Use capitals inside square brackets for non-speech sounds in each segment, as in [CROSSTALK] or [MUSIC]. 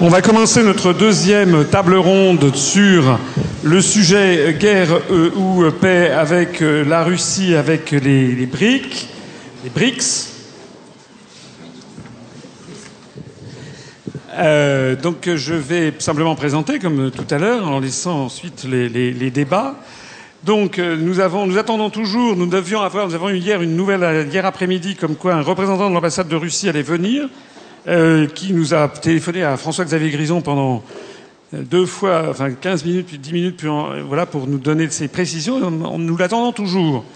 On va commencer notre deuxième table ronde sur le sujet guerre euh, ou paix avec euh, la Russie, avec les, BRICS. Euh, donc je vais simplement présenter, comme tout à l'heure, en laissant ensuite les débats. Donc nous, avons, nous attendons toujours, nous devions avoir, nous avons eu hier une nouvelle, hier après-midi, comme quoi un représentant de l'ambassade de Russie allait venir. Euh, qui nous a téléphoné à François-Xavier Grison pendant deux fois, enfin 15 minutes, puis 10 minutes, puis voilà, pour nous donner ses précisions. On, nous l'attendons toujours.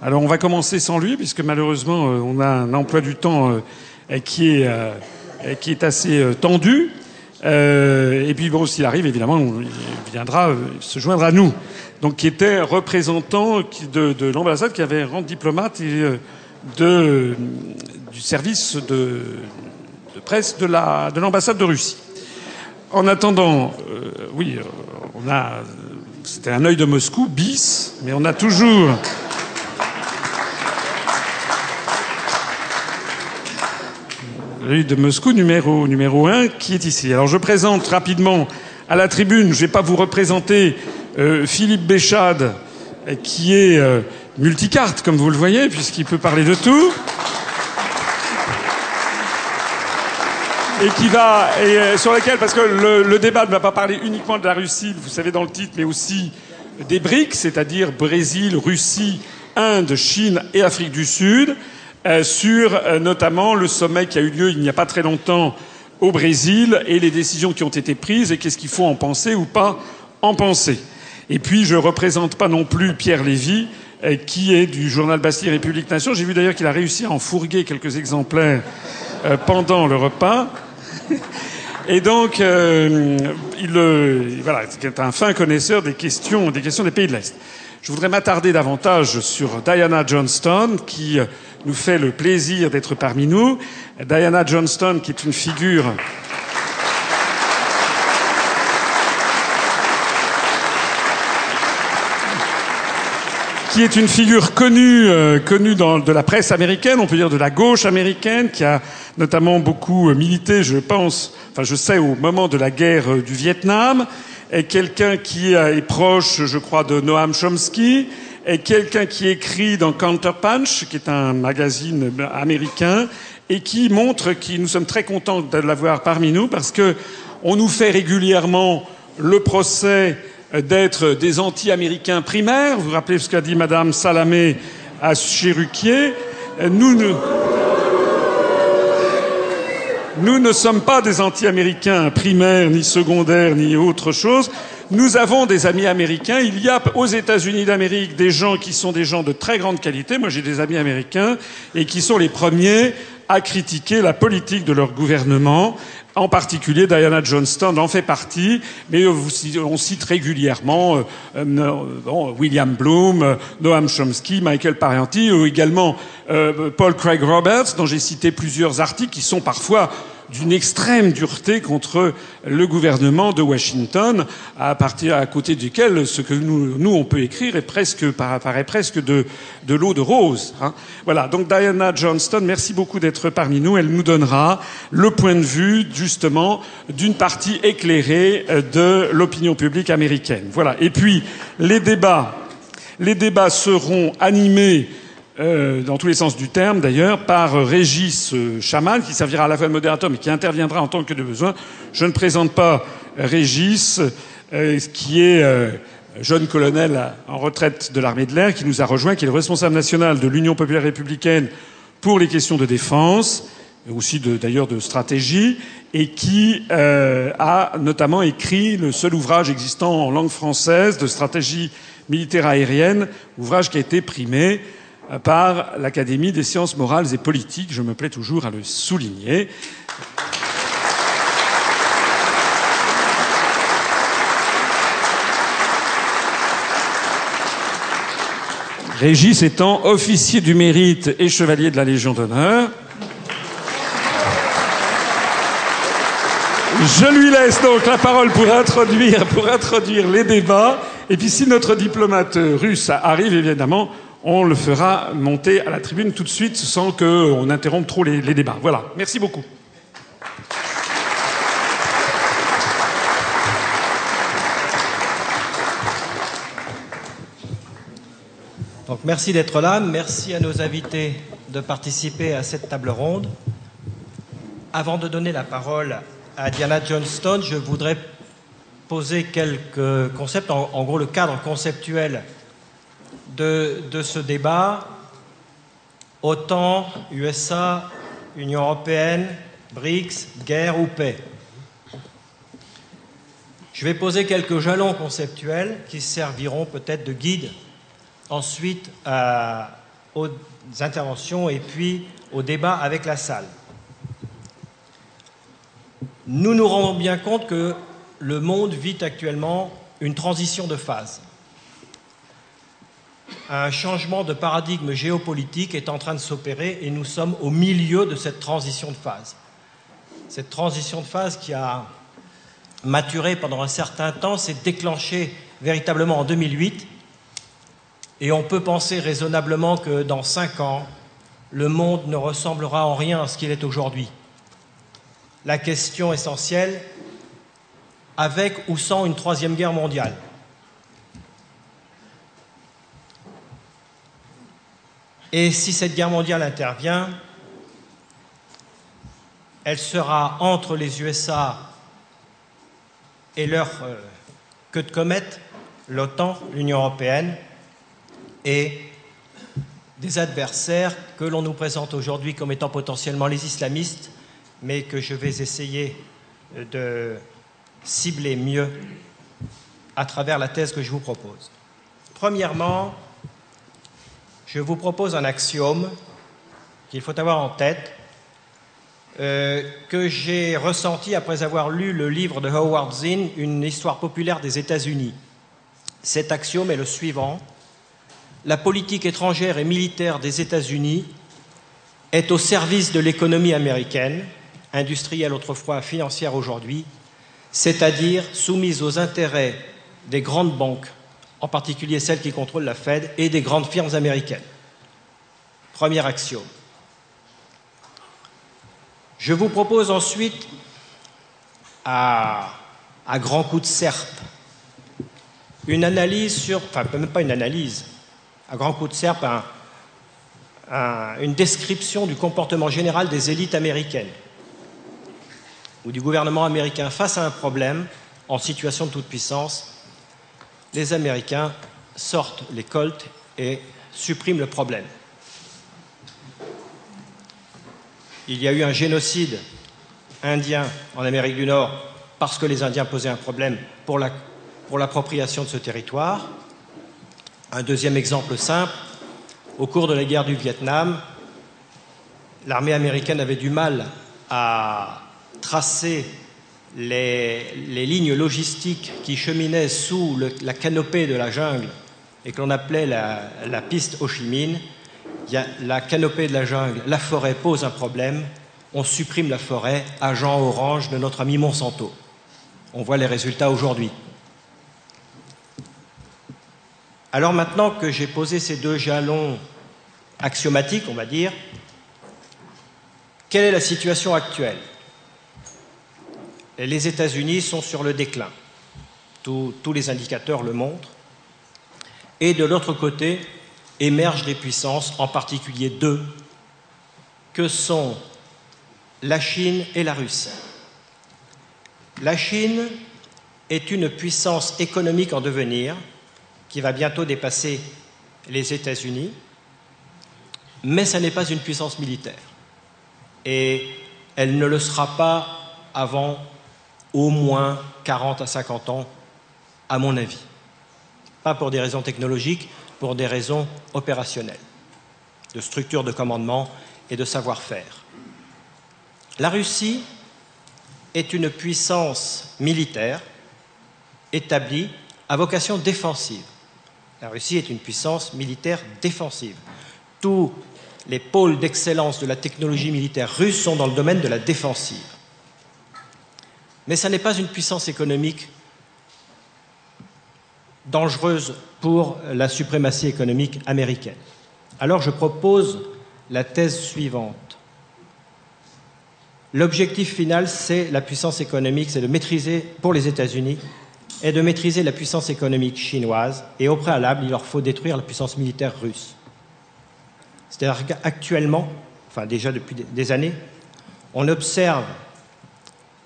Alors on va commencer sans lui, puisque malheureusement euh, on a un emploi du temps euh, qui est, qui est assez tendu. et puis bon, s'il arrive, évidemment, il viendra se joindre à nous. Donc qui était représentant de, de l'ambassade, qui avait rang diplomate et de, du service de presse de l'ambassade de, de, Russie. En attendant, euh, oui, euh, on a, c'était un œil de Moscou bis, mais on a toujours. L'œil de Moscou numéro numéro un qui est ici. Alors je présente rapidement à la tribune. Je ne vais pas vous représenter euh, Philippe Béchade, qui est multicarte, comme vous le voyez, puisqu'il peut parler de tout. Et qui va et euh, sur lequel parce que le, débat ne va pas parler uniquement de la Russie, vous savez dans le titre, mais aussi des BRICS, c'est-à-dire Brésil, Russie, Inde, Chine et Afrique du Sud, euh, sur euh, notamment le sommet qui a eu lieu il n'y a pas très longtemps au Brésil et les décisions qui ont été prises et qu'est-ce qu'il faut en penser ou pas en penser. Et puis je ne représente pas non plus Pierre Lévy, qui est du journal Bastille République Nation. J'ai vu d'ailleurs qu'il a réussi à en fourguer quelques exemplaires pendant le repas. [LAUGHS] Et donc, euh, il, euh, voilà, c'est un fin connaisseur des questions, des questions des pays de l'Est. Je voudrais m'attarder davantage sur Diana Johnston, qui euh, nous fait le plaisir d'être parmi nous. Diana Johnston, qui est une figure qui est une figure connue, euh, connue dans, de la presse américaine, on peut dire de la gauche américaine, qui a notamment beaucoup euh, milité, je pense, enfin je sais, au moment de la guerre euh, du Vietnam, est quelqu'un qui est proche, je crois, de Noam Chomsky, est quelqu'un qui écrit dans Counterpunch, qui est un magazine américain, et qui montre que nous sommes très contents de l'avoir parmi nous parce que on nous fait régulièrement le procès d'être des anti-américains primaires. Vous vous rappelez ce qu'a dit Madame Salamé à Chéruquier. Nous ne, nous ne sommes pas des anti-américains primaires, ni secondaires, ni autre chose. Nous avons des amis américains. Il y a aux États-Unis d'Amérique des gens qui sont des gens de très grande qualité. Moi, j'ai des amis américains et qui sont les premiers à critiquer la politique de leur gouvernement en particulier, Diana Johnston en fait partie, mais on cite régulièrement euh, euh, William Bloom, euh, Noam Chomsky, Michael Parenti, ou également Paul Craig Roberts, dont j'ai cité plusieurs articles qui sont parfois d'une extrême dureté contre le gouvernement de Washington, à partir à côté duquel ce que nous, nous on peut écrire est presque paraît presque de, de l'eau de rose. Hein. Voilà. Donc Diana Johnston, merci beaucoup d'être parmi nous. Elle nous donnera le point de vue justement d'une partie éclairée euh, de l'opinion publique américaine. Voilà. Et puis les débats, les débats seront animés euh, dans tous les sens du terme d'ailleurs, par Régis euh, Chaman, qui servira à la fois de modérateur, mais qui interviendra en tant que de besoin. Je ne présente pas Régis, euh, qui est euh, jeune colonel en retraite de l'armée de l'air, qui nous a rejoint, qui est le responsable national de l'Union populaire républicaine pour les questions de défense, aussi d'ailleurs de, de, stratégie, et qui euh, a notamment écrit le seul ouvrage existant en langue française de stratégie militaire aérienne, ouvrage qui a été primé par l'Académie des sciences morales et politiques. Je me plais toujours à le souligner. Régis étant officier du mérite et chevalier de la Légion d'honneur. Je lui laisse donc la parole pour introduire, pour introduire les débats. Et puis si notre diplomate russe arrive, évidemment, on le fera monter à la tribune tout de suite sans qu'on interrompe trop les, débats. Voilà, merci beaucoup. Donc, merci d'être là, merci à nos invités de participer à cette table ronde. Avant de donner la parole à Diana Johnston, je voudrais poser quelques concepts, en gros le cadre conceptuel de, ce débat. OTAN, USA, Union européenne, BRICS, guerre ou paix. Je vais poser quelques jalons conceptuels qui serviront peut-être de guide ensuite aux interventions et puis au débat avec la salle. Nous nous rendons bien compte que le monde vit actuellement une transition de phase. Un changement de paradigme géopolitique est en train de s'opérer et nous sommes au milieu de cette transition de phase. Cette transition de phase qui a maturé pendant un certain temps s'est déclenchée véritablement en 2008 et on peut penser raisonnablement que dans cinq ans, le monde ne ressemblera en rien à ce qu'il est aujourd'hui. La question essentielle, avec ou sans une troisième guerre mondiale Et si cette guerre mondiale intervient, elle sera entre les USA et leur euh, queue de comète, l'OTAN, l'Union européenne, et des adversaires que l'on nous présente aujourd'hui comme étant potentiellement les islamistes, mais que je vais essayer de cibler mieux à travers la thèse que je vous propose. Premièrement, je vous propose un axiome qu'il faut avoir en tête, euh, que j'ai ressenti après avoir lu le livre de Howard Zinn, Une histoire populaire des États-Unis. Cet axiome est le suivant la politique étrangère et militaire des États-Unis est au service de l'économie américaine, industrielle autrefois, financière aujourd'hui, c'est-à-dire soumise aux intérêts des grandes banques, en particulier celles qui contrôlent la Fed, et des grandes firmes américaines. Premier axiome. Je vous propose ensuite, à, grands coups de serpe, une analyse sur, enfin même pas une analyse, à grand coup de serpe, une description du comportement général des élites américaines ou du gouvernement américain face à un problème en situation de toute puissance. Les Américains sortent les colts et suppriment le problème. Il y a eu un génocide indien en Amérique du Nord parce que les Indiens posaient un problème pour l'appropriation de ce territoire. Un deuxième exemple simple, au cours de la guerre du Vietnam, l'armée américaine avait du mal à tracer les, lignes logistiques qui cheminaient sous la canopée de la jungle et que l'on appelait la, piste Ho Chi Minh. la canopée de la jungle, la forêt pose un problème, on supprime la forêt, agent orange de notre ami Monsanto. On voit les résultats aujourd'hui. Alors maintenant que j'ai posé ces deux jalons axiomatiques, on va dire, quelle est la situation actuelle? Les États-Unis sont sur le déclin. Tous, les indicateurs le montrent. Et de l'autre côté, émergent des puissances, en particulier deux, que sont la Chine et la Russie. La Chine est une puissance économique en devenir qui va bientôt dépasser les États-Unis, mais ça n'est pas une puissance militaire. Et elle ne le sera pas avant au moins 40 à 50 ans, à mon avis. Pas pour des raisons technologiques, pour des raisons opérationnelles, de structure de commandement et de savoir-faire. La Russie est une puissance militaire établie à vocation défensive. La Russie est une puissance militaire défensive. Tous les pôles d'excellence de la technologie militaire russe sont dans le domaine de la défensive. Mais ce n'est pas une puissance économique dangereuse pour la suprématie économique américaine. Alors je propose la thèse suivante. L'objectif final, c'est la puissance économique, c'est de maîtriser pour les États-Unis est de maîtriser la puissance économique chinoise et au préalable, il leur faut détruire la puissance militaire russe. C'est-à-dire qu'actuellement, enfin déjà depuis des années, on observe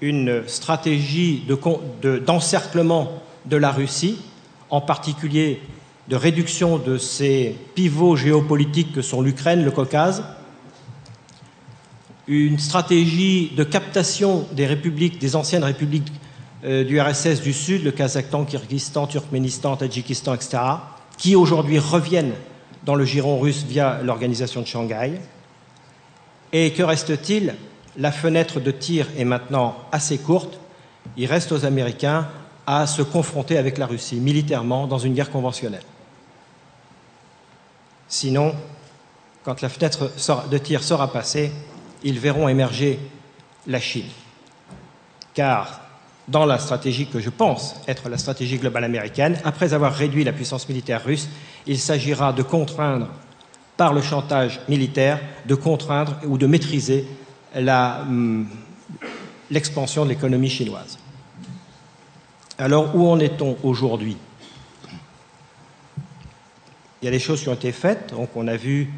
une stratégie d'encerclement de, la Russie, en particulier de réduction de ces pivots géopolitiques que sont l'Ukraine, le Caucase, une stratégie de captation des républiques, des anciennes républiques euh, du RSS du Sud, le Kazakhstan, Kyrgyzstan, Turkménistan, Tadjikistan, etc., qui aujourd'hui reviennent dans le giron russe via l'organisation de Shanghai. Et que reste-t-il La fenêtre de tir est maintenant assez courte. Il reste aux Américains à se confronter avec la Russie militairement dans une guerre conventionnelle. Sinon, quand la fenêtre de tir sera passée, ils verront émerger la Chine. Car dans la stratégie que je pense être la stratégie globale américaine, après avoir réduit la puissance militaire russe, il s'agira de contraindre par le chantage militaire, de contraindre ou de maîtriser l'expansion de l'économie chinoise. Alors où en est-on aujourd'hui? Il y a des choses qui ont été faites, donc on a vu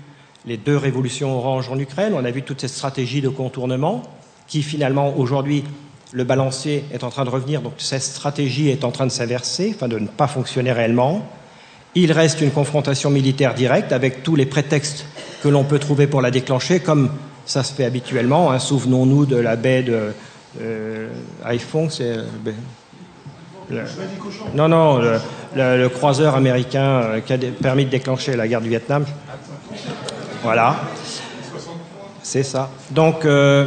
les deux révolutions oranges en Ukraine, on a vu toutes ces stratégies de contournement qui finalement aujourd'hui le balancier est en train de revenir, donc cette stratégie est en train de s'inverser, enfin de ne pas fonctionner réellement. Il reste une confrontation militaire directe avec tous les prétextes que l'on peut trouver pour la déclencher, comme ça se fait habituellement. Hein. Souvenons-nous de la baie de euh, c'est euh, non, non, le, croiseur américain euh, qui a permis de déclencher la guerre du Vietnam. Voilà. C'est ça. Donc, euh,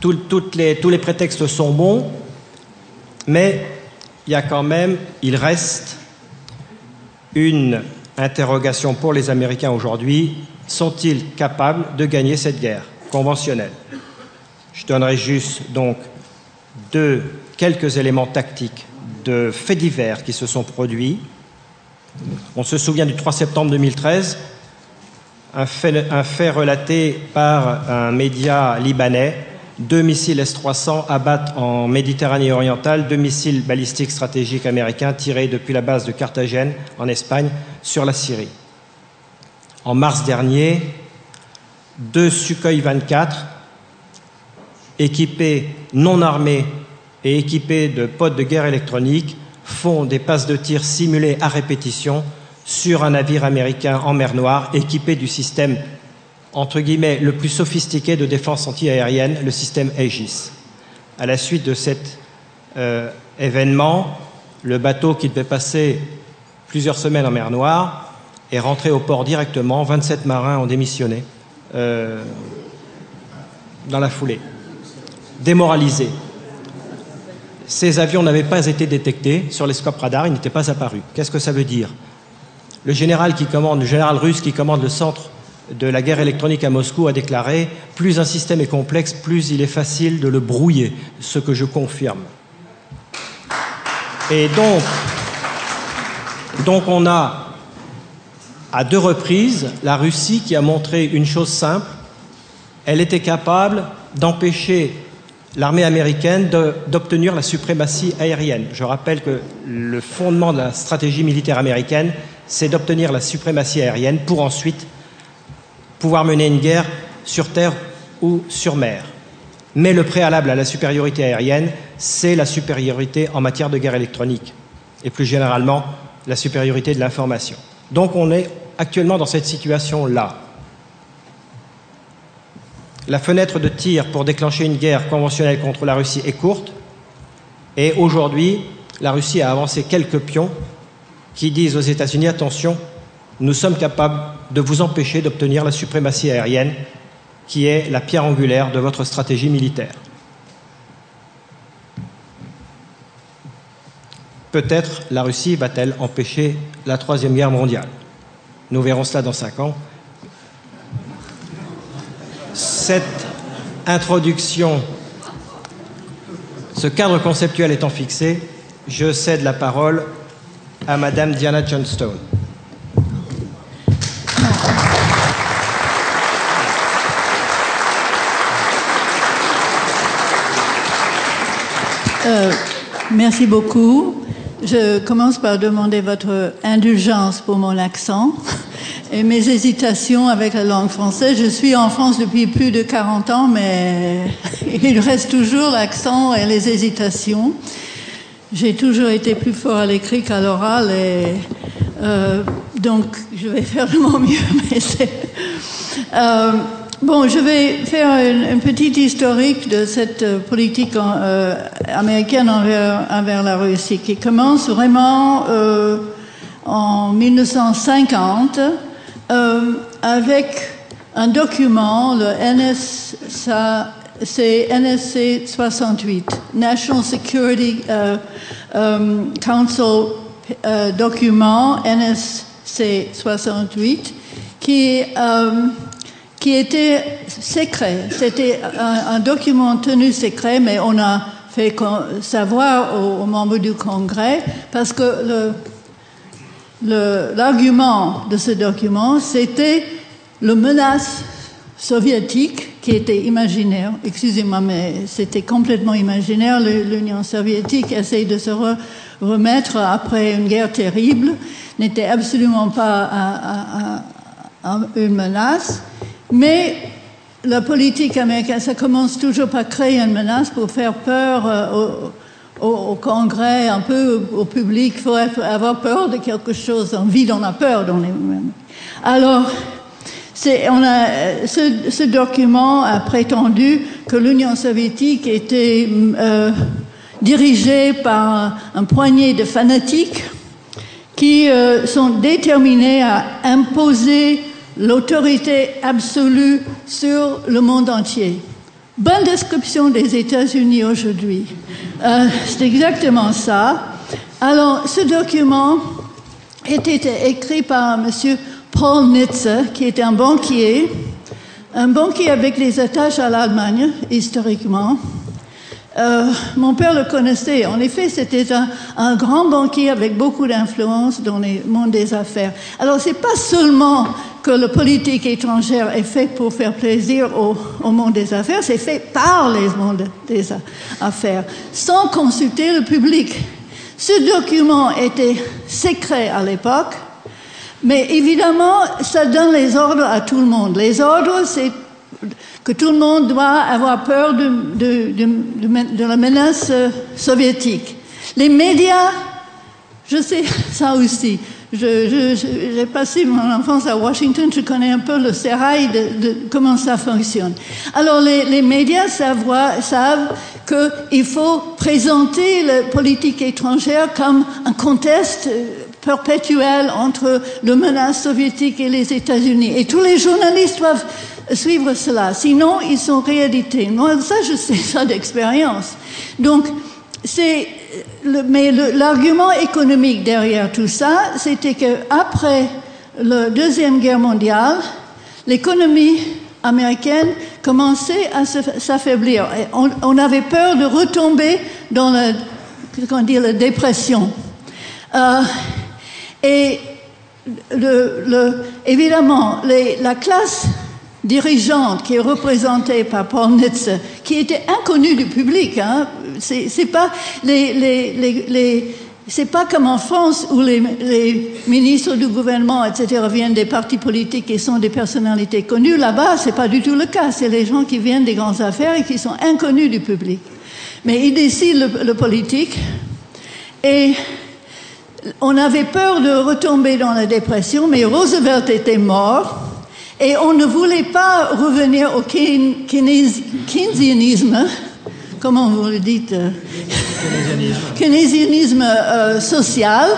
toutes les, tous les prétextes sont bons, mais il y a quand même, il reste une interrogation pour les Américains aujourd'hui. Sont-ils capables de gagner cette guerre conventionnelle? Je donnerai juste donc deux, quelques éléments tactiques de faits divers qui se sont produits. On se souvient du 3 septembre 2013, un fait, un fait relaté par un média libanais. Deux missiles S-300 abattent en Méditerranée orientale deux missiles balistiques stratégiques américains tirés depuis la base de Carthagène, en Espagne, sur la Syrie. En mars dernier, deux Sukhoi 24, équipés, non armés et équipés de pods de guerre électronique, font des passes de tir simulées à répétition sur un navire américain en mer Noire équipé du système entre guillemets le plus sophistiqué de défense antiaérienne, le système Aegis. À la suite de cet euh, événement, le bateau qui devait passer plusieurs semaines en mer Noire est rentré au port directement. 27 marins ont démissionné euh, dans la foulée, démoralisés. Ces avions n'avaient pas été détectés sur les scopes radars, ils n'étaient pas apparus. Qu'est-ce que ça veut dire? Le général qui commande, le général russe qui commande le centre de la guerre électronique à Moscou a déclaré plus un système est complexe, plus il est facile de le brouiller, ce que je confirme. Et donc, donc on a à deux reprises la Russie qui a montré une chose simple, elle était capable d'empêcher l'armée américaine d'obtenir la suprématie aérienne. Je rappelle que le fondement de la stratégie militaire américaine, c'est d'obtenir la suprématie aérienne pour ensuite pouvoir mener une guerre sur terre ou sur mer. Mais le préalable à la supériorité aérienne, c'est la supériorité en matière de guerre électronique et plus généralement la supériorité de l'information. Donc on est actuellement dans cette situation-là. La fenêtre de tir pour déclencher une guerre conventionnelle contre la Russie est courte et aujourd'hui, la Russie a avancé quelques pions qui disent aux États-Unis attention, nous sommes capables de vous empêcher d'obtenir la suprématie aérienne, qui est la pierre angulaire de votre stratégie militaire. Peut-être la Russie va-t-elle empêcher la Troisième Guerre mondiale. Nous verrons cela dans cinq ans. Cette introduction, ce cadre conceptuel étant fixé, je cède la parole à Madame Diana Johnstone. Euh, merci beaucoup. Je commence par demander votre indulgence pour mon accent [LAUGHS] et mes hésitations avec la langue française. Je suis en France depuis plus de 40 ans, mais [LAUGHS] il reste toujours l'accent et les hésitations. J'ai toujours été plus fort à l'écrit qu'à l'oral et euh, donc je vais faire de mon mieux. [LAUGHS] Euh, Bon, je vais faire une, petite historique de cette euh, politique euh, américaine envers, la Russie qui commence vraiment euh, en 1950 euh, avec un document, le NSC 68, National Security euh, Council document NSC 68, qui qui était secret. C'était un, document tenu secret, mais on a fait savoir aux, membres du Congrès parce que l'argument de ce document, c'était le menace soviétique qui était imaginaire. Excusez-moi, mais c'était complètement imaginaire. L'Union soviétique essaye de se remettre après une guerre terrible, n'était absolument pas une menace. Mais la politique américaine, ça commence toujours par créer une menace pour faire peur euh, au, Congrès, un peu au public. Il faut avoir peur de quelque chose. On vit dans la peur Alors, on a, ce, ce, document a prétendu que l'Union soviétique était euh, dirigée par un, poignet de fanatiques qui euh, sont déterminés à imposer l'autorité absolue sur le monde entier. Bonne description des États-Unis aujourd'hui. Euh, c'est exactement ça. Alors, ce document était écrit par M. Paul Nitze, qui était un banquier, un banquier avec des attaches à l'Allemagne, historiquement. Euh, mon père le connaissait. En effet, c'était un, un, grand banquier avec beaucoup d'influence dans le monde des affaires. Alors, c'est pas seulement que la politique étrangère est faite pour faire plaisir au, monde des affaires, c'est fait par les mondes des affaires, sans consulter le public. Ce document était secret à l'époque, mais évidemment, ça donne les ordres à tout le monde. Les ordres, c'est que tout le monde doit avoir peur de la menace soviétique. Les médias, je sais [LAUGHS] ça aussi. J'ai passé mon enfance à Washington, je connais un peu le sérail de, de comment ça fonctionne. Alors les, les médias savent, savent qu'il faut présenter la politique étrangère comme un conteste perpétuel entre le menace soviétique et les États-Unis. Et tous les journalistes doivent suivre cela, sinon ils sont réédités. Moi, ça, je sais [LAUGHS] ça d'expérience. Donc, c'est mais l'argument économique derrière tout ça, c'était que après la deuxième guerre mondiale, l'économie américaine commençait à s'affaiblir. On, on, avait peur de retomber dans la, comment dire, la dépression. Euh, et évidemment, la classe dirigeante qui est représentée par Paul Nitze, qui était inconnue du public. Hein. C'est pas les, les, les, c'est pas comme en France où les, ministres du gouvernement, etc., viennent des partis politiques et sont des personnalités connues. Là-bas, c'est pas du tout le cas. C'est les gens qui viennent des grandes affaires et qui sont inconnus du public. Mais ils décident le politique. Et on avait peur de retomber dans la dépression, mais Roosevelt était mort. Et on ne voulait pas revenir au keynesianisme, comment vous le dites euh, Keynésianisme euh, social.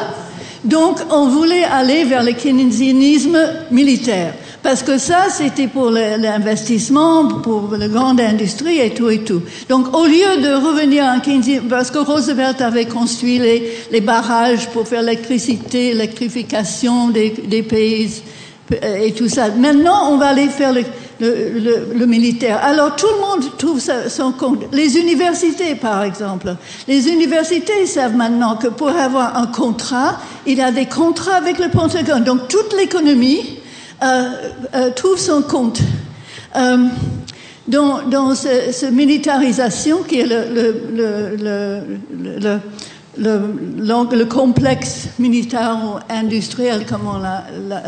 Donc on voulait aller vers le keynésianisme militaire. Parce que ça, c'était pour l'investissement, pour la grande industrie et tout et tout. Donc, au lieu de revenir en Keynesianisme, parce que Roosevelt avait construit les, les barrages pour faire l'électricité, l'électrification des, des pays et tout ça. Maintenant, on va aller faire le, militaire. Alors, tout le monde trouve son compte. Les universités, par exemple. Les universités savent maintenant que pour avoir un contrat, il a des contrats avec le Pentagone. Donc, toute l'économie euh, euh, trouve son compte. Euh, dans, dans cette militarisation qui est le, le, le, le, complexe militaire ou industriel, comme on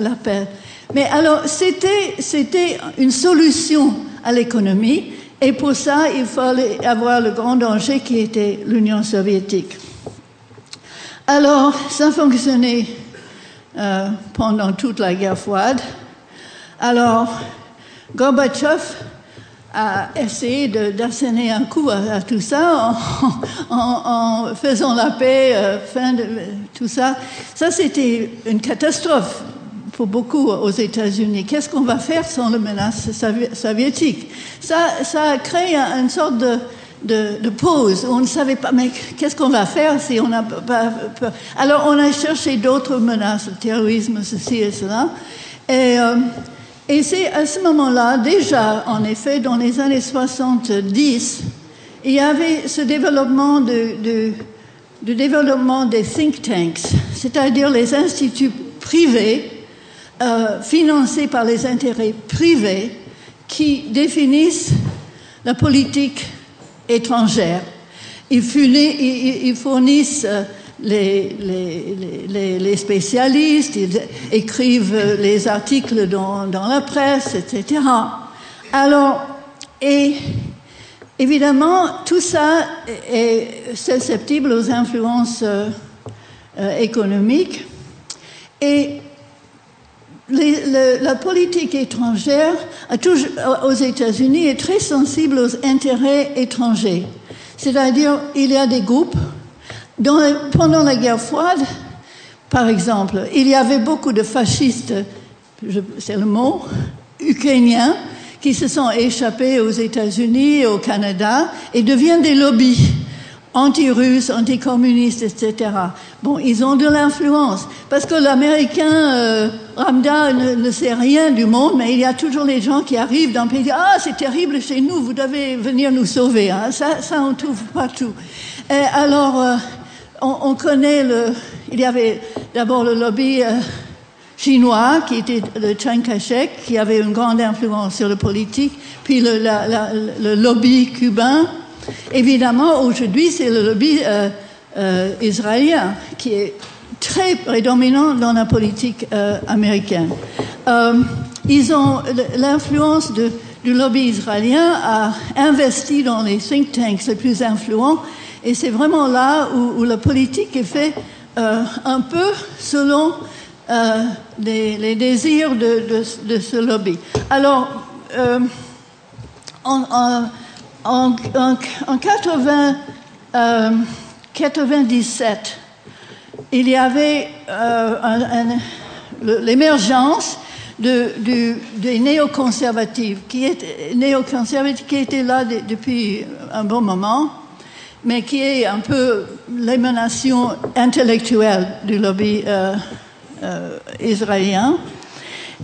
l'appelle. Mais alors, c'était, une solution à l'économie, et pour ça, il fallait avoir le grand danger qui était l'Union soviétique. Alors, ça fonctionnait euh, pendant toute la guerre froide. Alors, Gorbatchev a essayé d'asséner un coup à, tout ça en, faisant la paix, euh, fin de tout ça. Ça, c'était une catastrophe pour beaucoup aux États-Unis. Qu'est-ce qu'on va faire sans le menace soviétique? Ça, ça a créé une sorte de, de, pause où on ne savait pas, mais qu'est-ce qu'on va faire si on n'a pas peur Alors, on a cherché d'autres menaces, le terrorisme, ceci et cela. Et euh, et c'est à ce moment-là, déjà, en effet, dans les années 70, il y avait ce développement de, développement des think tanks, c'est-à-dire les instituts privés euh, financés par les intérêts privés qui définissent la politique étrangère. Ils, fournissent euh, les, spécialistes, ils écrivent les articles dans, la presse, etc. Alors, et évidemment, tout ça est susceptible aux influences euh, euh, économiques. Et la politique étrangère aux États-Unis est très sensible aux intérêts étrangers. C'est-à-dire, il y a des groupes pendant la guerre froide, par exemple, il y avait beaucoup de fascistes, c'est le mot, ukrainiens, qui se sont échappés aux États-Unis et au Canada et deviennent des lobbies anti-russes, anti-communistes, etc. Bon, ils ont de l'influence parce que l'Américain euh, Ramda ne, sait rien du monde, mais il y a toujours les gens qui arrivent dans le pays ah c'est terrible chez nous, vous devez venir nous sauver. Hein. Ça, ça on trouve partout. Et alors euh, on, connaît le. Il y avait d'abord le lobby euh, chinois, qui était le Chiang Kai-shek, qui avait une grande influence sur le politique, puis le, le lobby cubain. Évidemment, aujourd'hui, c'est le lobby euh, euh, israélien, qui est très prédominant dans la politique américaine. ils ont l'influence du lobby israélien a investi dans les think tanks les plus influents et c'est vraiment là où, la politique est faite euh, un peu selon euh, les, désirs de, ce lobby. Alors, euh, en, en, en, 80, 97, il y avait l'émergence de, des néoconservatifs, qui, étaient là depuis un bon moment mais qui est un peu l'émanation intellectuelle du lobby euh, euh, israélien,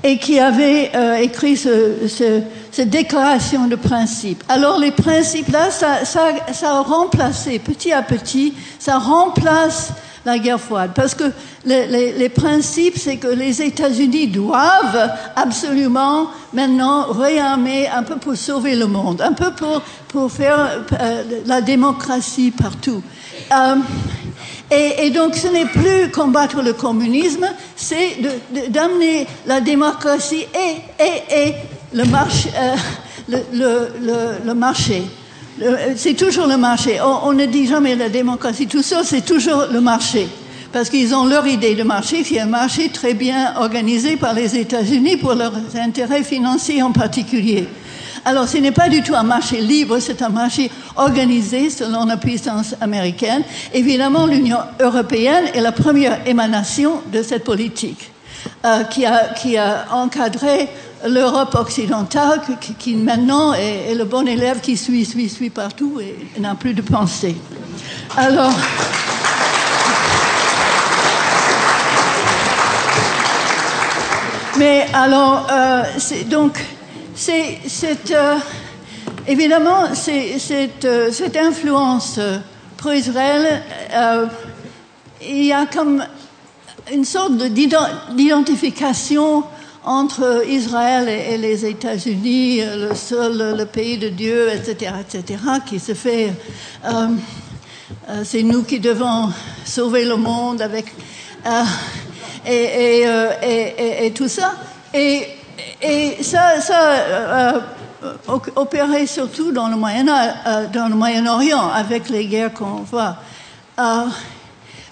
et qui avait euh, écrit cette déclaration de principe. Alors les principes là, ça, ça, ça, a remplacé petit à petit, ça remplace la guerre froide. Parce que les, les, principes, c'est que les États-Unis doivent absolument maintenant réarmer un peu pour sauver le monde, un peu pour, pour faire euh, la démocratie partout. Euh, et, donc ce n'est plus combattre le communisme, c'est d'amener la démocratie et, et, et le, marché, euh, le, le, le, marché. C'est toujours le marché. On, ne dit jamais la démocratie, tout ça, c'est toujours le marché. Parce qu'ils ont leur idée de marché, qui est un marché très bien organisé par les États-Unis pour leurs intérêts financiers en particulier. Alors, ce n'est pas du tout un marché libre, c'est un marché organisé selon la puissance américaine. Évidemment, l'Union européenne est la première émanation de cette politique, euh, qui, a, encadré l'Europe occidentale qui, maintenant est, le bon élève qui suit, suit, suit partout et n'a plus de pensée. Alors. Mais alors, euh, donc, c'est euh, évidemment cette, euh, cette influence pro-Israël, il y a comme une sorte d'identification entre Israël et, les États-Unis, le seul le pays de Dieu, etc., etc., qui se fait euh, euh, c'est nous qui devons sauver le monde avec euh, euh, et, et, tout ça. Et, et ça, ça opérait surtout dans le Moyen le Moyen-Orient avec les guerres qu'on voit.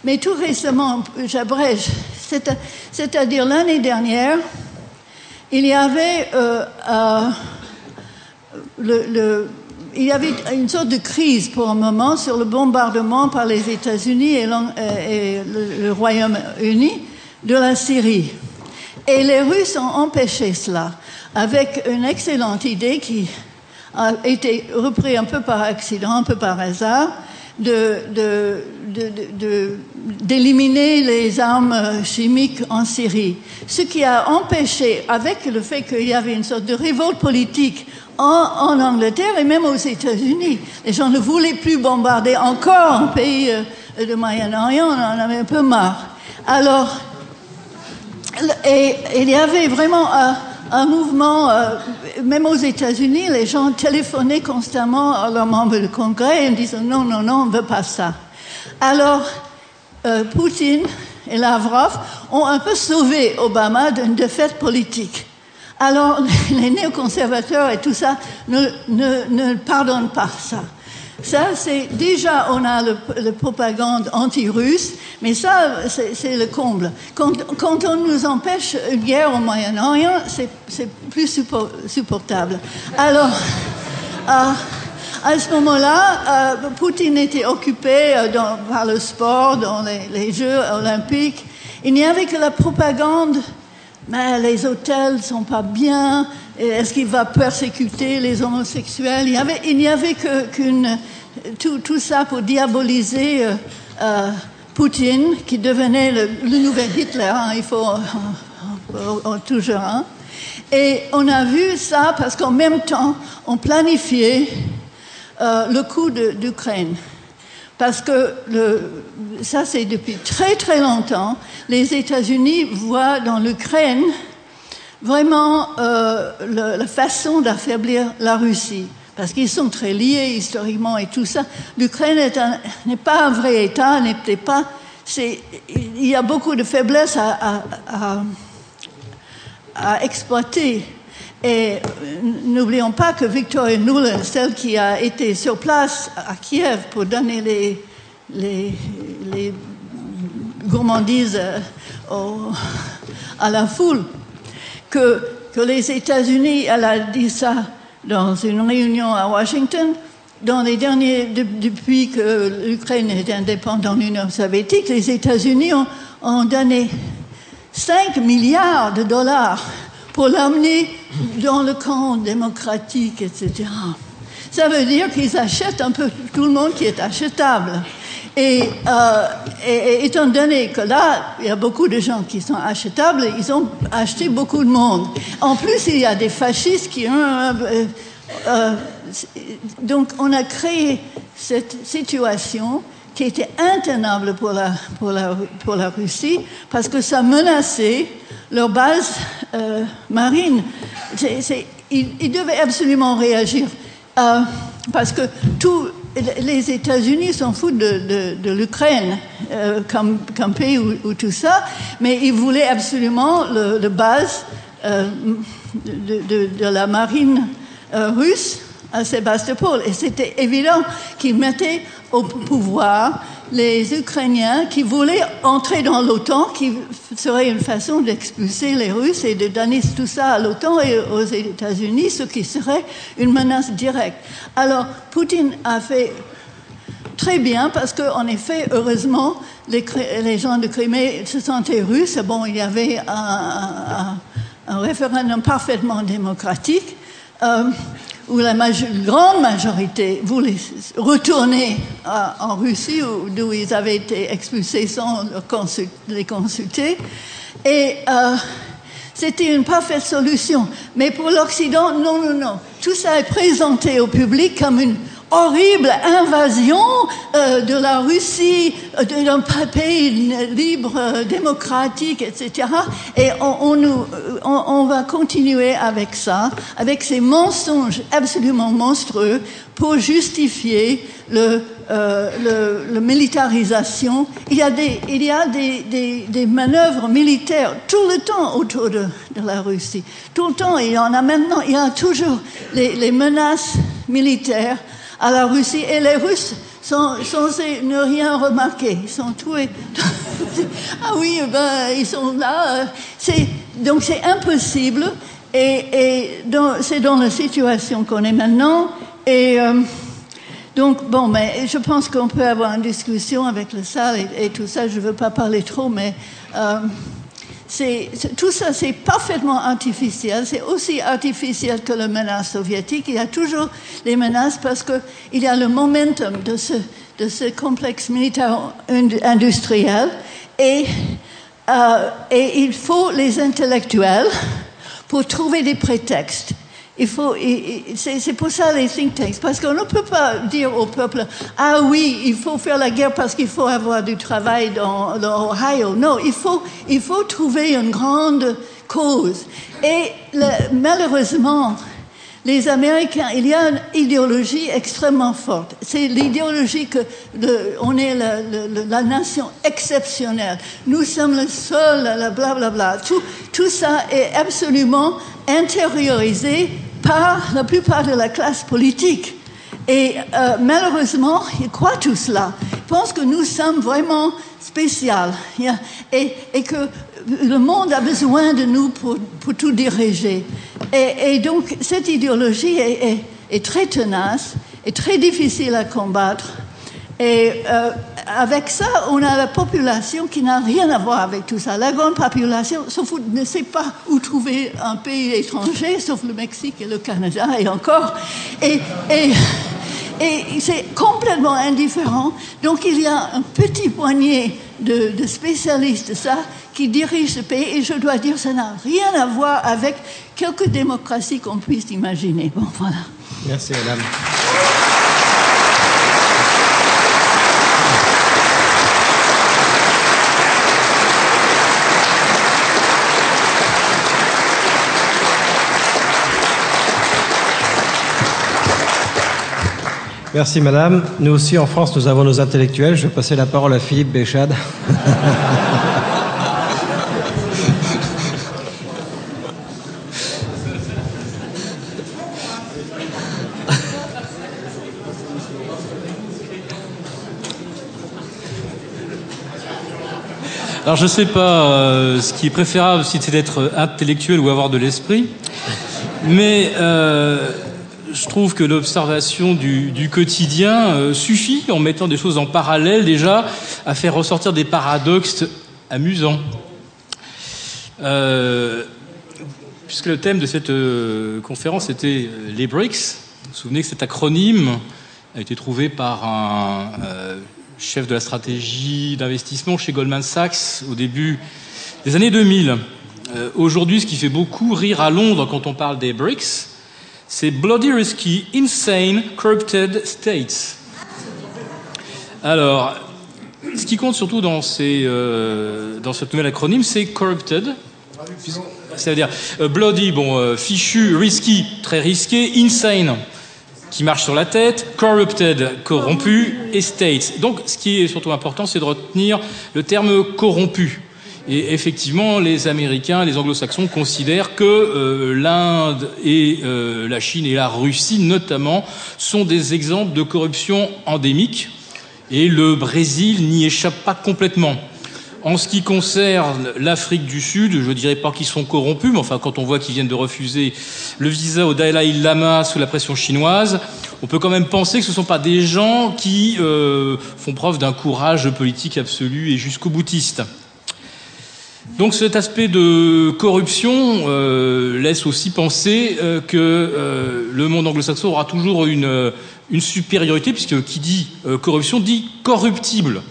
mais tout récemment, j'abrège, c'est-à-dire l'année dernière, il y avait une sorte de crise pour un moment sur le bombardement par les États-Unis et, euh, le, Royaume-Uni de la Syrie. Et les Russes ont empêché cela avec une excellente idée qui a été reprise un peu par accident, un peu par hasard, d'éliminer les armes chimiques en Syrie. Ce qui a empêché, avec le fait qu'il y avait une sorte de révolte politique en, Angleterre et même aux États-Unis. Les gens ne voulaient plus bombarder encore un pays euh, de Moyen-Orient, on en avait un peu marre. Alors, et, il y avait vraiment un, mouvement, euh, même aux États-Unis, les gens téléphonaient constamment à leurs membres du Congrès et disaient non, non, non, on ne veut pas ça. Alors, euh, Poutine et Lavrov ont un peu sauvé Obama d'une défaite politique. Alors, [LAUGHS] les néoconservateurs et tout ça ne pardonnent pas ça. Ça, c'est déjà, on a le, propagande anti-russe, mais ça, c'est le comble. Quand, quand, on nous empêche une guerre au Moyen-Orient, c'est plus supportable. Alors, [LAUGHS] euh, à ce moment-là, euh, Poutine était occupé euh, dans, par le sport, dans les, les Jeux olympiques. Il n'y avait que la propagande mais les hôtels sont pas bien, est-ce qu'il va persécuter les homosexuels? Il n'y avait, qu'une tout, ça pour diaboliser euh, euh, Poutine, qui devenait le, nouvel Hitler. Hein, il faut toujours un. Et on a vu ça parce qu'en même temps, on planifiait euh, le coup d'Ukraine. Parce que ça, c'est depuis très très longtemps, les États-Unis voient dans l'Ukraine vraiment euh, la façon d'affaiblir la Russie. Parce qu'ils sont très liés historiquement et tout ça. L'Ukraine n'est pas un vrai État, n'est pas. Il y a beaucoup de faiblesses à exploiter. Et n'oublions pas que Victoria Nuland, celle qui a été sur place à Kiev pour donner les, gourmandises euh, à la foule, que, les États-Unis, elle a dit ça dans une réunion à Washington, depuis que l'Ukraine est indépendante de l'Union soviétique, les États-Unis ont, ont donné 5 milliards de dollars pour l'amener dans le camp démocratique, etc. Ça veut dire qu'ils achètent un peu tout le monde qui est achetable. Et, euh, et, étant donné que là, il y a beaucoup de gens qui sont achetables, ils ont acheté beaucoup de monde. En plus, il y a des fascistes qui ont... Euh, euh, donc, on a créé cette situation qui était intenable pour la, pour la, pour la Russie parce que ça menaçait leur base euh, marine. ils, devaient absolument réagir euh, parce que tous les États-Unis s'en foutent de, l'Ukraine euh, comme, pays ou, tout ça, mais ils voulaient absolument le, le base de, de, la marine russe à Sébastopol. Et c'était évident qu'ils mettaient au pouvoir les Ukrainiens qui voulaient entrer dans l'OTAN, qui serait une façon d'expulser les Russes et de donner tout ça à l'OTAN et aux États-Unis, ce qui serait une menace directe. Alors, Poutine a fait très bien parce qu'en effet, heureusement, les, gens de Crimée se sentaient russes. Bon, il y avait un, un, référendum parfaitement démocratique. Euh, où la grande majorité voulait retourner en Russie, d'où ils avaient été expulsés sans les consulter. Et euh, c'était une parfaite solution. Mais pour l'Occident, non, non, non. Tout ça est présenté au public comme une horrible invasion euh, de la Russie, euh, d'un pays libre, euh, démocratique, etc. Et on, nous, on, va continuer avec ça, avec ces mensonges absolument monstrueux pour justifier le, euh, le, militarisation. Il y a, des, il y a des, des, manœuvres militaires tout le temps autour de, de, la Russie. Tout le temps, il y en a maintenant, il y a toujours les, les menaces militaires à la Russie et les Russes sont censés ne rien remarquer. Ils sont tués. [LAUGHS] ah oui, ben, ils sont là. donc c'est impossible. Et, c'est dans la situation qu'on est maintenant. Et euh, donc, bon, mais je pense qu'on peut avoir une discussion avec le salle et, tout ça. Je ne veux pas parler trop, mais euh, tout ça, c'est parfaitement artificiel. C'est aussi artificiel que la menace soviétique. Il y a toujours les menaces parce qu'il y a le momentum de ce, complexe militaire industriel et, euh, et il faut les intellectuels pour trouver des prétextes. Il faut, c'est pour ça les think tanks, parce qu'on ne peut pas dire au peuple, ah oui, il faut faire la guerre parce qu'il faut avoir du travail dans l'Ohio. Non, il faut, il faut trouver une grande cause. Et malheureusement, les Américains, il y a une idéologie extrêmement forte. C'est l'idéologie que on est la, nation exceptionnelle. Nous sommes le seul, blablabla. Bla, bla. Tout, tout ça est absolument intériorisé la plupart de la classe politique. Et euh, malheureusement, ils croient tout cela. Ils pensent que nous sommes vraiment spéciaux et, et, que le monde a besoin de nous pour, tout diriger. Et, et, donc, cette idéologie est, est, très tenace et très difficile à combattre. Et euh, avec ça, on a la population qui n'a rien à voir avec tout ça. La grande population sauf, ne sait pas où trouver un pays étranger, sauf le Mexique et le Canada, et encore. Et, c'est complètement indifférent. Donc il y a un petit poignet de, de spécialistes ça qui dirigent ce pays, et je dois dire, ça n'a rien à voir avec quelque démocratie qu'on puisse imaginer. Bon, voilà. Merci, madame. Merci Madame. Nous aussi en France, nous avons nos intellectuels. Je vais passer la parole à Philippe Béchade. Alors je ne sais pas euh, ce qui est préférable, si c'est d'être intellectuel ou avoir de l'esprit, mais euh, je trouve que l'observation du, quotidien euh, suffit, en mettant des choses en parallèle déjà, à faire ressortir des paradoxes amusants. Euh, puisque le thème de cette euh, conférence était les BRICS, vous vous souvenez que cet acronyme a été trouvé par un chef de la stratégie d'investissement chez Goldman Sachs au début des années 2000. Aujourd'hui, ce qui fait beaucoup rire à Londres quand on parle des BRICS, c'est Bloody Risky, Insane, Corrupted States. Alors, ce qui compte surtout dans, ces, euh, nouvelle acronyme, c'est Corrupted. C'est-à-dire euh, Bloody, bon, euh, fichu, risky, très risqué, insane, qui marche sur la tête, corrupted, corrompu, et state. Donc, ce qui est surtout important, c'est de retenir le terme corrompu. Et effectivement, les Américains, les Anglo-Saxons considèrent que euh, l'Inde et euh, la Chine et la Russie, notamment, sont des exemples de corruption endémique. Et le Brésil n'y échappe pas complètement. En ce qui concerne l'Afrique du Sud, je dirais pas qu'ils sont corrompus, mais enfin, quand on voit qu'ils viennent de refuser le visa au Dalai Lama sous la pression chinoise, on peut quand même penser que ce ne sont pas des gens qui euh, font preuve d'un courage politique absolu et jusqu'au boutiste. Donc cet aspect de corruption euh, laisse aussi penser euh, que euh, le monde anglo-saxon aura toujours une, une, supériorité, puisque qui dit corruption dit corruptible.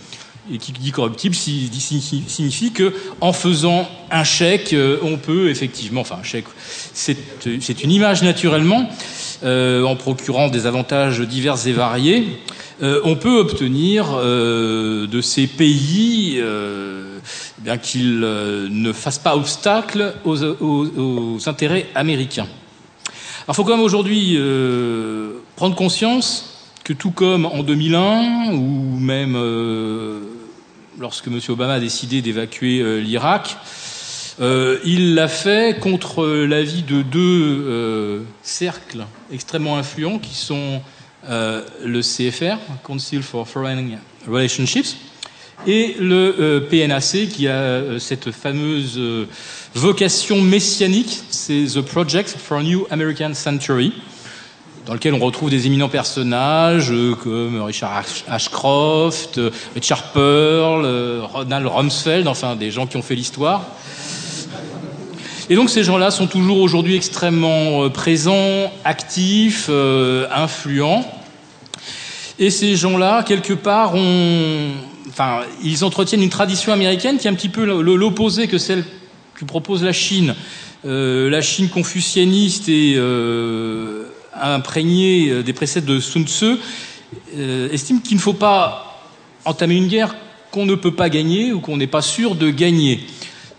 Et qui dit corruptible signifie que en faisant un chèque, on peut effectivement, enfin un chèque, c'est une image naturellement, en procurant des avantages divers et variés, on peut obtenir de ces pays eh bien qu'il euh, ne fasse pas obstacle aux, intérêts américains. Alors, il faut quand même aujourd'hui euh, prendre conscience que tout comme en 2001, ou même lorsque M. Obama a décidé d'évacuer l'Irak, il l'a fait contre l'avis de deux cercles extrêmement influents qui sont le CFR, Council for Foreign Relationships, et le euh, PNAC qui a euh, cette fameuse euh, vocation messianique, c'est The Project for a New American Century, dans lequel on retrouve des éminents personnages comme Richard Ashcroft, Richard Pearl, Ronald Rumsfeld, enfin des gens qui ont fait l'histoire. Et donc ces gens-là sont toujours aujourd'hui extrêmement présents, actifs, influents. Et ces gens-là, quelque part, ont, enfin, ils entretiennent une tradition américaine qui est un petit peu l'opposé que celle que propose la Chine. Euh, la Chine confucianiste et euh, imprégnée euh, des préceptes de Sun Tzu estime qu'il ne faut pas entamer une guerre qu'on ne peut pas gagner ou qu'on n'est pas sûr de gagner.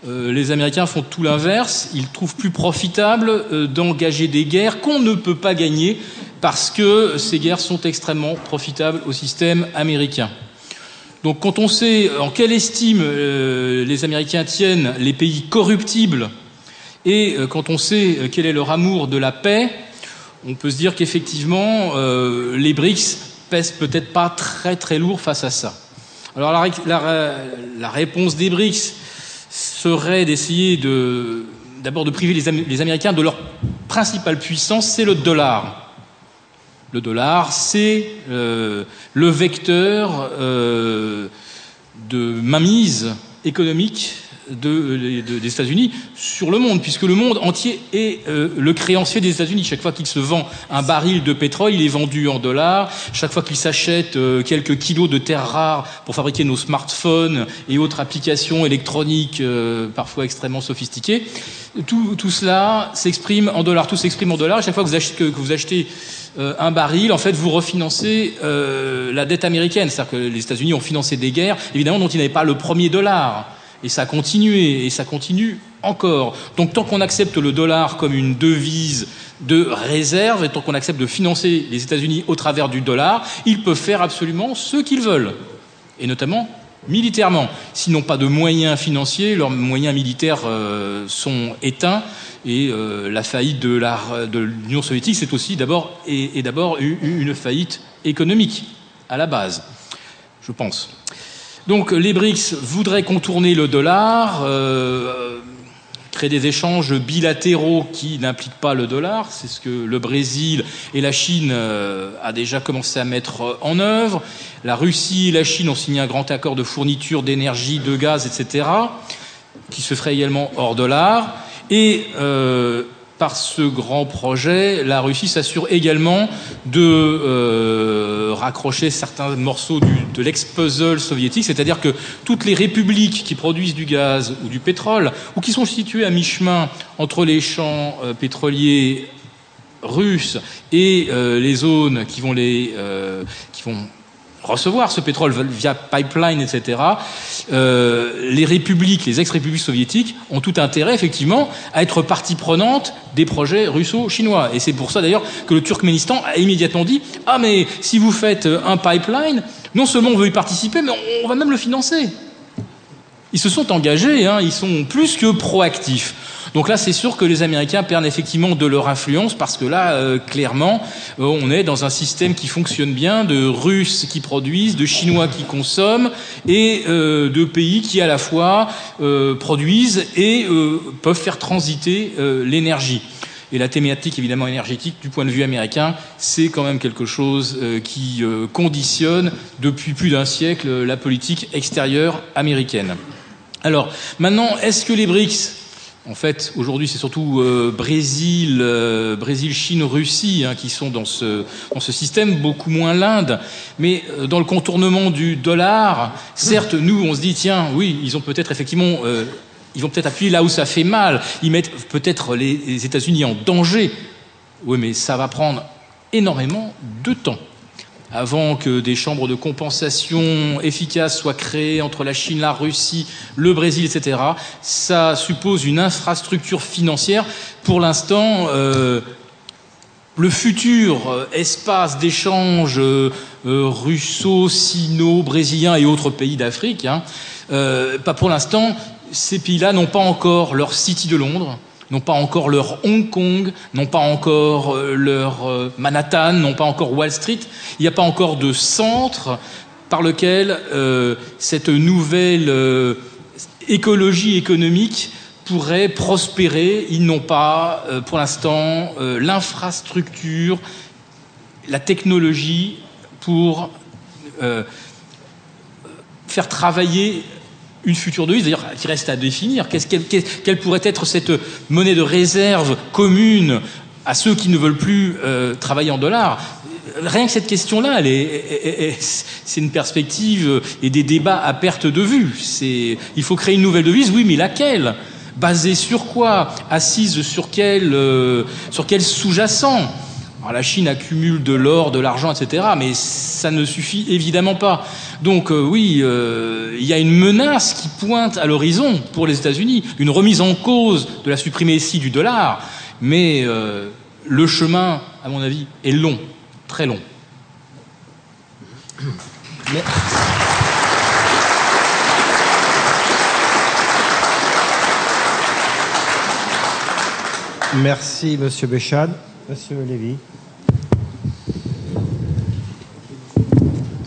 les Américains font tout l'inverse. Ils trouvent plus profitable d'engager des guerres qu'on ne peut pas gagner parce que ces guerres sont extrêmement profitables au système américain. Donc quand on sait en quelle estime euh, les Américains tiennent les pays corruptibles et euh, quand on sait euh, quel est leur amour de la paix, on peut se dire qu'effectivement les BRICS pèsent peut-être pas très très lourd face à ça. Alors la, réponse des BRICS serait d'essayer de d'abord de priver les Américains de leur principale puissance, c'est le dollar. Le dollar, c'est euh, le vecteur euh, de mainmise économique de, des États-Unis sur le monde, puisque le monde entier est euh, le créancier des États-Unis. Chaque fois qu'il se vend un baril de pétrole, il est vendu en dollars. Chaque fois qu'il s'achète quelques kilos de terres rares pour fabriquer nos smartphones et autres applications électroniques parfois extrêmement sophistiquées, tout, tout cela s'exprime en dollars. Tout s'exprime en dollars. chaque fois que vous achetez, que vous achetez euh, un baril, en fait, vous refinancez euh, la dette américaine. C'est-à-dire que les États-Unis ont financé des guerres, évidemment, dont ils n'avaient pas le premier dollar. Et ça a continué, et ça continue encore. Donc tant qu'on accepte le dollar comme une devise de réserve, et tant qu'on accepte de financer les États-Unis au travers du dollar, ils peuvent faire absolument ce qu'ils veulent. Et notamment militairement. S'ils n'ont pas de moyens financiers, leurs moyens militaires euh, sont éteints. Et euh, la faillite de l'Union soviétique, c'est aussi d'abord et, d'abord une faillite économique à la base, je pense. Donc les BRICS voudraient contourner le dollar, euh, créer des échanges bilatéraux qui n'impliquent pas le dollar. C'est ce que le Brésil et la Chine euh, a déjà commencé à mettre en œuvre. La Russie et la Chine ont signé un grand accord de fourniture d'énergie, de gaz, etc., qui se ferait également hors dollar. Euh, par ce grand projet, la Russie s'assure également de euh, raccrocher certains morceaux de l'ex-puzzle soviétique, c'est-à-dire que toutes les républiques qui produisent du gaz ou du pétrole, ou qui sont situées à mi-chemin entre les champs euh, pétroliers russes et les zones qui vont les qui vont recevoir ce pétrole via pipeline, etc., euh, les républiques, les ex-républiques soviétiques ont tout intérêt, effectivement, à être partie prenante des projets russo-chinois. Et c'est pour ça, d'ailleurs, que le Turkménistan a immédiatement dit « Ah, mais si vous faites un pipeline, non seulement on veut y participer, mais on va même le financer. » Ils se sont engagés, hein, ils sont plus que proactifs. Donc là, c'est sûr que les Américains perdent effectivement de leur influence parce que là, euh, clairement, euh, on est dans un système qui fonctionne bien, de Russes qui produisent, de Chinois qui consomment et euh, de pays qui à la fois produisent et peuvent faire transiter l'énergie. Et la thématique évidemment énergétique, du point de vue américain, c'est quand même quelque chose qui conditionne depuis plus d'un siècle la politique extérieure américaine. Alors maintenant, est-ce que les BRICS en fait, aujourd'hui, c'est surtout euh, Brésil, euh, Brésil, Chine, Russie hein, qui sont dans ce, système, beaucoup moins l'Inde. Mais euh, dans le contournement du dollar, certes, nous, on se dit, tiens, oui, ils ont peut-être effectivement, ils vont peut-être appuyer là où ça fait mal. Ils mettent peut-être les, les États-Unis en danger. Oui, mais ça va prendre énormément de temps avant que des chambres de compensation efficaces soient créées entre la Chine, la Russie, le Brésil, etc. Ça suppose une infrastructure financière. Pour l'instant, euh, le futur euh, espace d'échange euh, russo, sino, brésilien et autres pays d'Afrique, hein, pas pour l'instant, ces pays-là n'ont pas encore leur City de Londres, n'ont pas encore leur Hong Kong, n'ont pas encore leur Manhattan, n'ont pas encore Wall Street. Il n'y a pas encore de centre par lequel cette nouvelle écologie économique pourraient prospérer. Ils n'ont pas, euh, pour l'instant, euh, l'infrastructure, la technologie pour euh, faire travailler une future devise, d'ailleurs, qui reste à définir. quelle, pourrait être cette monnaie de réserve commune à ceux qui ne veulent plus travailler en dollars? Rien que cette question-là, c'est une perspective et des débats à perte de vue. Il faut créer une nouvelle devise, oui, mais laquelle? Basée sur quoi? Assise sur quel, euh, sur quel sous-jacent? La Chine accumule de l'or, de l'argent, etc., mais ça ne suffit évidemment pas. Donc euh, oui, euh, il y a une menace qui pointe à l'horizon pour les États-Unis, une remise en cause de la suprématie du dollar, mais le chemin, à mon avis, est long, très long. Merci, Monsieur Béchade. Monsieur Lévy.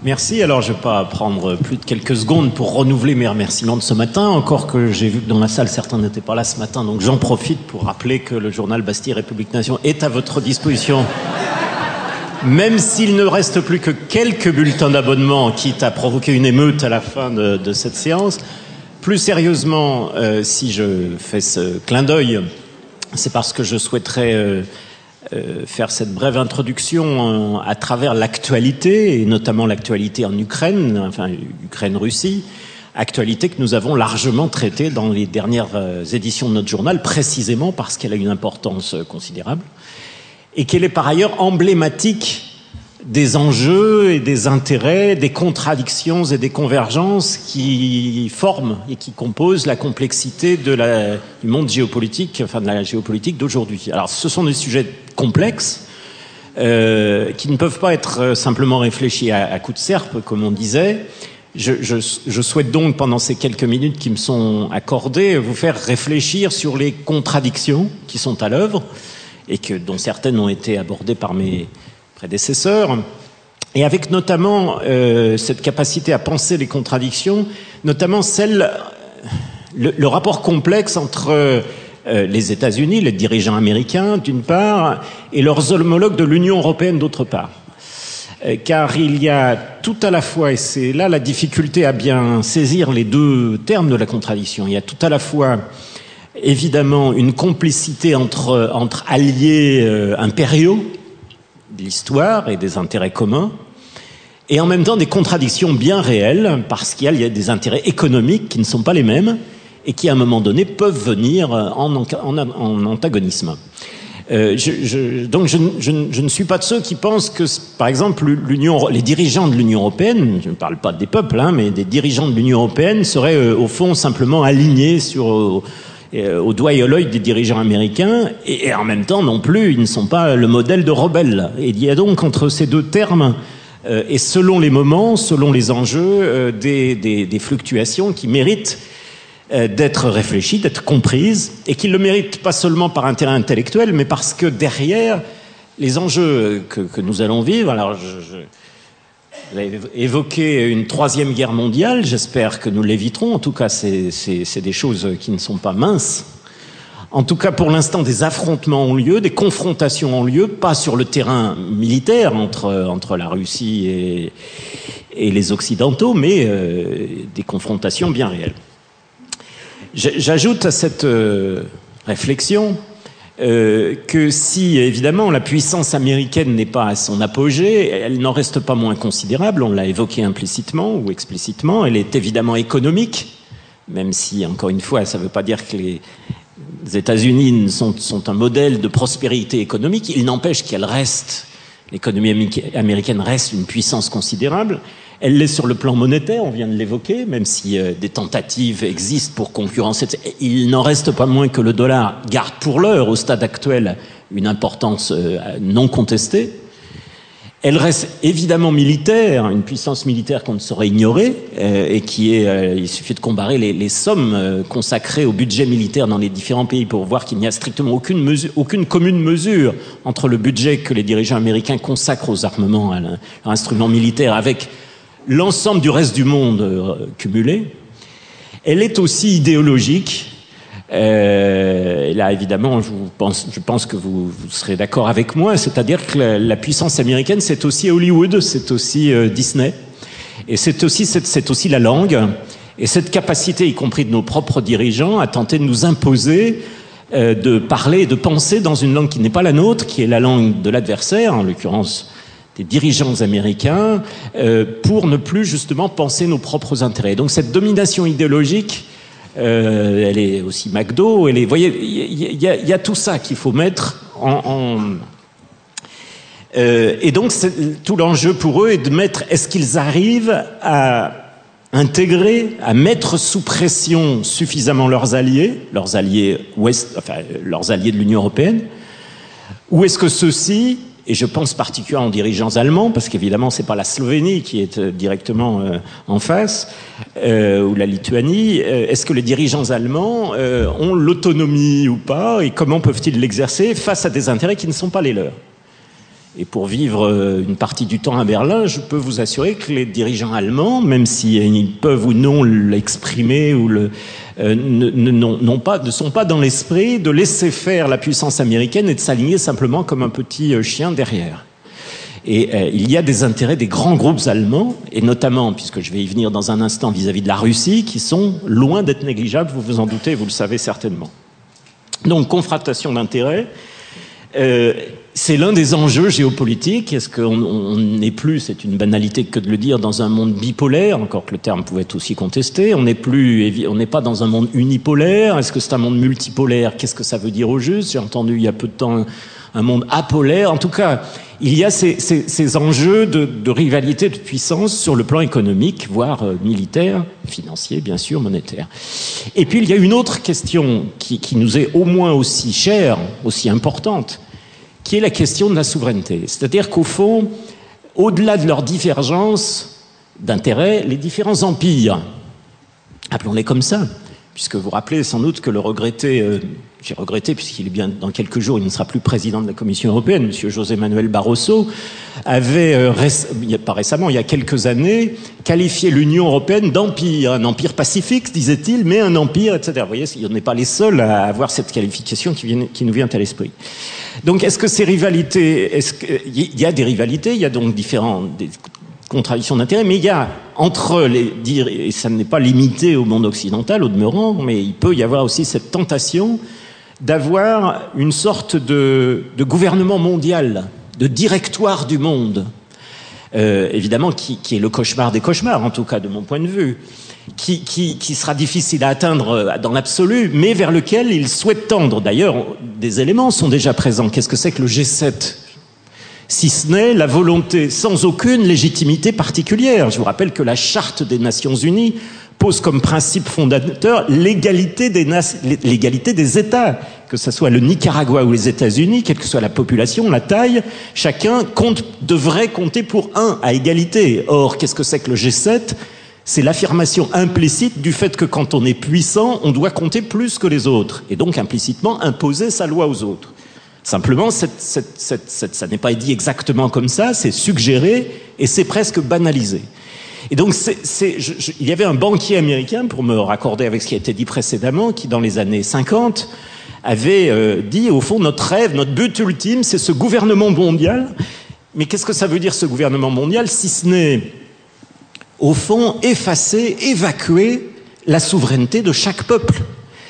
Merci. Alors, je ne vais pas prendre plus de quelques secondes pour renouveler mes remerciements de ce matin. Encore que j'ai vu que dans la salle, certains n'étaient pas là ce matin. Donc, j'en profite pour rappeler que le journal Bastille République Nation est à votre disposition. Même s'il ne reste plus que quelques bulletins d'abonnement, quitte à provoquer une émeute à la fin de, cette séance. Plus sérieusement, euh, si je fais ce clin d'œil c'est parce que je souhaiterais euh, euh, faire cette brève introduction à travers l'actualité, et notamment l'actualité en Ukraine, enfin Ukraine-Russie, actualité que nous avons largement traitée dans les dernières euh, éditions de notre journal, précisément parce qu'elle a une importance considérable, et qu'elle est par ailleurs emblématique des enjeux et des intérêts, des contradictions et des convergences qui forment et qui composent la complexité de la, du monde géopolitique, enfin de la géopolitique d'aujourd'hui. Alors, ce sont des sujets complexes euh, qui ne peuvent pas être simplement réfléchis à, à coup de serpe, comme on disait. Je, je, je, souhaite donc, pendant ces quelques minutes qui me sont accordées, vous faire réfléchir sur les contradictions qui sont à l'œuvre et que, dont certaines ont été abordées par mes prédécesseurs, et avec notamment euh, cette capacité à penser les contradictions, notamment celle, le, rapport complexe entre euh, les États-Unis, les dirigeants américains d'une part, et leurs homologues de l'Union européenne d'autre part. Euh, car il y a tout à la fois, et c'est là la difficulté à bien saisir les deux termes de la contradiction, il y a tout à la fois évidemment une complicité entre, entre alliés impériaux, de l'histoire et des intérêts communs, et en même temps des contradictions bien réelles, parce qu'il y a des intérêts économiques qui ne sont pas les mêmes, et qui à un moment donné peuvent venir en, antagonisme. Euh, je, donc je, je, ne suis pas de ceux qui pensent que, par exemple, l'Union, les dirigeants de l'Union européenne, je ne parle pas des peuples, hein, mais des dirigeants de l'Union européenne seraient euh, au fond simplement alignés sur euh, au doigt et à l'œil des dirigeants américains, et, en même temps non plus, ils ne sont pas le modèle de rebelles. Et il y a donc entre ces deux termes, euh, et selon les moments, selon les enjeux, euh, des, des, des, fluctuations qui méritent d'être réfléchies, d'être comprises, et qui le méritent pas seulement par intérêt intellectuel, mais parce que derrière les enjeux que, que nous allons vivre, alors je, je évoqué une troisième guerre mondiale, j'espère que nous l'éviterons. En tout cas, c'est des choses qui ne sont pas minces. En tout cas, pour l'instant, des affrontements ont lieu, des confrontations ont lieu, pas sur le terrain militaire entre, entre la Russie et, et les Occidentaux, mais euh, des confrontations bien réelles. J'ajoute à cette euh, réflexion euh, que si évidemment la puissance américaine n'est pas à son apogée, elle n'en reste pas moins considérable, on l'a évoqué implicitement ou explicitement, elle est évidemment économique, même si, encore une fois, ça ne veut pas dire que les États-Unis sont, sont un modèle de prospérité économique, il n'empêche qu'elle reste, l'économie américaine reste une puissance considérable, elle l'est sur le plan monétaire, on vient de l'évoquer, même si euh, des tentatives existent pour concurrencer. Il n'en reste pas moins que le dollar garde pour l'heure, au stade actuel, une importance euh, non contestée. Elle reste évidemment militaire, une puissance militaire qu'on ne saurait ignorer, euh, et qui est, euh, il suffit de comparer les, les sommes euh, consacrées au budget militaire dans les différents pays pour voir qu'il n'y a strictement aucune, mesure, aucune commune mesure entre le budget que les dirigeants américains consacrent aux armements, à l'instrument militaire, avec l'ensemble du reste du monde cumulé. Elle est aussi idéologique, euh, là, évidemment, je pense, que vous, serez d'accord avec moi, c'est-à-dire que la, puissance américaine, c'est aussi Hollywood, c'est aussi euh, Disney, et c'est aussi, la langue, et cette capacité, y compris de nos propres dirigeants, à tenter de nous imposer euh, de parler et de penser dans une langue qui n'est pas la nôtre, qui est la langue de l'adversaire, en l'occurrence des dirigeants américains, euh, pour ne plus justement penser nos propres intérêts. Donc cette domination idéologique, euh, elle est aussi McDo. Elle est, voyez, il y, a tout ça qu'il faut mettre en. en euh, et donc, tout l'enjeu pour eux est de mettre. Est-ce qu'ils arrivent à intégrer, à mettre sous pression suffisamment leurs alliés, leurs alliés ouest, enfin leurs alliés de l'Union européenne, ou est-ce que ceux-ci et je pense particulièrement aux dirigeants allemands, parce qu'évidemment, c'est pas la Slovénie qui est euh, directement euh, en face, euh, ou la Lituanie. Est-ce que les dirigeants allemands ont l'autonomie ou pas, et comment peuvent-ils l'exercer face à des intérêts qui ne sont pas les leurs? Et pour vivre euh, une partie du temps à Berlin, je peux vous assurer que les dirigeants allemands, même s'ils peuvent ou non l'exprimer ou le, euh, ne, sont pas dans l'esprit de laisser faire la puissance américaine et de s'aligner simplement comme un petit euh, chien derrière. Et il y a des intérêts des grands groupes allemands, et notamment, puisque je vais y venir dans un instant vis-à-vis -vis de la Russie, qui sont loin d'être négligeables, vous vous en doutez, vous le savez certainement. Donc, confrontation d'intérêts. Euh, c'est l'un des enjeux géopolitiques. Est-ce qu'on n'est plus, c'est une banalité que de le dire, dans un monde bipolaire, encore que le terme pouvait être aussi contesté. On n'est plus, on n'est pas dans un monde unipolaire. Est-ce que c'est un monde multipolaire? Qu'est-ce que ça veut dire au juste? J'ai entendu il y a peu de temps un monde apolaire. En tout cas, il y a ces, ces, enjeux de, de, rivalité de puissance sur le plan économique, voire euh, militaire, financier, bien sûr, monétaire. Et puis il y a une autre question qui, qui nous est au moins aussi chère, aussi importante, qui est la question de la souveraineté. C'est-à-dire qu'au fond, au-delà de leurs divergences d'intérêts, les différents empires, appelons-les comme ça, puisque vous rappelez sans doute que le regretté, euh, j'ai regretté puisqu'il est bien dans quelques jours, il ne sera plus président de la Commission européenne, Monsieur José Manuel Barroso, avait euh, pas récemment, il y a quelques années, qualifié l'Union européenne d'empire, un empire pacifique, disait-il, mais un empire, etc. Vous voyez, on n'est pas les seuls à avoir cette qualification qui, nous vient à l'esprit. Donc, est-ce que ces rivalités, est-ce qu'il y a des rivalités, il y a donc différents des contradictions d'intérêt, mais il y a entre les dire, et ça n'est pas limité au monde occidental, au demeurant, mais il peut y avoir aussi cette tentation d'avoir une sorte de, gouvernement mondial, de directoire du monde, euh, évidemment qui, est le cauchemar des cauchemars, en tout cas de mon point de vue, qui sera difficile à atteindre dans l'absolu, mais vers lequel il souhaite tendre. D'ailleurs, des éléments sont déjà présents. Qu'est-ce que c'est que le G7 si ce n'est la volonté sans aucune légitimité particulière. Je vous rappelle que la Charte des Nations Unies pose comme principe fondateur l'égalité des, États, que ce soit le Nicaragua ou les États-Unis, quelle que soit la population, la taille, chacun devrait compter pour un à égalité. Or, qu'est-ce que c'est que le G7 c'est l'affirmation implicite du fait que quand on est puissant, on doit compter plus que les autres, et donc implicitement imposer sa loi aux autres. Simplement, cette, ça n'est pas dit exactement comme ça, c'est suggéré et c'est presque banalisé. Et donc, il y avait un banquier américain, pour me raccorder avec ce qui a été dit précédemment, qui dans les années 50 avait euh, dit, au fond, notre rêve, notre but ultime, c'est ce gouvernement mondial. Mais qu'est-ce que ça veut dire ce gouvernement mondial, si ce n'est, au fond, effacer, évacuer la souveraineté de chaque peuple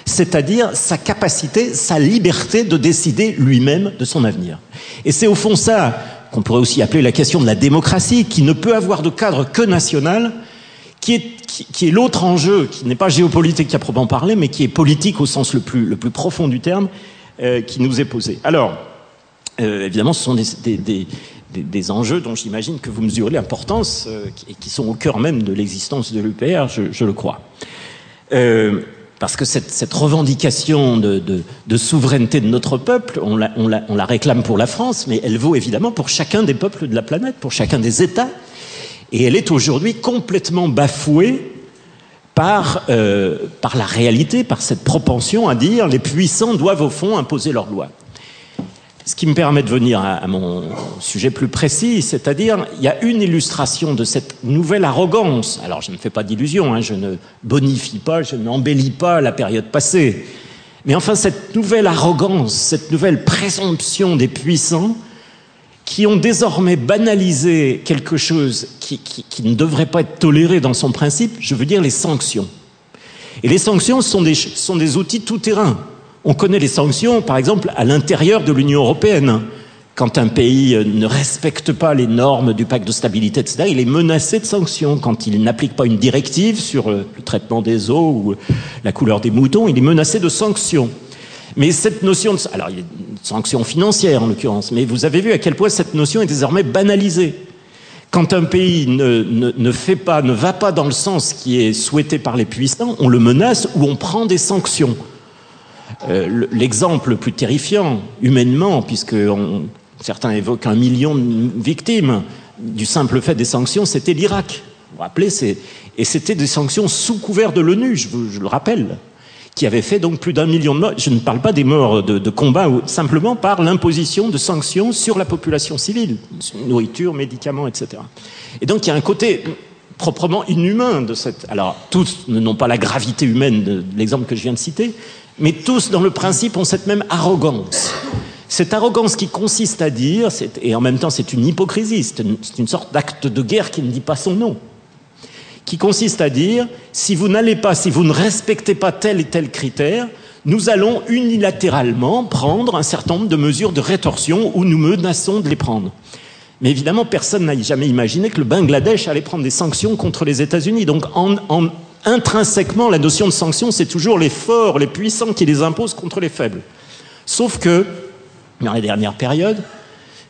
c'est-à-dire sa capacité, sa liberté de décider lui-même de son avenir. Et c'est au fond ça qu'on pourrait aussi appeler la question de la démocratie, qui ne peut avoir de cadre que national, qui est, l'autre enjeu, qui n'est pas géopolitique à proprement parler, mais qui est politique au sens le plus, profond du terme, euh, qui nous est posé. Alors, euh, évidemment, ce sont des, enjeux dont j'imagine que vous mesurez l'importance euh, et qui sont au cœur même de l'existence de l'UPR, je, le crois. Parce que cette, revendication de, souveraineté de notre peuple, on la réclame pour la France, mais elle vaut évidemment pour chacun des peuples de la planète, pour chacun des États. Et elle est aujourd'hui complètement bafouée par, euh, par la réalité, par cette propension à dire les puissants doivent au fond imposer leurs lois. Ce qui me permet de venir à, mon sujet plus précis, c'est-à-dire il y a une illustration de cette nouvelle arrogance. Alors je ne fais pas d'illusion, hein, je ne bonifie pas, je n'embellis pas la période passée. Mais enfin cette nouvelle arrogance, cette nouvelle présomption des puissants qui ont désormais banalisé quelque chose qui ne devrait pas être toléré dans son principe, je veux dire les sanctions. Et les sanctions sont des, sont des outils tout-terrain. On connaît les sanctions, par exemple, à l'intérieur de l'Union européenne. Quand un pays ne respecte pas les normes du pacte de stabilité, etc., il est menacé de sanctions. Quand il n'applique pas une directive sur le traitement des eaux ou la couleur des moutons, il est menacé de sanctions. Mais cette notion de... Alors, il y a en l'occurrence, mais vous avez vu à quel point cette notion est désormais banalisée. Quand un pays ne, ne, ne fait pas, ne va pas dans le sens qui est souhaité par les puissants, on le menace ou on prend des sanctions. Euh, l'exemple le plus terrifiant, humainement, puisque certains évoquent un million de victimes du simple fait des sanctions, c'était l'Irak. Vous vous rappelez Et c'était des sanctions sous couvert de l'ONU, je, le rappelle, qui avaient fait donc plus d'un million de morts. Je ne parle pas des morts de, de combat, simplement par l'imposition de sanctions sur la population civile, nourriture, médicaments, etc. Et donc il y a un côté proprement inhumain de cette. Alors tous n'ont pas la gravité humaine de l'exemple que je viens de citer, mais tous, dans le principe, ont cette même arrogance. Cette arrogance qui consiste à dire, et en même temps c'est une hypocrisie, c'est une, sorte d'acte de guerre qui ne dit pas son nom, qui consiste à dire, si vous n'allez pas, si vous ne respectez pas tel et tel critère, nous allons unilatéralement prendre un certain nombre de mesures de rétorsion ou nous menaçons de les prendre. Mais évidemment, personne n'a jamais imaginé que le Bangladesh allait prendre des sanctions contre les États-Unis. Donc, en, intrinsèquement, la notion de sanction, c'est toujours les forts, les puissants qui les imposent contre les faibles. Sauf que, dans les dernières périodes,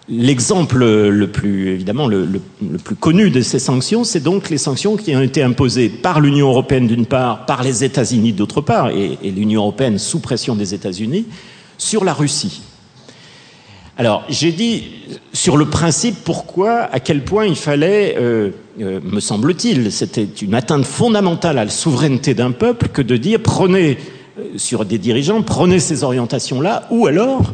l'exemple le plus, évidemment, le, plus connu de ces sanctions, c'est donc les sanctions qui ont été imposées par l'Union européenne d'une part, par les États-Unis d'autre part, et, et l'Union européenne sous pression des États-Unis, sur la Russie. Alors, j'ai dit sur le principe pourquoi, à quel point il fallait, euh, euh, me semble-t-il, c'était une atteinte fondamentale à la souveraineté d'un peuple que de dire prenez euh, sur des dirigeants, prenez ces orientations-là, ou alors,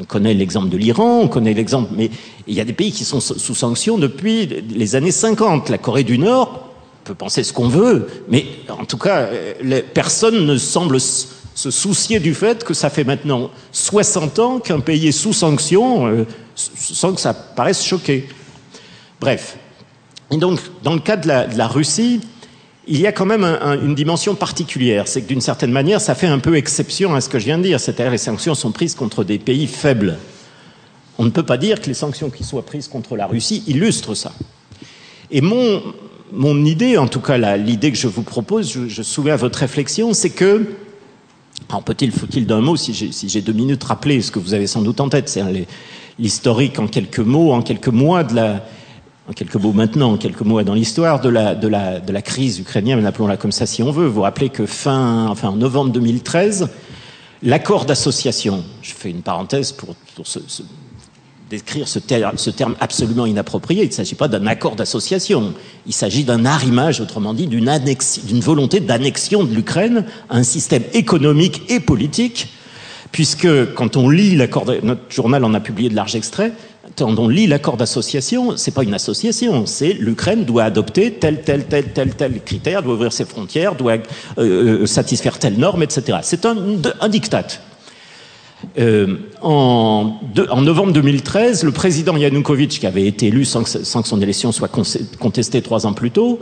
on connaît l'exemple de l'Iran, on connaît l'exemple, mais il y a des pays qui sont sous sanction depuis les années 50. La Corée du Nord, peut penser ce qu'on veut, mais en tout cas, personne ne semble se soucier du fait que ça fait maintenant 60 ans qu'un pays est sous sanction euh, sans que ça paraisse choqué. Bref. Et donc, dans le cas de la, Russie, il y a quand même un, un, une dimension particulière. C'est que d'une certaine manière, ça fait un peu exception à ce que je viens de dire. C'est-à-dire les sanctions sont prises contre des pays faibles. On ne peut pas dire que les sanctions qui soient prises contre la Russie illustrent ça. Et mon, idée, en tout cas l'idée que je vous propose, je, je à votre réflexion, c'est que alors peut-il, faut-il d'un mot, si j'ai si deux minutes, rappeler ce que vous avez sans doute en tête, c'est l'historique en quelques mots, en quelques mois de la, en quelques mots maintenant, en quelques mois dans l'histoire de la, de, la, de la crise ukrainienne, appelons-la comme ça si on veut. Vous rappelez que fin, enfin en novembre 2013, l'accord d'association, je fais une parenthèse pour, pour ce, ce, décrire ce, ter ce terme absolument inapproprié. Il ne s'agit pas d'un accord d'association. Il s'agit d'un arrimage, autrement dit, d'une volonté d'annexion de l'Ukraine à un système économique et politique, puisque quand on lit l'accord, notre journal en a publié de larges extraits, quand on lit l'accord d'association, c'est pas une association, c'est l'Ukraine doit adopter tel, tel, tel, tel, tel critère, doit ouvrir ses frontières, doit euh, satisfaire telle norme, etc. C'est un, un diktat. Euh, en, de, en, novembre 2013, le président Yanukovych, qui avait été élu sans que, son élection soit contestée trois ans plus tôt,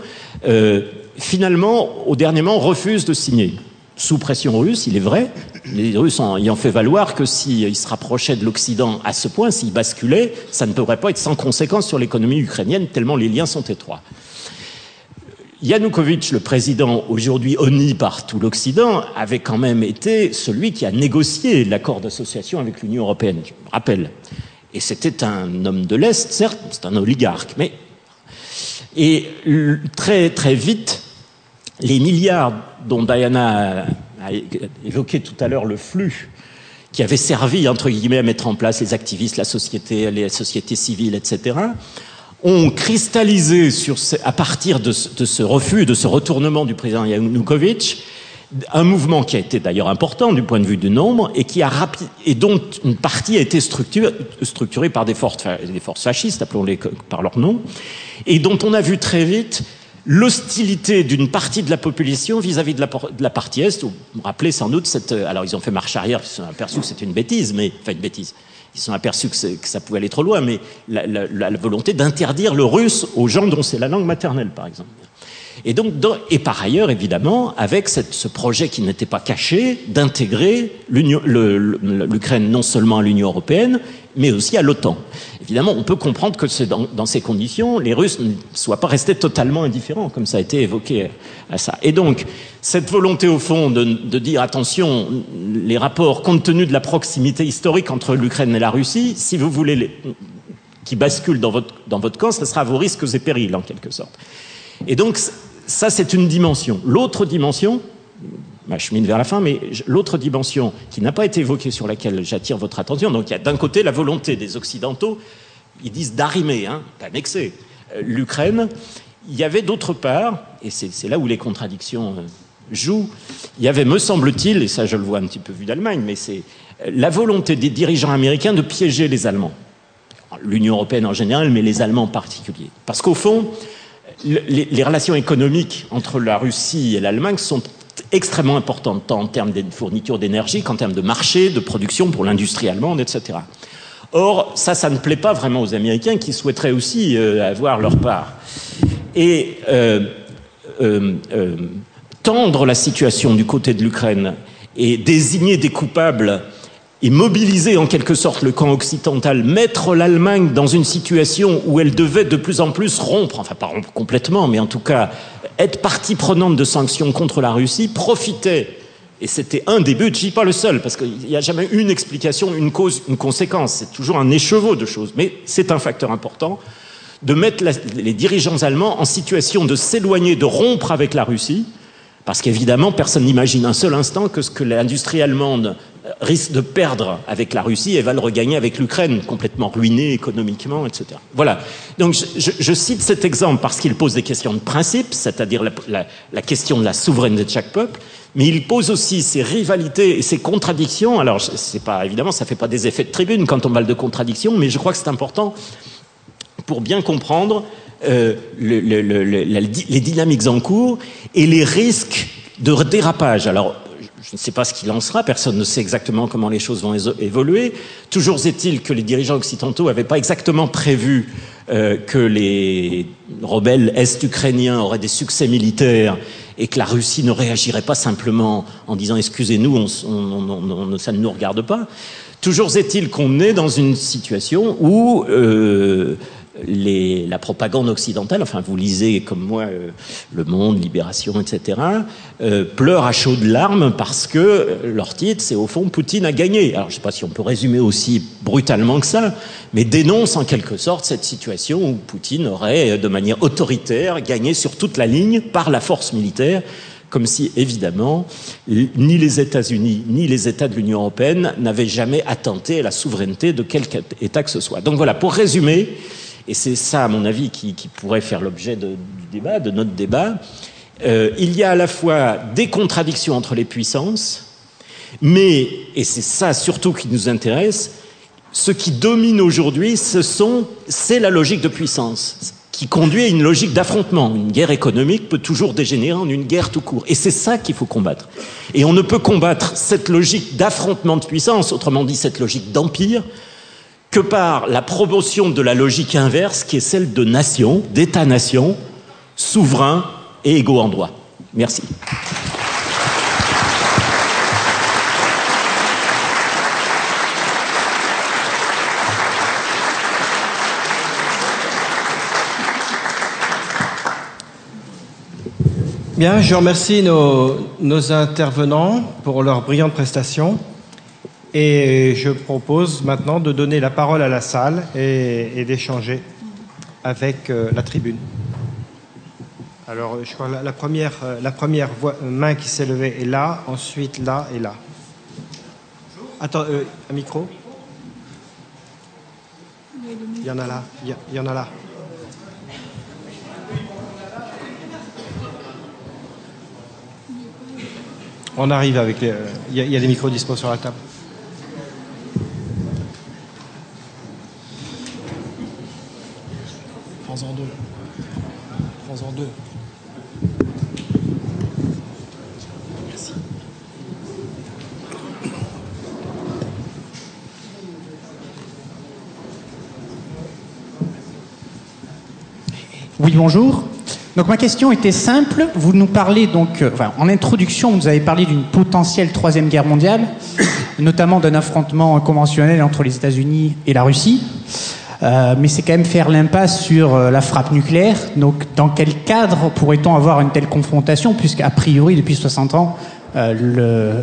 euh, finalement, au dernier moment, refuse de signer. Sous pression russe, il est vrai, les Russes en, ayant fait valoir que s'ils se rapprochaient de l'Occident à ce point, s'ils basculaient, ça ne devrait pas être sans conséquence sur l'économie ukrainienne, tellement les liens sont étroits. Yanukovych, le président aujourd'hui honni par tout l'Occident, avait quand même été celui qui a négocié l'accord d'association avec l'Union européenne, je me rappelle. Et c'était un homme de l'Est, certes, c'est un oligarque, mais. Et très, très vite, les milliards dont Diana a, évoqué tout à l'heure le flux qui avait servi, entre guillemets, à mettre en place les activistes, la société, les sociétés civiles, etc., ont cristallisé à partir de ce, refus, de ce retournement du président Yanukovych, un mouvement qui a été d'ailleurs important du point de vue du nombre et a dont une partie a été structurée, par des forces, fascistes, appelons-les par leur nom, et dont on a vu très vite l'hostilité d'une partie de la population vis-à-vis de, la partie Est. Vous vous rappelez sans doute cette... Alors ils ont fait marche arrière, se sont aperçus que c'était une bêtise, mais... Enfin une bêtise. Ils sont aperçus que, ça pouvait aller trop loin, mais la, volonté d'interdire le russe aux gens dont c'est la langue maternelle, par exemple. Et donc, et par ailleurs, évidemment, avec ce projet qui n'était pas caché, d'intégrer l'Ukraine non seulement à l'Union européenne, mais aussi à l'OTAN. Évidemment, on peut comprendre que dans, ces conditions, les Russes ne soient pas restés totalement indifférents, comme ça a été évoqué à ça. Et donc, cette volonté, au fond, de, dire attention, les rapports, compte tenu de la proximité historique entre l'Ukraine et la Russie, si vous voulez qui basculent dans votre, dans votre camp, ce sera à vos risques et périls, en quelque sorte. Et donc, ça, c'est une dimension. L'autre dimension, ma chemine vers la fin, mais l'autre dimension qui n'a pas été évoquée, sur laquelle j'attire votre attention, donc il y a d'un côté la volonté des Occidentaux, ils disent d'arrimer, hein, d'annexer euh, l'Ukraine. Il y avait d'autre part, et c'est là où les contradictions euh, jouent, il y avait, me semble-t-il, et ça je le vois un petit peu vu d'Allemagne, mais c'est euh, la volonté des dirigeants américains de piéger les Allemands. L'Union européenne en général, mais les Allemands en particulier. Parce qu'au fond, les, les, relations économiques entre la Russie et l'Allemagne sont extrêmement importantes, tant en termes de fourniture d'énergie qu'en termes de marché, de production pour l'industrie allemande, etc. Or, ça, ça ne plaît pas vraiment aux Américains qui souhaiteraient aussi euh, avoir leur part. Et euh, euh tendre la situation du côté de l'Ukraine et désigner des coupables et mobiliser en quelque sorte le camp occidental, mettre l'Allemagne dans une situation où elle devait de plus en plus rompre, enfin pas rompre complètement, mais en tout cas être partie prenante de sanctions contre la Russie, profitait, et c'était un des buts, je dis pas le seul, parce qu'il n'y a jamais une explication, une cause, une conséquence, c'est toujours un écheveau de choses, mais c'est un facteur important, de mettre les dirigeants allemands en situation de s'éloigner, de rompre avec la Russie, parce qu'évidemment, personne n'imagine un seul instant que ce que l'industrie allemande risque de perdre avec la Russie et va le regagner avec l'Ukraine, complètement ruinée économiquement, etc. Voilà. Donc je, cite cet exemple parce qu'il pose des questions de principe, c'est-à-dire la, question de la souveraineté de chaque peuple, mais il pose aussi ces rivalités et ces contradictions. Alors c'est pas évidemment, ça fait pas des effets de tribune quand on parle de contradictions, mais je crois que c'est important pour bien comprendre euh, le, le, le, les dynamiques en cours et les risques de dérapage. Alors, je ne sais pas ce qu'il en sera, personne ne sait exactement comment les choses vont évoluer. Toujours est-il que les dirigeants occidentaux n'avaient pas exactement prévu euh, que les rebelles est-ukrainiens auraient des succès militaires et que la Russie ne réagirait pas simplement en disant excusez-nous, on, on, on, ça ne nous regarde pas. Toujours est-il qu'on est dans une situation où euh, les, la propagande occidentale, enfin vous lisez comme moi euh, Le Monde, Libération, etc., euh, pleurent à chaudes larmes parce que euh, leur titre, c'est au fond Poutine a gagné. Alors je ne sais pas si on peut résumer aussi brutalement que ça, mais dénonce en quelque sorte cette situation où Poutine aurait, de manière autoritaire, gagné sur toute la ligne par la force militaire comme si, évidemment, ni les États-Unis ni les États de l'Union européenne n'avaient jamais attenté à la souveraineté de quelque État que ce soit. Donc voilà, pour résumer, et c'est ça, à mon avis, qui, pourrait faire l'objet du débat, de notre débat, euh, il y a à la fois des contradictions entre les puissances, mais, et c'est ça surtout qui nous intéresse, ce qui domine aujourd'hui, ce c'est la logique de puissance qui conduit à une logique d'affrontement. Une guerre économique peut toujours dégénérer en une guerre tout court. Et c'est ça qu'il faut combattre. Et on ne peut combattre cette logique d'affrontement de puissance, autrement dit cette logique d'empire, que par la promotion de la logique inverse qui est celle de nation, d'État-nation, souverain et égaux en droit. Merci. Bien, je remercie nos, nos intervenants pour leur brillante prestation. Et je propose maintenant de donner la parole à la salle et, d'échanger avec euh, la tribune. Alors, je crois la, la première, euh, la première main qui s'est levée est là, ensuite là et là. Attends, euh, un micro Il y en a là, il y, y en a là. On arrive avec les. Il y, y a des micros dispo sur la table. Prends-en deux. Oui, bonjour. Donc ma question était simple. Vous nous parlez donc, euh, en introduction, vous nous avez parlé d'une potentielle troisième guerre mondiale, [COUGHS] notamment d'un affrontement conventionnel entre les États-Unis et la Russie. Euh, mais c'est quand même faire l'impasse sur euh, la frappe nucléaire. Donc, dans quel cadre pourrait-on avoir une telle confrontation, puisqu'a priori, depuis 60 ans, euh,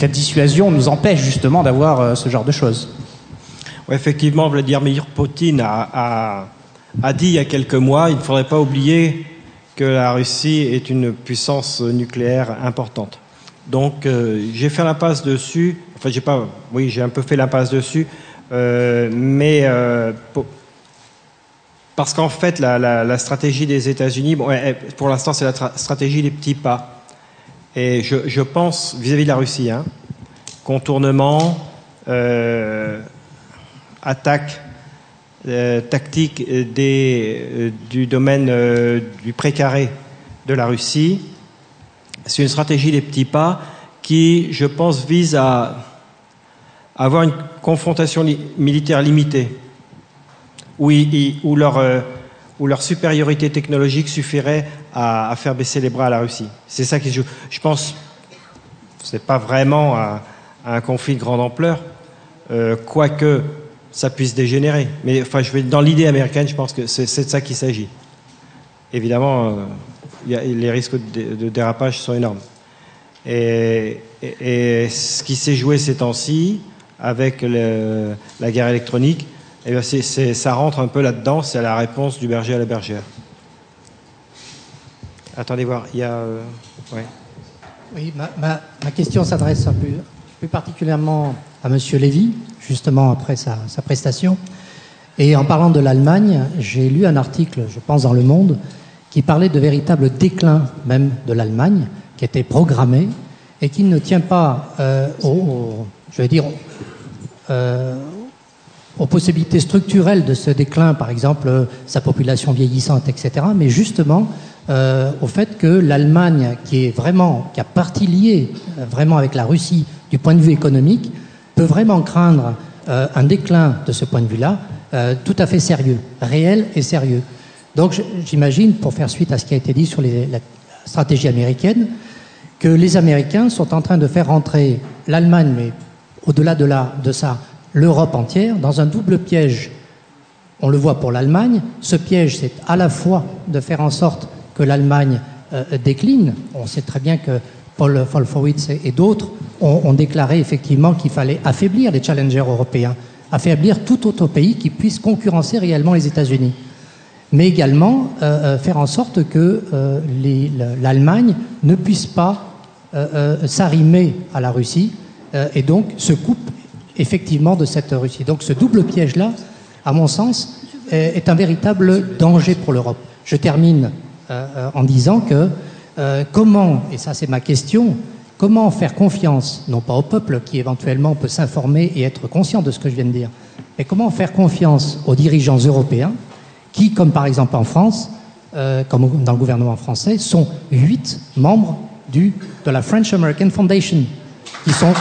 la dissuasion nous empêche justement d'avoir ce genre de choses. Ouais, effectivement, Vladimir Poutine a, a- dit il y a quelques mois, il ne faudrait pas oublier que la Russie est une puissance nucléaire importante. Donc, j'ai fait l'impasse dessus. Enfin, j'ai pas. Oui, j'ai un peu fait l'impasse dessus, mais euh, parce qu'en fait, la, stratégie des États-Unis, bon, pour l'instant, c'est la tra- stratégie des petits pas. Et je, pense vis-à-vis de la Russie, hein, contournement. euh, attaque euh, tactique euh, euh, du domaine euh, du précaré de la Russie. C'est une stratégie des petits pas qui, je pense, vise à avoir une confrontation li- militaire limitée, euh, où leur supériorité technologique suffirait à, faire baisser les bras à la Russie. C'est ça qui se joue. Je pense, c'est pas vraiment un, conflit de grande ampleur, euh, quoique ça puisse dégénérer. Mais enfin, je dans l'idée américaine, je pense que c'est de ça qu'il s'agit. Évidemment, euh, les risques de, dérapage sont énormes. Et ce qui s'est joué ces temps-ci, avec la guerre électronique, eh bien, ça rentre un peu là-dedans, c'est la réponse du berger à la bergère. Attendez voir, il y a... euh. Oui, ma, question s'adresse plus particulièrement à M. Lévy, justement après sa, prestation. Et en parlant de l'Allemagne, j'ai lu un article, je pense, dans Le Monde, qui parlait de véritable déclin même de l'Allemagne, qui était programmé et qui ne tient pas euh, au- je vais dire, euh, aux possibilités structurelles de ce déclin, par exemple euh, sa population vieillissante, etc., mais justement euh, au fait que l'Allemagne, qui est vraiment, qui a partie liée vraiment avec la Russie du point de vue économique, peut vraiment craindre un déclin de ce point de vue-là, tout à fait sérieux, réel et sérieux. Donc j'imagine, pour faire suite à ce qui a été dit sur la stratégie américaine, que les Américains sont en train de faire rentrer l'Allemagne, mais au-delà de, ça, l'Europe entière, dans un double piège. On le voit pour l'Allemagne. Ce piège, c'est à la fois de faire en sorte que l'Allemagne euh, décline. On sait très bien que Paul Wolfowitz et, d'autres ont, déclaré effectivement qu'il fallait affaiblir les challengers européens, affaiblir tout autre pays qui puisse concurrencer réellement les États-Unis mais également euh, euh, faire en sorte que l'Allemagne ne puisse pas s'arrimer à la Russie et donc se coupe effectivement de cette Russie. Donc ce double piège-là, à mon sens, est, un véritable danger pour l'Europe. Je termine euh, euh, en disant que euh, comment, et ça c'est ma question, comment faire confiance, non pas au peuple qui éventuellement peut s'informer et être conscient de ce que je viens de dire, mais comment faire confiance aux dirigeants européens qui, comme par exemple en France, euh, comme dans le gouvernement français, sont huit membres de la French American Foundation, qui sont...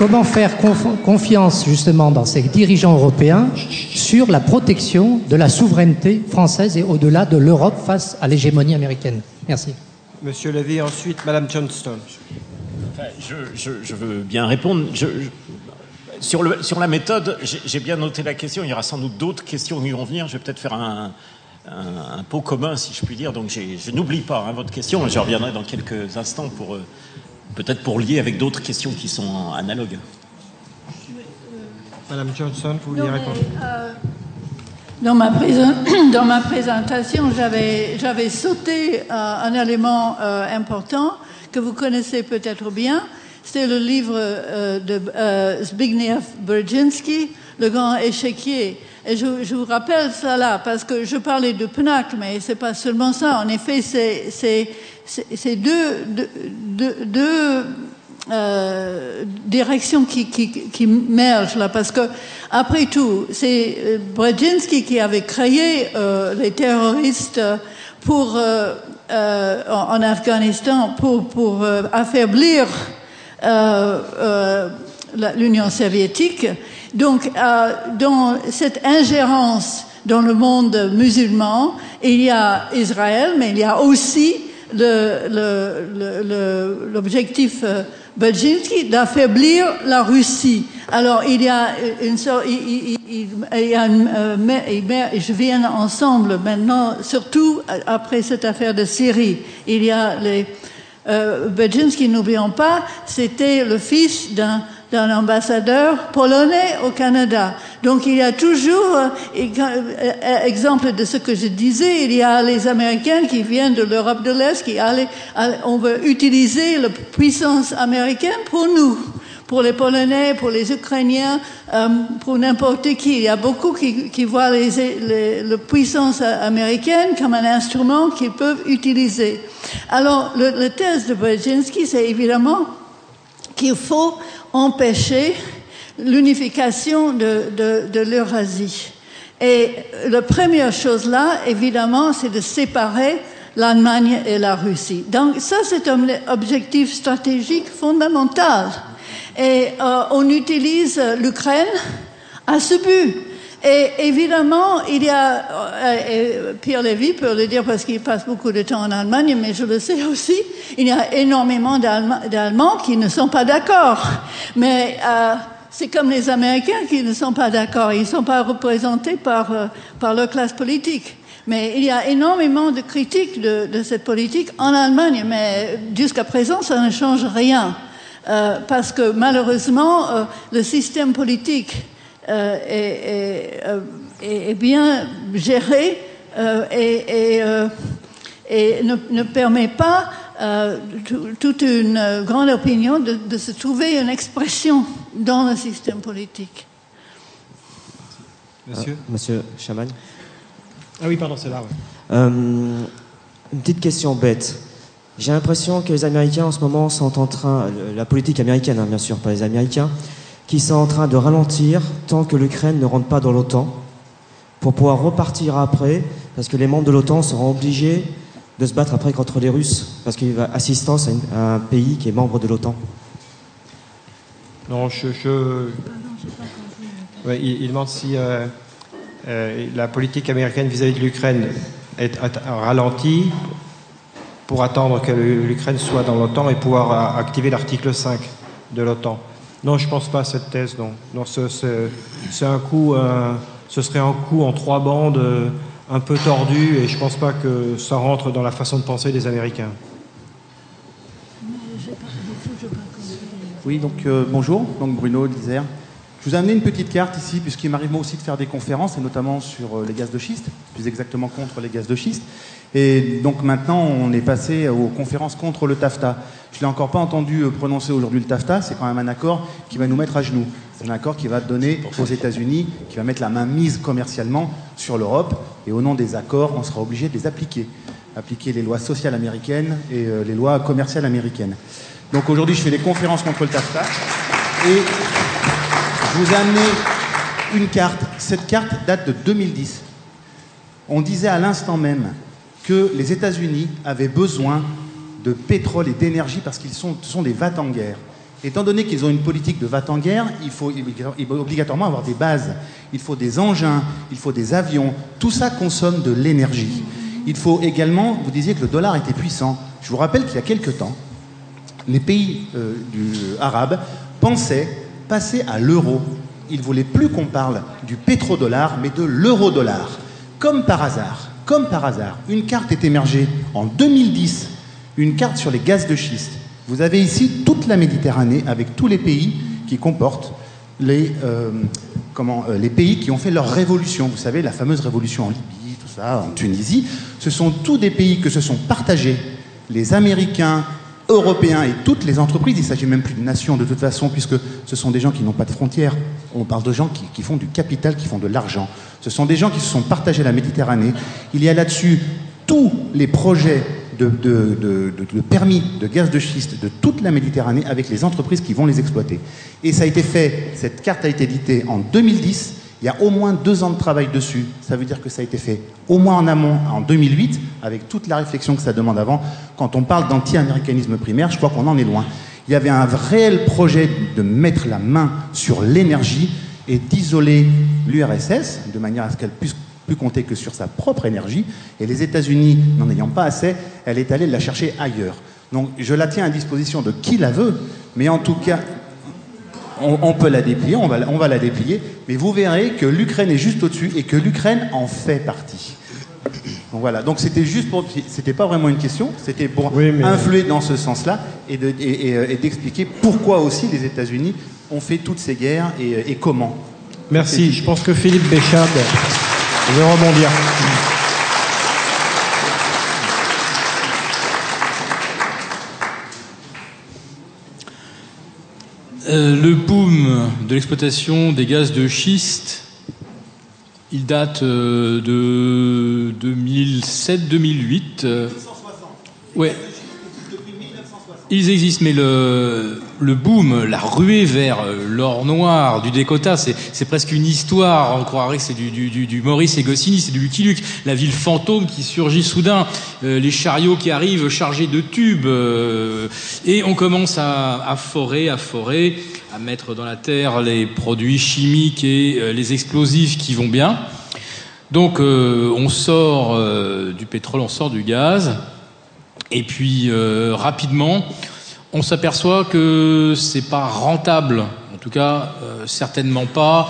Comment faire conf- confiance justement dans ces dirigeants européens sur la protection de la souveraineté française et au-delà de l'Europe face à l'hégémonie américaine Merci. Monsieur Levy, ensuite Madame Johnston. Enfin, je, je- je veux bien répondre. Je- je- sur, le- sur la méthode, j'ai bien noté la question. Il y aura sans doute d'autres questions qui vont venir. Je vais peut-être faire un, un- un pot commun, si je puis dire. Donc je n'oublie pas hein, votre question. Je reviendrai dans quelques instants pour euh, peut-être pour lier avec d'autres questions qui sont analogues. Madame Johnson, vous vouliez répondre euh, Dans ma, présent- [COUGHS] dans ma présentation, j'avais sauté euh, un élément euh, important que vous connaissez peut-être bien. C'est le livre euh, de euh, Zbigniew Brzezinski, Le grand échiquier. Et je, vous rappelle là, parce que je parlais de PNAC, mais c'est pas seulement ça. En effet, c'est deux, deux, euh, direction qui, qui, qui merge là, parce que après tout, c'est euh, Brzezinski qui avait créé euh, les terroristes pour en, Afghanistan pour affaiblir l'Union soviétique. Donc, euh, dans cette ingérence dans le monde musulman, il y a Israël, mais il y a aussi l'objectif euh, d'affaiblir la Russie. Alors il y a une sorte, il, y a une, euh, je viens ensemble maintenant, surtout euh, après cette affaire de Syrie. Il y a les euh, n'oublions pas, c'était le fils d'un d'un ambassadeur polonais au Canada. Donc il y a toujours, euh, euh, euh, exemple de ce que je disais, il y a les Américains qui viennent de l'Europe de l'Est, qui allaient, on veut utiliser la puissance américaine pour nous, pour les Polonais, pour les Ukrainiens, pour n'importe qui. Il y a beaucoup qui, voient la puissance américaine comme un instrument qu'ils peuvent utiliser. Alors, le, la thèse de Brzezinski, c'est évidemment qu'il faut empêcher l'unification de, l'Eurasie. Et la première chose là, évidemment, c'est de séparer l'Allemagne et la Russie. Donc ça, c'est un objectif stratégique fondamental. Et euh, on utilise l'Ukraine à ce but. Et évidemment, il y a, euh, Pierre Lévy peut le dire parce qu'il passe beaucoup de temps en Allemagne, mais je le sais aussi, il y a énormément d'Allem- d'Allemands qui ne sont pas d'accord. Mais euh, c'est comme les Américains qui ne sont pas d'accord. Ils ne sont pas représentés par, euh, par leur classe politique. Mais il y a énormément de critiques de, de cette politique en Allemagne, mais jusqu'à présent, ça ne change rien. Euh, parce que malheureusement, euh, le système politique euh, est, est, euh, est- bien géré euh, et, et, euh, et ne, ne permet pas euh, tout- toute une grande opinion de, de se trouver une expression dans le système politique. Monsieur Monsieur Chamagne Ah oui, pardon, c'est là. ouais. Euh, Une petite question bête. J'ai l'impression que les Américains en ce moment sont en train, la politique américaine hein, bien sûr, pas les Américains, qui sont en train de ralentir tant que l'Ukraine ne rentre pas dans l'OTAN, pour pouvoir repartir après, parce que les membres de l'OTAN seront obligés de se battre après contre les Russes, parce qu'il y a assistance à, à un pays qui est membre de l'OTAN. Non, je. il, demande si euh, euh, la politique américaine vis-à-vis de l'Ukraine est ralentie pour attendre que l'Ukraine soit dans l'OTAN et pouvoir a- activer l'article 5 de l'OTAN. Non, je ne pense pas à cette thèse, non. non ce, ce- c'est un coup, euh, ce serait un coup en trois bandes euh, un peu tordu et je ne pense pas que ça rentre dans la façon de penser des Américains. Oui, donc euh, bonjour, donc Bruno Lizer. Je vous ai amené une petite carte ici, puisqu'il m'arrive moi aussi de faire des conférences, et notamment sur les gaz de schiste, plus exactement contre les gaz de schiste. Et donc maintenant, on est passé aux conférences contre le TAFTA. Je ne l'ai encore pas entendu euh, prononcer aujourd'hui le TAFTA, c'est quand même un accord qui va nous mettre à genoux. C'est un accord qui va donner aux États-Unis, qui va mettre la main mise commercialement sur l'Europe, et au nom des accords, on sera obligé de les appliquer. Appliquer les lois sociales américaines et euh, les lois commerciales américaines. Donc aujourd'hui, je fais des conférences contre le TAFTA. Et je vous amené une carte. Cette carte date de 2010. On disait à l'instant même que les États-Unis avaient besoin de pétrole et d'énergie parce qu'ils sont, des vats en guerre. Étant donné qu'ils ont une politique de vats en guerre, il faut obligatoirement avoir des bases. Il faut des engins, il faut des avions. Tout ça consomme de l'énergie. Il faut également, vous disiez que le dollar était puissant. Je vous rappelle qu'il y a quelque temps, les pays euh, du, arabes pensaient passer à l'euro. Ils ne voulaient plus qu'on parle du pétrodollar, mais de l'euro-dollar. Comme par hasard, comme par hasard, une carte est émergée en 2010, une carte sur les gaz de schiste. Vous avez ici toute la Méditerranée avec tous les pays qui comportent les, euh, euh, les pays qui ont fait leur révolution. Vous savez, la fameuse révolution en Libye, tout ça, en Tunisie. Ce sont tous des pays que se sont partagés les Américains, Européens et toutes les entreprises. Il ne s'agit même plus de nations de toute façon, puisque ce sont des gens qui n'ont pas de frontières. On parle de gens qui, font du capital, qui font de l'argent. Ce sont des gens qui se sont partagés la Méditerranée. Il y a là-dessus tous les projets de- de permis de gaz de schiste de toute la Méditerranée avec les entreprises qui vont les exploiter. Et ça a été fait, cette carte a été éditée en 2010. Il y a au moins deux ans de travail dessus. Ça veut dire que ça a été fait au moins en amont en 2008, avec toute la réflexion que ça demande avant. Quand on parle d'anti-américanisme primaire, je crois qu'on en est loin. Il y avait un réel projet de mettre la main sur l'énergie et d'isoler l'URSS de manière à ce qu'elle puisse plus compter que sur sa propre énergie. Et les États-Unis, n'en ayant pas assez, elle est allée la chercher ailleurs. Donc je la tiens à disposition de qui la veut, mais en tout cas, on, peut la déplier, on va, on va la déplier, mais vous verrez que l'Ukraine est juste au-dessus et que l'Ukraine en fait partie. Donc voilà, donc c'était juste pour. C'était pas vraiment une question, c'était pour influer dans ce sens-là et de- et- et, euh, et d'expliquer pourquoi aussi les États-Unis ont fait toutes ces guerres et, et comment. Merci. Je pense que Philippe Béchade veut rebondir. Euh, le boom de l'exploitation des gaz de schiste, il date euh, de 2007-2008. euh, ouais. Ils existent, mais le, le boom, la ruée vers euh, l'or noir du Dakota, c'est presque une histoire. On croirait que c'est du, du, du, Maurice et Goscinny, c'est du Lucky Luke. La ville fantôme qui surgit soudain, les chariots qui arrivent chargés de tubes, et on commence à, à forer, à forer, à mettre dans la terre les produits chimiques et euh, les explosifs qui vont bien. Donc euh, on sort euh, du pétrole, on sort du gaz. Et puis rapidement, on s'aperçoit que c'est pas rentable. En tout cas, certainement pas,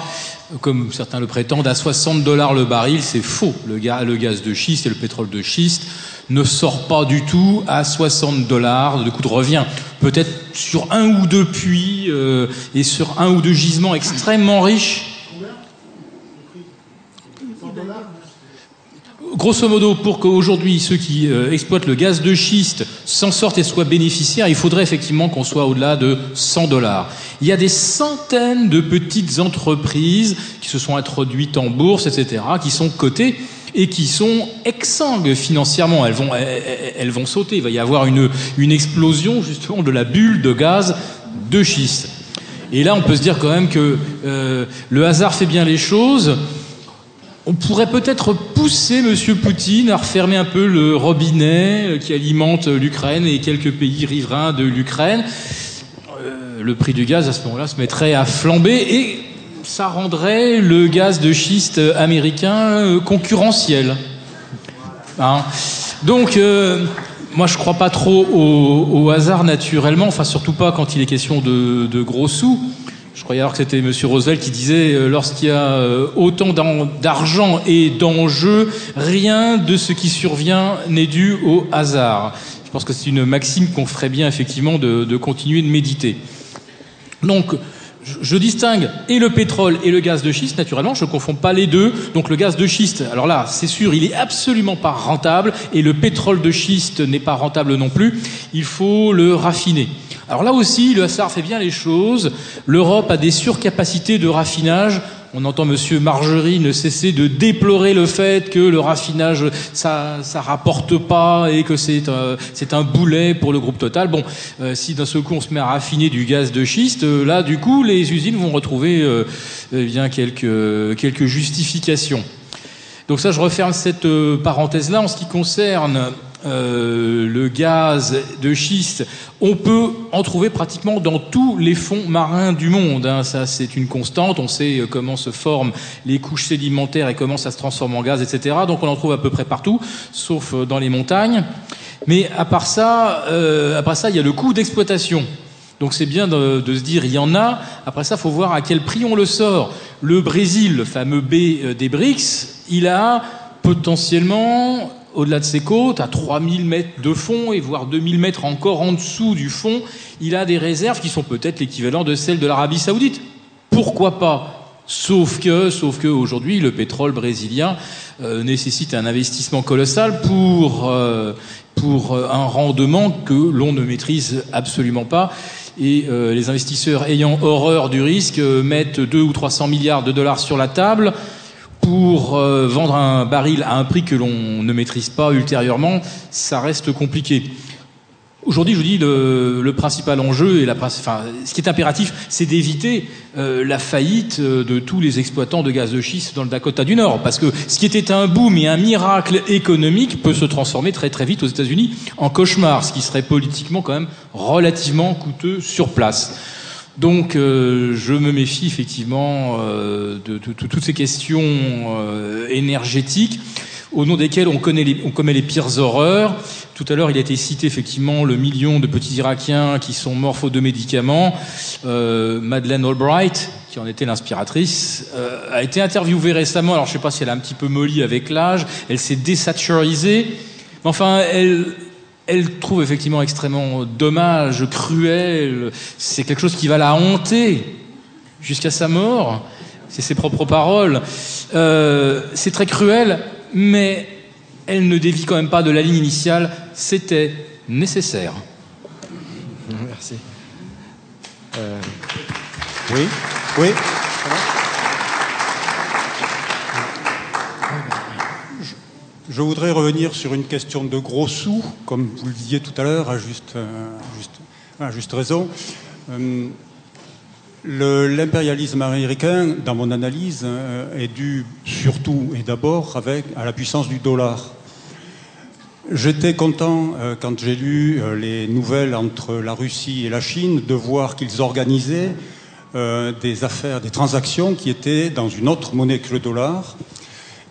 comme certains le prétendent, à 60 dollars le baril. C'est faux. Le gaz de schiste et le pétrole de schiste ne sort pas du tout à 60 dollars de coût de revient. Peut-être sur un ou deux puits euh, et sur un ou deux gisements extrêmement riches. Grosso modo, pour qu'aujourd'hui ceux qui euh, exploitent le gaz de schiste s'en sortent et soient bénéficiaires, il faudrait effectivement qu'on soit au-delà de 100 dollars. Il y a des centaines de petites entreprises qui se sont introduites en bourse, etc., qui sont cotées et qui sont exsangues financièrement. Elles vont, elles, vont sauter. Il va y avoir une, une explosion justement de la bulle de gaz de schiste. Et là, on peut se dire quand même que euh, le hasard fait bien les choses. On pourrait peut-être pousser M. Poutine à refermer un peu le robinet euh, qui alimente l'Ukraine et quelques pays riverains de l'Ukraine. Euh, le prix du gaz à ce moment-là se mettrait à flamber et ça rendrait le gaz de schiste américain euh, concurrentiel. Hein. Donc, euh, moi, je crois pas trop au, hasard naturellement, enfin surtout pas quand il est question de, gros sous. Je croyais alors que c'était M. Roosevelt qui disait euh, lorsqu'il y a autant d'argent et d'enjeux, rien de ce qui survient n'est dû au hasard. Je pense que c'est une maxime qu'on ferait bien effectivement de, de continuer de méditer. Donc, je, distingue et le pétrole et le gaz de schiste, naturellement, je ne confonds pas les deux. Donc le gaz de schiste, alors là, c'est sûr, il est absolument pas rentable, et le pétrole de schiste n'est pas rentable non plus. Il faut le raffiner. Alors là aussi, le hasard fait bien les choses. L'Europe a des surcapacités de raffinage. On entend Monsieur Margerie ne cesser de déplorer le fait que le raffinage ça ça rapporte pas et que c'est euh, c'est un boulet pour le groupe Total. Bon, euh, si d'un seul coup on se met à raffiner du gaz de schiste, euh, là du coup les usines vont retrouver euh, eh bien quelques quelques justifications. Donc ça, je referme cette euh, parenthèse-là. En ce qui concerne euh, le gaz de schiste, on peut en trouver pratiquement dans tous les fonds marins du monde. hein. Ça, c'est une constante. On sait euh, comment se forment les couches sédimentaires et comment ça se transforme en gaz, etc. Donc on en trouve à peu près partout, sauf euh, dans les montagnes. Mais à part ça, euh, après ça, il y a le coût d'exploitation. Donc c'est bien de, de se dire il y en a. Après ça, faut voir à quel prix on le sort. Le Brésil, le fameux B des BRICS, il a potentiellement au-delà de ses côtes, à 3000 mètres de fond et voire 2000 mètres encore en dessous du fond, il a des réserves qui sont peut-être l'équivalent de celles de l'Arabie Saoudite. pourquoi pas? Sauf que, sauf que aujourd'hui, le pétrole brésilien euh, nécessite un investissement colossal pour euh, pour euh, un rendement que l'on ne maîtrise absolument pas. Et les investisseurs ayant horreur du risque mettent 2 ou 300 milliards de dollars sur la table pour euh, vendre un baril à un prix que l'on ne maîtrise pas ultérieurement. Ça reste compliqué. Aujourd'hui, je vous dis, le, principal enjeu et ce qui est impératif, c'est d'éviter euh, la faillite euh, de tous les exploitants de gaz de schiste dans le Dakota du Nord. Parce que ce qui était un boom et un miracle économique peut se transformer très très vite aux États-Unis en cauchemar, ce qui serait politiquement quand même relativement coûteux sur place. Donc, euh, je me méfie effectivement euh, de, toutes ces questions euh, énergétiques au nom desquelles on, connaît commet les pires horreurs. Tout à l'heure, il a été cité effectivement le million de petits Irakiens qui sont morts faute de médicaments. Madeleine Albright, qui en était l'inspiratrice, a été interviewée récemment. Alors, je ne sais pas si elle a un petit peu molli avec l'âge. Elle s'est désaturisée. Mais enfin, elle, elle trouve effectivement extrêmement dommage, cruel. C'est quelque chose qui va la hanter jusqu'à sa mort. C'est ses propres paroles. Euh, c'est très cruel, mais elle ne dévie quand même pas de la ligne initiale. C'était nécessaire. Merci. Euh, Oui, oui. Je- voudrais revenir sur une question de gros sous, comme vous le disiez tout à l'heure, à juste, euh, raison. Euh, L'impérialisme américain, dans mon analyse, euh, est dû surtout et d'abord à la puissance du dollar. J'étais content quand j'ai lu les nouvelles entre la Russie et la Chine de voir qu'ils organisaient des affaires, des transactions qui étaient dans une autre monnaie que le dollar.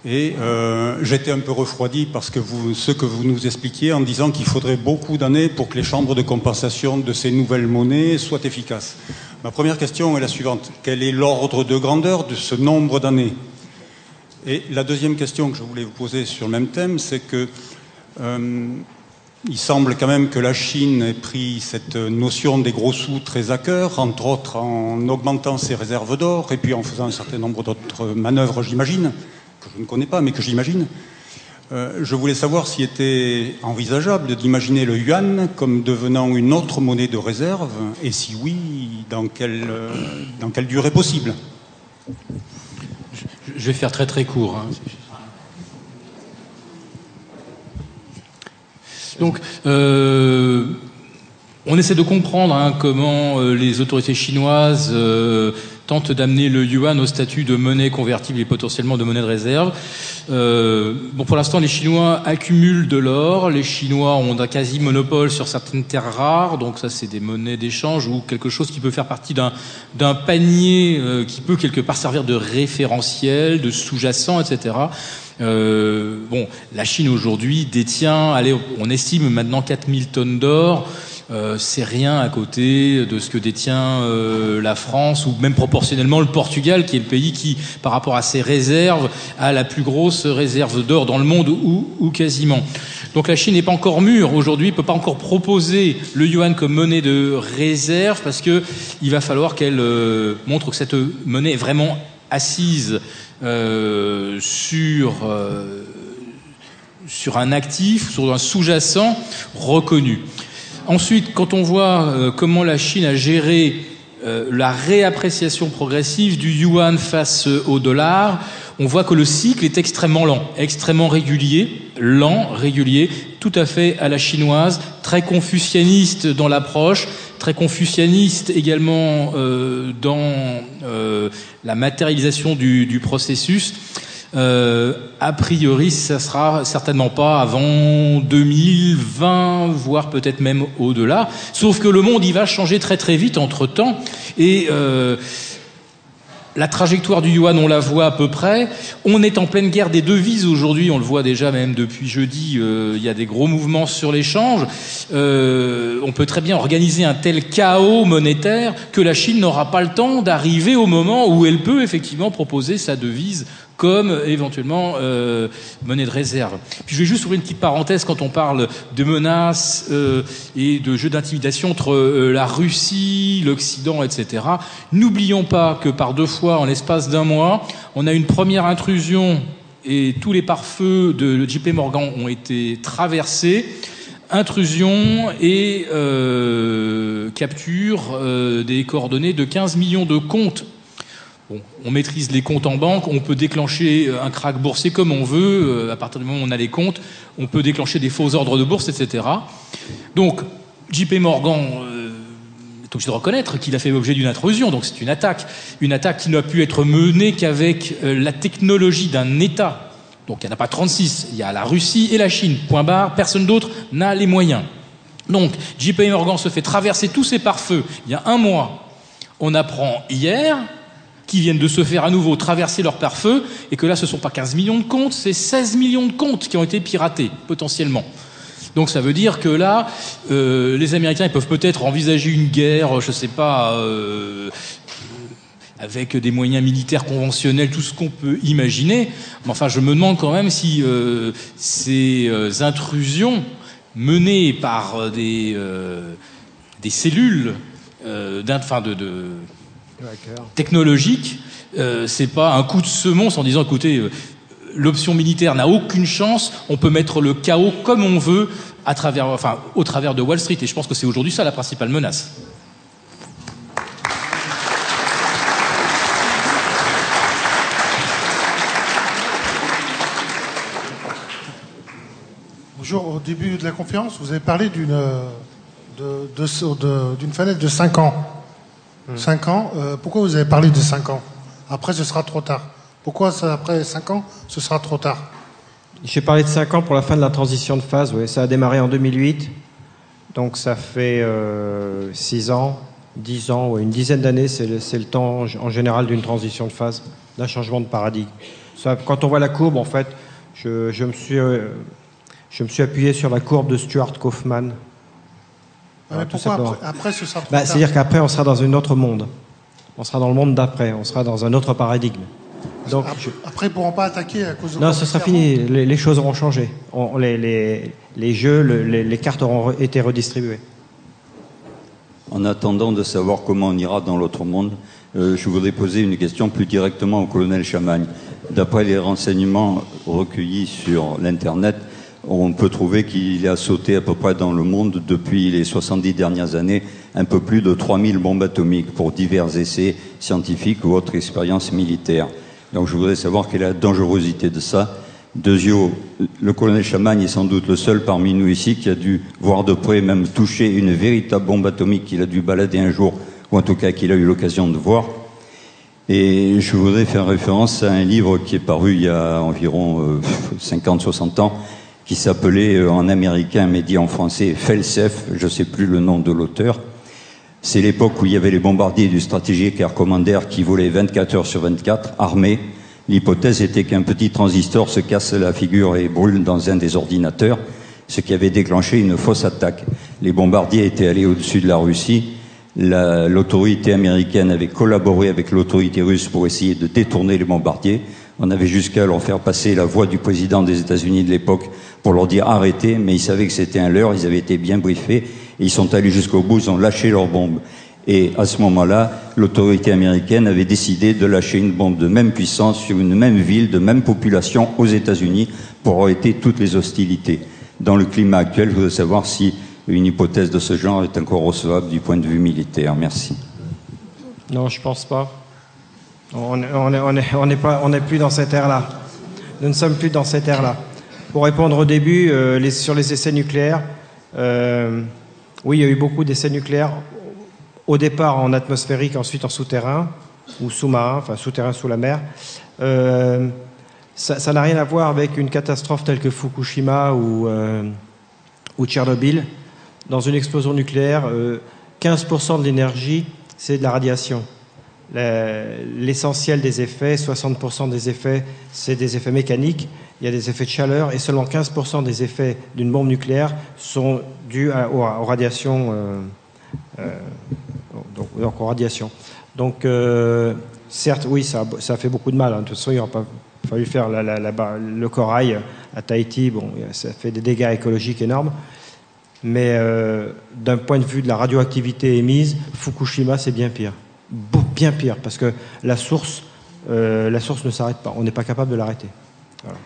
Et euh, j'étais un peu refroidi parce que vous, ce que vous nous expliquiez en disant qu'il faudrait beaucoup d'années pour que les chambres de compensation de ces nouvelles monnaies soient efficaces. Ma première question est la suivante. Quel est l'ordre de grandeur de ce nombre d'années? Et la deuxième question que je voulais vous poser sur le même thème, c'est que euh, il semble quand même que la Chine ait pris cette notion des gros sous très à cœur, entre autres en augmentant ses réserves d'or et puis en faisant un certain nombre d'autres manœuvres, j'imagine, que je ne connais pas, mais que j'imagine. Euh, je voulais savoir s'il était envisageable d'imaginer le yuan comme devenant une autre monnaie de réserve, et si oui, dans quelle, euh, dans quelle durée possible Je vais faire très très court. hein. Donc, euh, on essaie de comprendre hein, comment les autorités chinoises tentent d'amener le yuan au statut de monnaie convertible et potentiellement de monnaie de réserve. Euh, bon, pour l'instant, les Chinois accumulent de l'or. Les Chinois ont un quasi monopole sur certaines terres rares, donc ça, c'est des monnaies d'échange ou quelque chose qui peut faire partie d'un d'un panier euh, qui peut quelque part servir de référentiel, de sous-jacent, etc. Euh, bon, la Chine aujourd'hui détient, allez, on estime maintenant 4000 tonnes d'or. Euh, c'est rien à côté de ce que détient euh, la France ou même proportionnellement le Portugal, qui est le pays qui, par rapport à ses réserves, a la plus grosse réserve d'or dans le monde ou, quasiment. Donc la Chine n'est pas encore mûre aujourd'hui, peut pas encore proposer le yuan comme monnaie de réserve parce que il va falloir qu'elle euh, montre que cette monnaie est vraiment assise sur sur un actif, sur un sous-jacent reconnu. Ensuite, quand on voit euh, comment la Chine a géré euh, la réappréciation progressive du yuan face au dollar, on voit que le cycle est extrêmement lent, extrêmement régulier, lent, régulier, tout à fait à la chinoise, très confucianiste dans l'approche, très confucianiste également euh, dans la matérialisation du processus. Euh, a priori, ça sera certainement pas avant 2020, voire peut-être même au-delà. Sauf que le monde, va changer très très vite entre temps. Et euh, la trajectoire du yuan, on la voit à peu près. On est en pleine guerre des devises aujourd'hui, on le voit déjà même depuis jeudi, euh, il y a des gros mouvements sur l'échange. On peut très bien organiser un tel chaos monétaire que la Chine n'aura pas le temps d'arriver au moment où elle peut effectivement proposer sa devise comme éventuellement euh, monnaie de réserve. Puis je vais juste ouvrir une petite parenthèse quand on parle de menaces euh, et de jeux d'intimidation entre euh, la Russie, l'Occident, etc. N'oublions pas que par deux fois, en l'espace d'un mois, on a une première intrusion et tous les pare-feux de JP Morgan ont été traversés intrusion et euh, capture euh, des coordonnées de 15 millions de comptes. On maîtrise les comptes en banque, on peut déclencher euh, un crack boursier comme on veut, euh, à partir du moment où on a les comptes, on peut déclencher des faux ordres de bourse, etc. Donc, JP Morgan euh, est obligé de reconnaître qu'il a fait l'objet d'une intrusion, donc c'est une attaque. Une attaque qui n'a pu être menée qu'avec euh, la technologie d'un État donc il n'y en a pas 36, il y a la Russie et la Chine. Point barre, personne d'autre n'a les moyens. Donc JP Morgan se fait traverser tous ces pare-feux il y a un mois. On apprend hier qu'ils viennent de se faire à nouveau traverser leurs pare-feux et que là ce ne sont pas 15 millions de comptes, c'est 16 millions de comptes qui ont été piratés potentiellement. Donc ça veut dire que là, euh, les Américains ils peuvent peut-être envisager une guerre, je ne sais pas, euh, avec des moyens militaires conventionnels, tout ce qu'on peut imaginer. Mais enfin, je me demande quand même si euh, ces intrusions menées par des, cellules enfin, de, de technologiques, euh, c'est pas un coup de semonce en disant écoutez, euh, l'option militaire n'a aucune chance, on peut mettre le chaos comme on veut à travers, enfin, au travers de Wall Street. Et je pense que c'est aujourd'hui ça la principale menace. Bonjour, au début de la conférence, vous avez parlé d'une euh, de- de- fenêtre de 5 ans. 5 ans, euh, pourquoi vous avez parlé de 5 ans Après, ce sera trop tard. Pourquoi après 5 ans, ce sera trop tard J'ai parlé de 5 ans pour la fin de la transition de phase, oui. Ça a démarré en 2008. Donc ça fait 6 ans, 10 ans, une dizaine d'années, c'est le, temps en général d'une transition de phase, d'un changement de paradigme. Quand on voit la courbe, en fait, je, je me suis, euh, je me suis appuyé sur la courbe de Stuart Kaufman. Ah, Voilà, mais tout Pourquoi simplement. après, après, ce sera trop Bah, tard C'est-à-dire qu'après, on sera dans un autre monde. On sera dans le monde d'après, on sera dans un autre paradigme. Donc, je- Après, ils ne pourront pas attaquer à cause de non, ce sera fini. Les, les choses auront changé. On- les, les- les jeux, le- les, les cartes auront été redistribuées. En attendant de savoir comment on ira dans l'autre monde, euh, je voudrais poser une question plus directement au colonel Chamagne. D'après les renseignements recueillis sur l'Internet, on peut trouver qu'il a sauté à peu près dans le monde depuis les 70 dernières années un peu plus de 3000 bombes atomiques pour divers essais scientifiques ou autres expériences militaires. Donc je voudrais savoir quelle est la dangerosité de ça. Deuxièmement, le colonel Chamagne est sans doute le seul parmi nous ici qui a dû voir de près, même toucher une véritable bombe atomique qu'il a dû balader un jour, ou en tout cas qu'il a eu l'occasion de voir. Et je voudrais faire référence à un livre qui est paru il y a environ 50-60 ans, qui s'appelait euh, en américain, mais dit en français Felsef, je ne sais plus le nom de l'auteur. C'est l'époque où il y avait les bombardiers du stratégique Air Commander qui volaient 24 heures sur 24, armés. L'hypothèse était qu'un petit transistor se casse la figure et brûle dans un des ordinateurs, ce qui avait déclenché une fausse attaque. Les bombardiers étaient allés au-dessus de la Russie. La- L'autorité américaine avait collaboré avec l'autorité russe pour essayer de détourner les bombardiers. On avait jusqu'à leur faire passer la voix du président des États-Unis de l'époque pour leur dire arrêtez, mais ils savaient que c'était un leurre, ils avaient été bien briefés, et ils sont allés jusqu'au bout, ils ont lâché leurs bombes. Et à ce moment-là, l'autorité américaine avait décidé de lâcher une bombe de même puissance sur une même ville, de même population aux États-Unis pour arrêter toutes les hostilités. Dans le climat actuel, je voudrais savoir si une hypothèse de ce genre est encore recevable du point de vue militaire. Merci. Non, je pense pas. On n'est pas, on n'est plus dans cette ère-là. Nous ne sommes plus dans cette ère-là. Pour répondre au début, euh, sur les essais nucléaires, euh, oui, il y a eu beaucoup d'essais nucléaires. Au départ en atmosphérique, ensuite en souterrain ou sous-marin, enfin souterrain sous la mer. Euh, ça n'a rien à voir avec une catastrophe telle que Fukushima ou, Tchernobyl. Dans une explosion nucléaire, euh, 15% de l'énergie, c'est de la radiation. L'essentiel des effets, 60% des effets, c'est des effets mécaniques. Il y a des effets de chaleur et seulement 15% des effets d'une bombe nucléaire sont dus euh, euh, aux radiations. Donc, euh, certes, oui, ça, ça fait beaucoup de mal. hein. De toute façon, il n'y aura pas fallu faire le corail à Tahiti. Bon, ça fait des dégâts écologiques énormes. Mais d'un point de vue de la radioactivité émise, Fukushima, c'est bien pire. Bien pire, parce que la source, la source ne s'arrête pas. On n'est pas capable de l'arrêter. Voilà.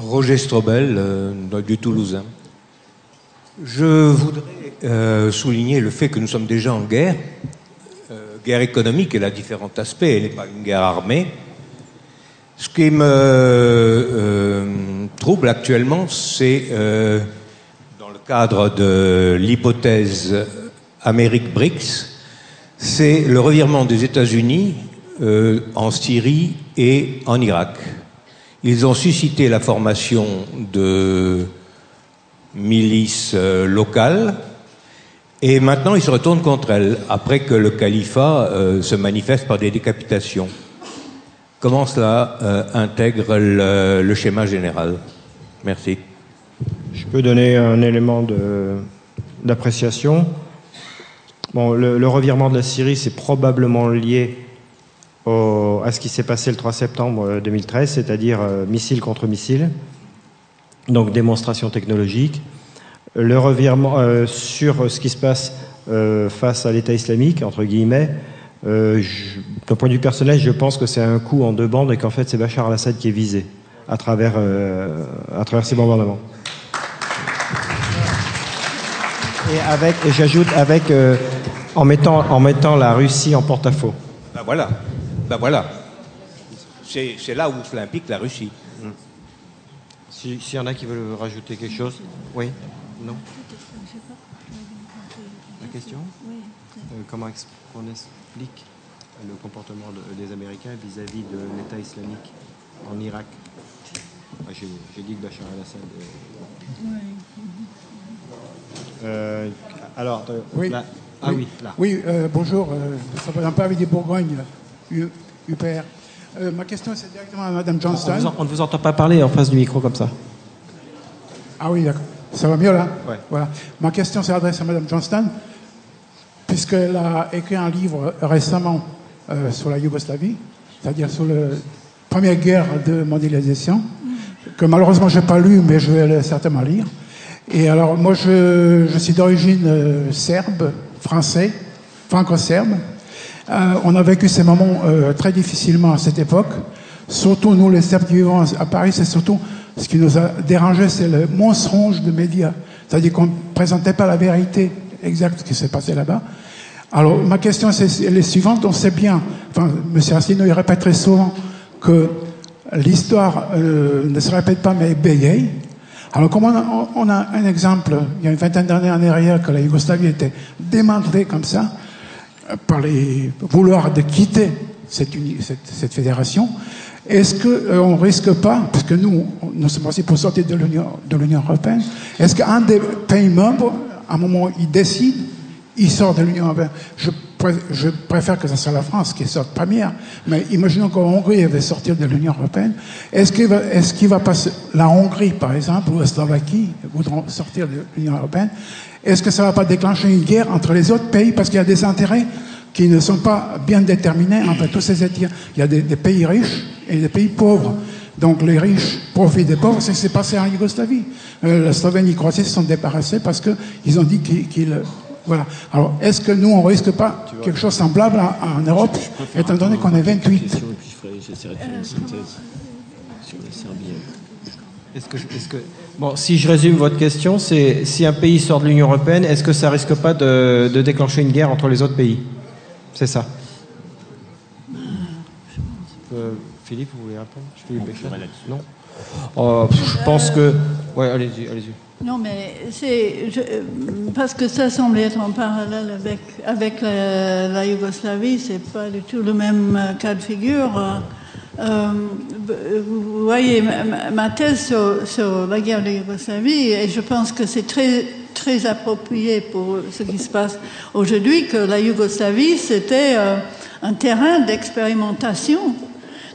Roger Strobel, euh, du Toulousain. Je voudrais euh, souligner le fait que nous sommes déjà en guerre. Euh, guerre économique, elle a différents aspects, elle n'est pas une guerre armée. Ce qui me trouble actuellement, c'est dans le cadre de l'hypothèse Amérique-BRICS, c'est le revirement des États-Unis en Syrie et en Irak. Ils ont suscité la formation de milices euh, locales et maintenant ils se retournent contre elles après que le califat euh, se manifeste par des décapitations. Comment cela euh, intègre le, schéma général? Merci. Je peux donner un élément d'appréciation. Bon, le, le revirement de la Syrie, c'est probablement lié à ce qui s'est passé le 3 septembre euh, 2013, c'est-à-dire euh, missile contre missile, donc démonstration technologique. Le revirement euh, sur ce qui se passe euh, face à l'État islamique, entre guillemets, euh, d'un point de vue personnel, je pense que c'est un coup en deux bandes et qu'en fait c'est Bachar al-Assad qui est visé à travers, euh, à travers ces bombardements. Et avec, j'ajoute avec, euh, en mettant, en mettant la Russie en porte-à-faux. Ben voilà. Ben voilà. C'est là où cela implique la Russie. S'il y en a qui veulent rajouter quelque chose, oui, non. La question Euh, Comment on explique le comportement de- des Américains vis-à-vis de l'État islamique en Irak? Ah, J'ai j'ai dit que Bachar al-Assad. euh, euh, alors, euh, Oui. là- ah oui, là. Oui, euh, bonjour. Euh, ça va pas avec des Bourgognes, Euh, ma question, c'est directement à Madame On, Johnston. on ne vous entend pas parler en face du micro comme ça. Ah oui, d'accord. Ça va mieux là? Ouais. Voilà. Ma question s'adresse à Madame Johnston, puisqu'elle a écrit un livre récemment euh, sur la Yougoslavie, c'est-à-dire sur la première guerre de mondialisation, que malheureusement je n'ai pas lu, mais je vais certainement lire. Et alors, moi, je, je suis d'origine euh, serbe, français, franco-serbe. Euh, on a vécu ces moments euh, très difficilement à cette époque. Surtout nous, les Serbes qui vivons à Paris, c'est surtout ce qui nous a dérangé, c'est le mensonge de médias. C'est-à-dire qu'on ne présentait pas la vérité exacte qui s'est passé là-bas. Alors, ma question, c'est est suivante. On sait bien, enfin, M. Asselineau, il répète très souvent que l'histoire euh, ne se répète pas, mais bégaye. Alors, comme on a, on a un exemple, il y a une vingtaine d'années en arrière, que la Yougoslavie était démantelée comme ça, par les vouloirs de quitter cette, fédération, est-ce qu'on ne risque pas, parce que nous, nous sommes aussi pour sortir de l'Union européenne, est-ce qu'un des pays membres, à un moment, il décide, il sort de l'Union européenne? Je, pré- je préfère que ce soit la France qui sorte première, mais imaginons qu'en Hongrie, elle va sortir de l'Union européenne. Est-ce qu'il va passer, la Hongrie, par exemple, ou la Slovaquie, voudront sortir de l'Union européenne? Est-ce que ça ne va pas déclencher une guerre entre les autres pays? Parce qu'il y a des intérêts qui ne sont pas bien déterminés entre tous ces États Il y a des, des pays riches et des pays pauvres. Donc les riches profitent des pauvres, c'est ce qui s'est passé en Yougoslavie. Euh, la Slovénie et la Croatie se sont débarrassés parce qu'ils ont dit qu'ils... voilà. Alors, est-ce que nous, on risque pas quelque chose de semblable en, en Europe, étant donné qu'on est 28 Est-ce que, je- est-ce que- bon, si je résume votre question, c'est si un pays sort de l'Union européenne, est-ce que ça risque pas de, de déclencher une guerre entre les autres pays? C'est ça. Euh, Philippe, vous voulez répondre? Philippe Non? Oh, Je pense que. Ouais, allez-y, allez-y. Non, mais c'est je- euh, parce que ça semble être en parallèle avec avec la, la Yougoslavie, c'est pas du tout le même euh, cas de figure. Euh, vous voyez ma, thèse sur, la guerre de Yougoslavie, et je pense que c'est très très approprié pour ce qui se passe aujourd'hui que la Yougoslavie c'était euh, un terrain d'expérimentation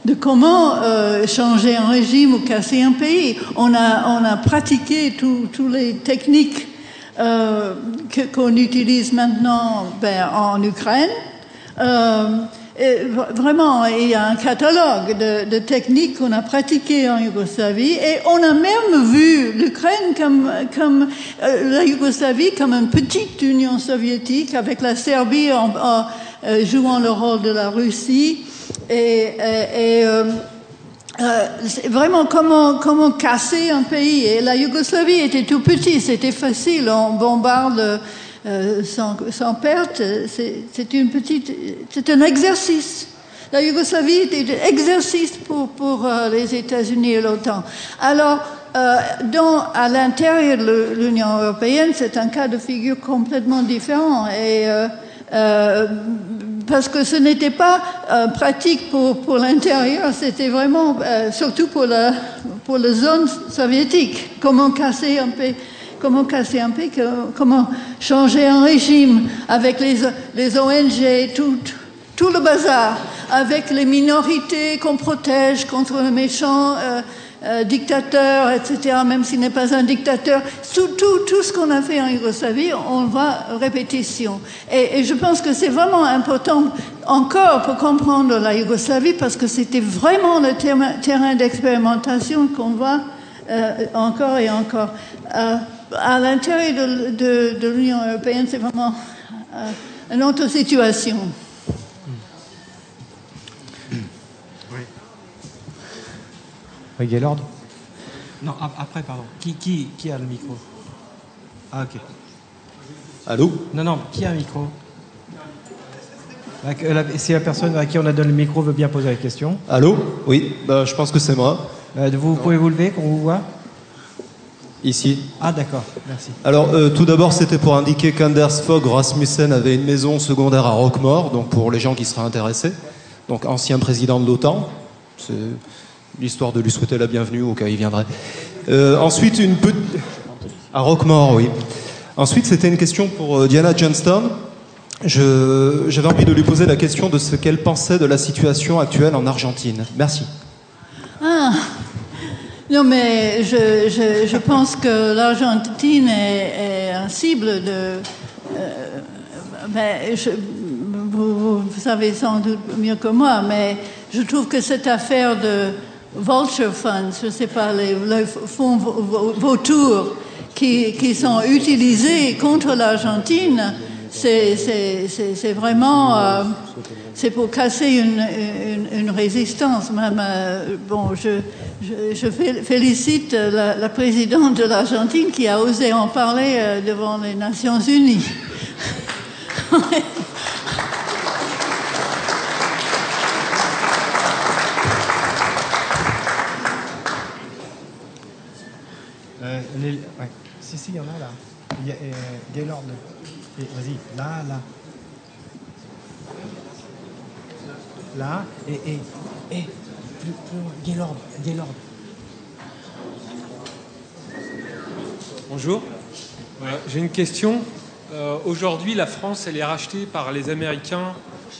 de comment euh, changer un régime ou casser un pays. On a, on a pratiqué toutes les techniques que- qu'on utilise maintenant ben, en Ukraine. Vraiment, il y a un catalogue de, techniques qu'on a pratiquées en Yougoslavie et on a même vu l'Ukraine comme, euh, la Yougoslavie comme une petite Union soviétique avec la Serbie en, euh, jouant le rôle de la Russie et, euh, vraiment comment, comment casser un pays. Et la Yougoslavie était tout petit, c'était facile, on bombarde euh, sans, sans perte. C'est une petite, c'est un exercice. La Yougoslavie était un exercice pour, pour euh, les États-Unis et l'OTAN. Alors, euh, dans, à l'intérieur de l'Union européenne, c'est un cas de figure complètement différent. Et euh, euh, parce que ce n'était pas euh, pratique pour, pour l'intérieur, c'était vraiment, euh, surtout pour la, pour la zone soviétique, comment casser un peu, comment casser un que- comment changer un régime avec les, ONG, tout, le bazar, avec les minorités qu'on protège contre les méchants euh, euh, dictateur, etc., même s'il n'est pas un dictateur. Tout, tout, ce qu'on a fait en Yougoslavie, on va répétition. Et, je pense que c'est vraiment important encore pour comprendre la Yougoslavie, parce que c'était vraiment le terrain, terrain d'expérimentation qu'on voit euh, encore et encore. Euh, à l'intérieur de, de- de l'Union européenne, c'est vraiment euh, une autre situation. Oui, Gaylord? Non, ap- après, pardon. Qui, qui, qui a le micro? Ah, ok. Allô? Non, non, qui a un micro? La- Si la personne à qui on a donné le micro veut bien poser la question. Allô? Oui, bah, je pense que c'est moi. Euh, vous pouvez vous lever qu'on vous voit? Ici. Ah, d'accord, merci. Alors, euh, tout d'abord, c'était pour indiquer qu'Anders Fogh Rasmussen avait une maison secondaire à Roquemort, donc pour les gens qui seraient intéressés. Donc, ancien président de l'OTAN. C'est l'histoire de lui souhaiter la bienvenue au cas où il viendrait. Euh, ensuite, une petite. À Roquemort, oui. Ensuite, c'était une question pour euh, Diana Johnston. J'avais envie de lui poser la question de ce qu'elle pensait de la situation actuelle en Argentine. Merci. Ah, non, mais je, je, je pense que l'Argentine est, est un cible de. euh, ben, je- vous, vous savez sans doute mieux que moi, mais je trouve que cette affaire de vulture funds, je ne sais pas, les, les fonds vautours qui, qui sont utilisés contre l'Argentine, c'est vraiment. euh, c'est pour casser une, résistance. Même, euh, bon, je, je, je fé- félicite la, présidente de l'Argentine qui a osé en parler euh, devant les Nations Unies. Il y en a là. Gaylord. Et Vas-y, là, là. Là, et, et, et, plus, plus loin. Gaylord, Gaylord. Bonjour. Euh, J'ai une question. Euh, Aujourd'hui, la France, elle est rachetée par les Américains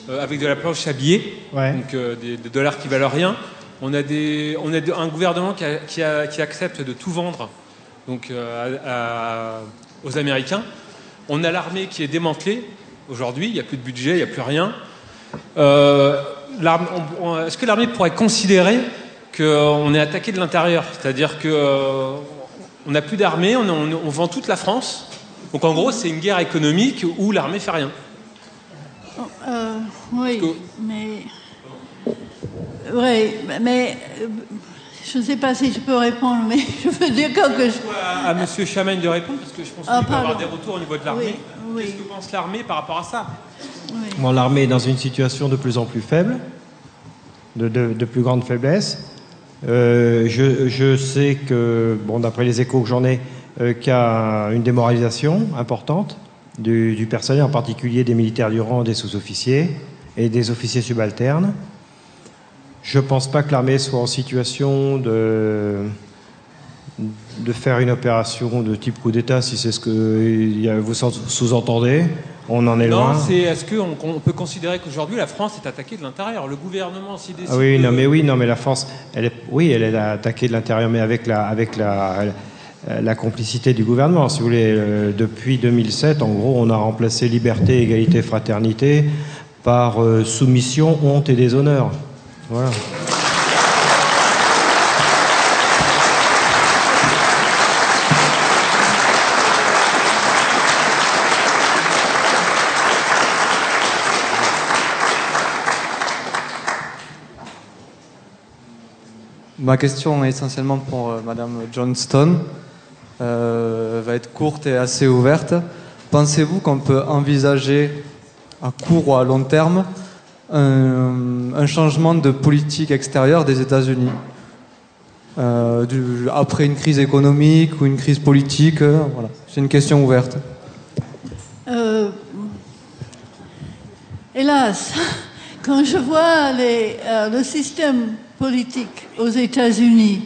euh, avec de la planche à billets, Ouais. donc euh, des, des dollars qui valent rien. On a, des, on a un gouvernement qui, a- qui a- qui accepte de tout vendre donc, euh, à- à- aux Américains. On a l'armée qui est démantelée aujourd'hui, il n'y a plus de budget, il n'y a plus rien. Euh, Est-ce que l'armée pourrait considérer qu'on est attaqué de l'intérieur? C'est-à-dire que euh, n'a plus d'armée, on, on- on vend toute la France. Donc en gros, c'est une guerre économique où l'armée fait rien. Euh, oui, mais. Oui, mais. Je ne sais pas si je peux répondre, mais [LAUGHS] je veux dire quelque chose. À, à Monsieur Chamagne de répondre, parce que je pense qu'il Ah, peut avoir des retours au niveau de l'armée. Qu'est-ce que pense l'armée par rapport à ça? Bon, L'armée est dans une situation de plus en plus faible, de, de- de plus grande faiblesse. Euh, je, je sais que, bon, d'après les échos que j'en ai, euh, qu'il y a une démoralisation importante du, du personnel, en particulier des militaires du rang, des sous-officiers et des officiers subalternes. Je ne pense pas que l'armée soit en situation de, de faire une opération de type coup d'État, si c'est ce que vous sous-entendez. On en est Non, loin. c'est est-ce qu'on on peut considérer qu'aujourd'hui la France est attaquée de l'intérieur? Le gouvernement s'y décide. Ah oui, de- non, mais oui, non, mais la France, elle est, oui, elle est attaquée de l'intérieur, mais avec la, avec la, la complicité du gouvernement. Si vous voulez, Euh, depuis 2007, en gros, on a remplacé liberté, égalité, fraternité par euh, soumission, honte et déshonneur. Voilà. Ma question est essentiellement pour euh, Madame Johnston. Euh, va être courte et assez ouverte. Pensez-vous qu'on peut envisager à court ou à long terme un, changement de politique extérieure des États-Unis Euh, après une crise économique ou une crise politique euh, Voilà, c'est une question ouverte. Euh, hélas, [LAUGHS] quand je vois le système politique aux États-Unis,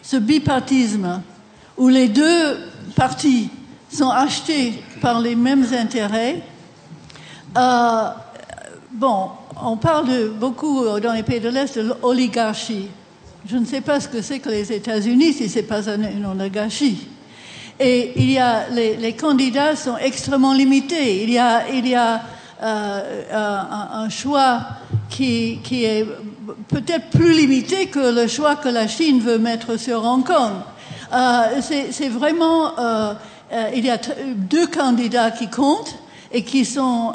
ce bipartisme, où les deux partis sont achetés par les mêmes intérêts, bon, on parle beaucoup euh, dans les pays de l'Est de l'oligarchie. Je ne sais pas ce que c'est que les États-Unis si ce n'est pas un- une oligarchie. Et il y a, les, candidats sont extrêmement limités. Il y a, il y a euh, un, un choix qui, est peut-être plus limité que le choix que la Chine veut mettre sur Hong Kong. Euh, c'est vraiment, euh, euh, il y a deux candidats qui comptent et qui sont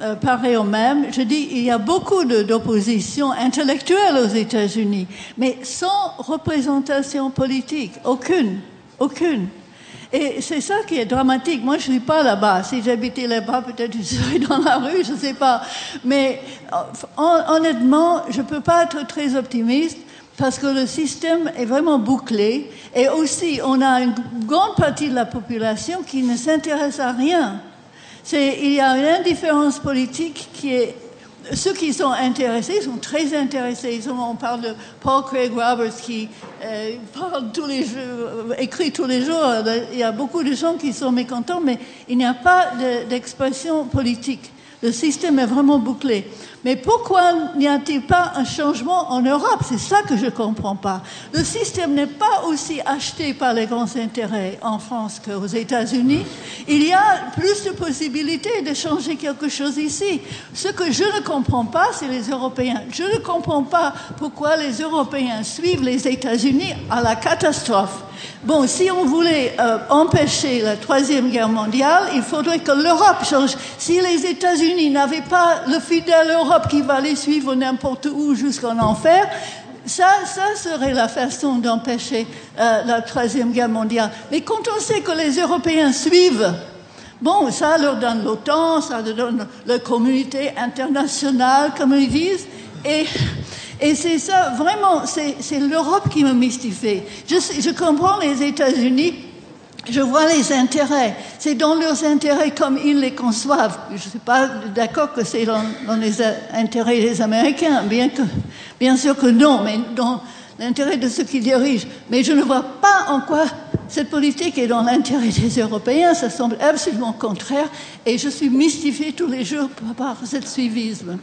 euh, pareil au même. Je dis, il y a beaucoup d'opposition intellectuelle aux États-Unis, mais sans représentation politique, aucune, aucune. Et c'est ça qui est dramatique. Moi, je ne suis pas là-bas. Si j'habitais là-bas, peut-être je serais dans la rue, je ne sais pas. Mais euh, hon- honnêtement, je ne peux pas être très optimiste parce que le système est vraiment bouclé. Et aussi, on a une grande partie de la population qui ne s'intéresse à rien. Il y a une indifférence politique qui est. Ceux qui sont intéressés sont très intéressés. On parle de Paul Craig Roberts qui euh, parle tous les jours, écrit tous les jours. Il y a beaucoup de gens qui sont mécontents, mais il n'y a pas de- d'expression politique. Le système est vraiment bouclé. Mais pourquoi n'y a-t-il pas un changement en Europe? C'est ça que je ne comprends pas. Le système n'est pas aussi acheté par les grands intérêts en France qu'aux États-Unis. Il y a plus de possibilités de changer quelque chose ici. Ce que je ne comprends pas, c'est les Européens. Je ne comprends pas pourquoi les Européens suivent les États-Unis à la catastrophe. Bon, si on voulait euh, empêcher la Troisième Guerre mondiale, il faudrait que l'Europe change. Si les États-Unis n'avaient pas le fidèle Europe qui va les suivre n'importe où jusqu'en enfer, ça, ça serait la façon d'empêcher euh, la Troisième Guerre mondiale. Mais quand on sait que les Européens suivent, bon, ça leur donne l'OTAN, ça leur donne la communauté internationale, comme ils disent, et c'est ça, vraiment, c'est l'Europe qui me mystifie. Je comprends les États-Unis, je vois les intérêts. C'est dans leurs intérêts comme ils les conçoivent. Je ne suis pas d'accord que c'est dans, les intérêts des Américains, bien, que, bien sûr que non, mais dans l'intérêt de ceux qui dirigent. Mais je ne vois pas en quoi cette politique est dans l'intérêt des Européens. Ça semble absolument contraire. Et je suis mystifiée tous les jours par, par ce suivisme.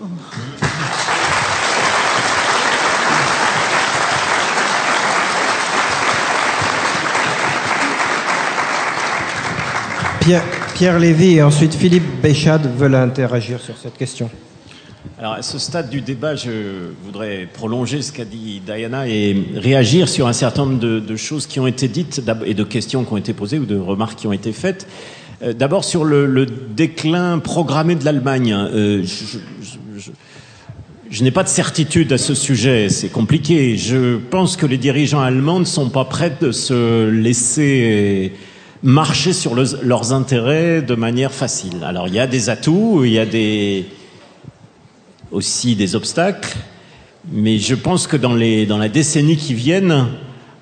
Pierre, Pierre Lévy et ensuite Philippe Béchade veulent interagir sur cette question. Alors, à ce stade du débat, je voudrais prolonger ce qu'a dit Diana et réagir sur un certain nombre de, choses qui ont été dites et de questions qui ont été posées ou de remarques qui ont été faites. Euh, D'abord, sur le, déclin programmé de l'Allemagne. Euh, je- je- je n'ai pas de certitude à ce sujet, c'est compliqué. Je pense que les dirigeants allemands ne sont pas prêts de se laisser marcher sur le- leurs intérêts de manière facile. Alors il y a des atouts, il y a des, aussi des obstacles, mais je pense que dans, la décennie qui viennent,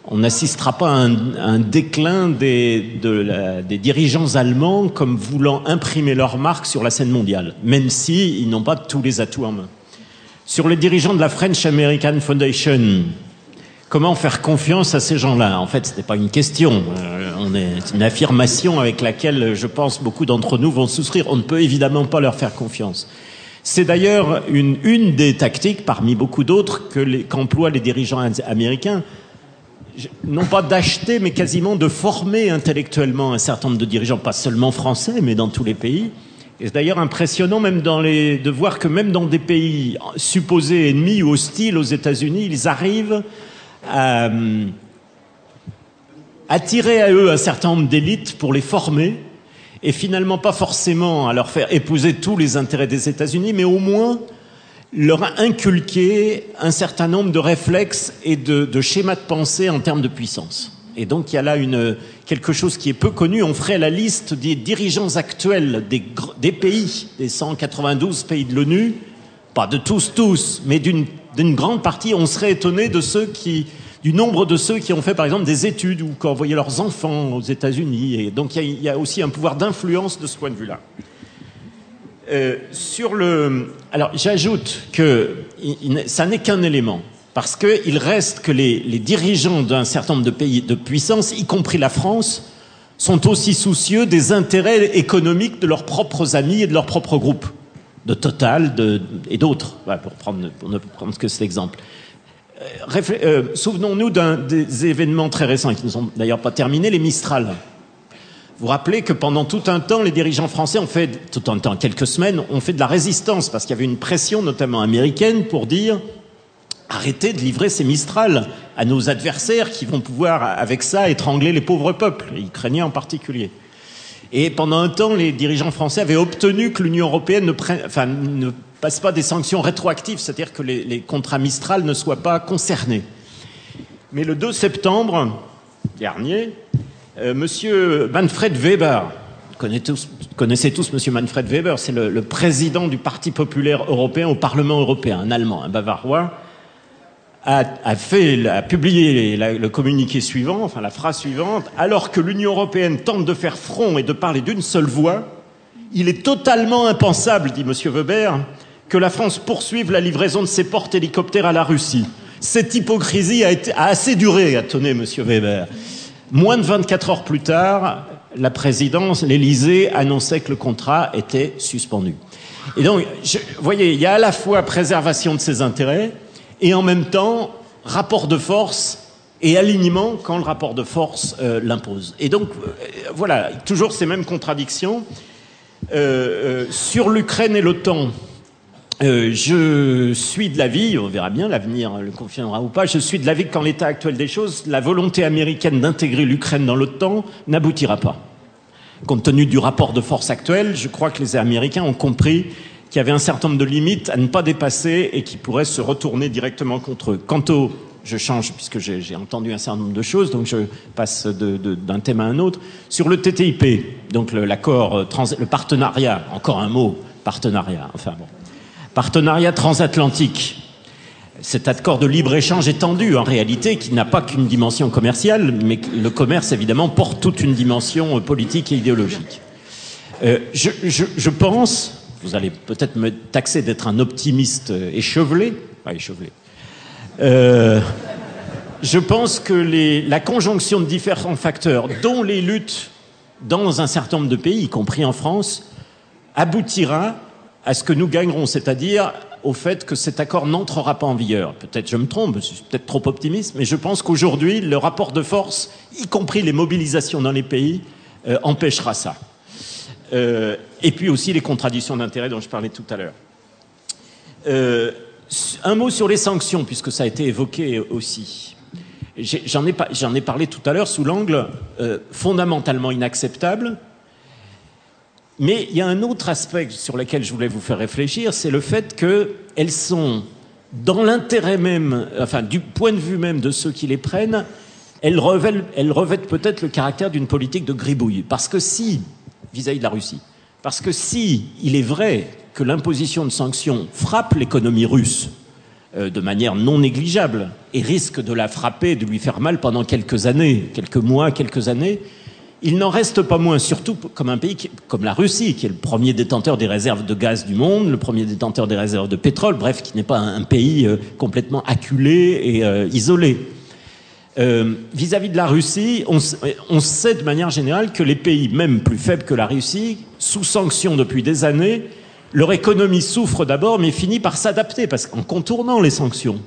on n'assistera pas à un, déclin des, dirigeants allemands comme voulant imprimer leur marque sur la scène mondiale, même si ils n'ont pas tous les atouts en main. Sur les dirigeants de la French American Foundation, comment faire confiance à ces gens-là? En fait, ce n'est pas une question, euh, on est, c'est une affirmation avec laquelle je pense beaucoup d'entre nous vont souscrire. On ne peut évidemment pas leur faire confiance. C'est d'ailleurs une, des tactiques, parmi beaucoup d'autres, qu'emploient les dirigeants am- américains, non pas d'acheter, mais quasiment de former intellectuellement un certain nombre de dirigeants, pas seulement français, mais dans tous les pays, Et c'est d'ailleurs impressionnant même dans les, de voir que même dans des pays supposés ennemis ou hostiles aux États-Unis, ils arrivent à euh, attirer à eux un certain nombre d'élites pour les former et finalement pas forcément à leur faire épouser tous les intérêts des États-Unis, mais au moins leur inculquer un certain nombre de réflexes et de, schémas de pensée en termes de puissance. Et donc il y a là une, quelque chose qui est peu connu. On ferait la liste des dirigeants actuels des, des pays, des 192 pays de l'ONU, pas de tous, tous, mais d'une d'une grande partie. On serait étonné du nombre de ceux qui ont fait par exemple des études ou qui ont envoyé leurs enfants aux États-Unis. Et donc il y, a, aussi un pouvoir d'influence de ce point de vue-là. Euh, sur le, alors j'ajoute que ça n'est qu'un élément parce qu'il reste que les, les dirigeants d'un certain nombre de pays de puissance, y compris la France, sont aussi soucieux des intérêts économiques de leurs propres amis et de leurs propres groupes, de Total et d'autres, pour, ne prendre que cet exemple. Euh, euh, Souvenons-nous d'un des événements très récents, qui ne sont d'ailleurs pas terminés, les Mistral. Vous vous rappelez que pendant tout un temps, les dirigeants français ont fait, tout un temps, quelques semaines, ont fait de la résistance parce qu'il y avait une pression, notamment américaine, pour dire arrêtez de livrer ces Mistral à nos adversaires qui vont pouvoir, avec ça, étrangler les pauvres peuples, les Ukrainiens en particulier. Et pendant un temps, les dirigeants français avaient obtenu que l'Union européenne ne, passe pas des sanctions rétroactives, c'est-à-dire que les, contrats Mistral ne soient pas concernés. Mais le 2 septembre dernier, euh, Monsieur Manfred Weber, tous, connaissez tous Monsieur Manfred Weber, c'est le, le président du Parti populaire européen au Parlement européen, un Allemand, un Bavarois, a, a fait, a publié le communiqué suivant, enfin la phrase suivante, alors que l'Union européenne tente de faire front et de parler d'une seule voix, il est totalement impensable, dit M. Weber, que la France poursuive la livraison de ses porte-hélicoptères à la Russie. Cette hypocrisie a, été, a assez duré, a tonné M. Weber. Moins de 24 heures plus tard, la présidence, l'Élysée, annonçait que le contrat était suspendu. Et donc, vous voyez, il y a à la fois préservation de ses intérêts et en même temps rapport de force et alignement quand le rapport de force euh, l'impose. Et donc, euh, voilà, toujours ces mêmes contradictions. Euh, sur l'Ukraine et l'OTAN, je suis de l'avis, on verra bien, l'avenir le confirmera ou pas, je suis de l'avis que qu'en l'état actuel des choses, la volonté américaine d'intégrer l'Ukraine dans l'OTAN n'aboutira pas. Compte tenu du rapport de force actuel, je crois que les Américains ont compris qu'il y avait un certain nombre de limites à ne pas dépasser et qui pourraient se retourner directement contre eux. Quant au, je change puisque j'ai entendu un certain nombre de choses, donc je passe d'un thème à un autre. Sur le TTIP, donc l'accord, euh, le partenariat, encore un mot, partenariat, enfin bon. Partenariat transatlantique. Cet accord de libre-échange étendu, en réalité, qui n'a pas qu'une dimension commerciale, mais le commerce, évidemment, porte toute une dimension euh, politique et idéologique. Euh, je, je- je pense, vous allez peut-être me taxer d'être un optimiste échevelé, euh, je pense que la conjonction de différents facteurs, dont les luttes dans un certain nombre de pays, y compris en France, aboutira à ce que nous gagnerons, c'est-à-dire au fait que cet accord n'entrera pas en vigueur. Peut-être je me trompe, je suis peut-être trop optimiste, mais je pense qu'aujourd'hui, le rapport de force, y compris les mobilisations dans les pays, euh, empêchera ça. Euh, et puis aussi les contradictions d'intérêts dont je parlais tout à l'heure. Euh, un mot sur les sanctions, puisque ça a été évoqué aussi. J'en ai, parlé tout à l'heure sous l'angle euh, fondamentalement inacceptable. Mais il y a un autre aspect sur lequel je voulais vous faire réfléchir, c'est le fait qu'elles sont, dans l'intérêt même, enfin du point de vue même de ceux qui les prennent, elles revêtent peut-être le caractère d'une politique de gribouille. Parce que si, vis-à-vis de la Russie, parce que si il est vrai que l'imposition de sanctions frappe l'économie russe euh, de manière non négligeable et risque de la frapper, de lui faire mal pendant quelques années, quelques mois, quelques années, il n'en reste pas moins, surtout comme un pays comme la Russie, qui est le premier détenteur des réserves de gaz du monde, le premier détenteur des réserves de pétrole, bref, qui n'est pas un, pays euh, complètement acculé et euh, isolé. Vis-à-vis de la Russie, on sait de manière générale que les pays, même plus faibles que la Russie, sous sanction depuis des années, leur économie souffre d'abord, mais finit par s'adapter, parce qu'en contournant les sanctions,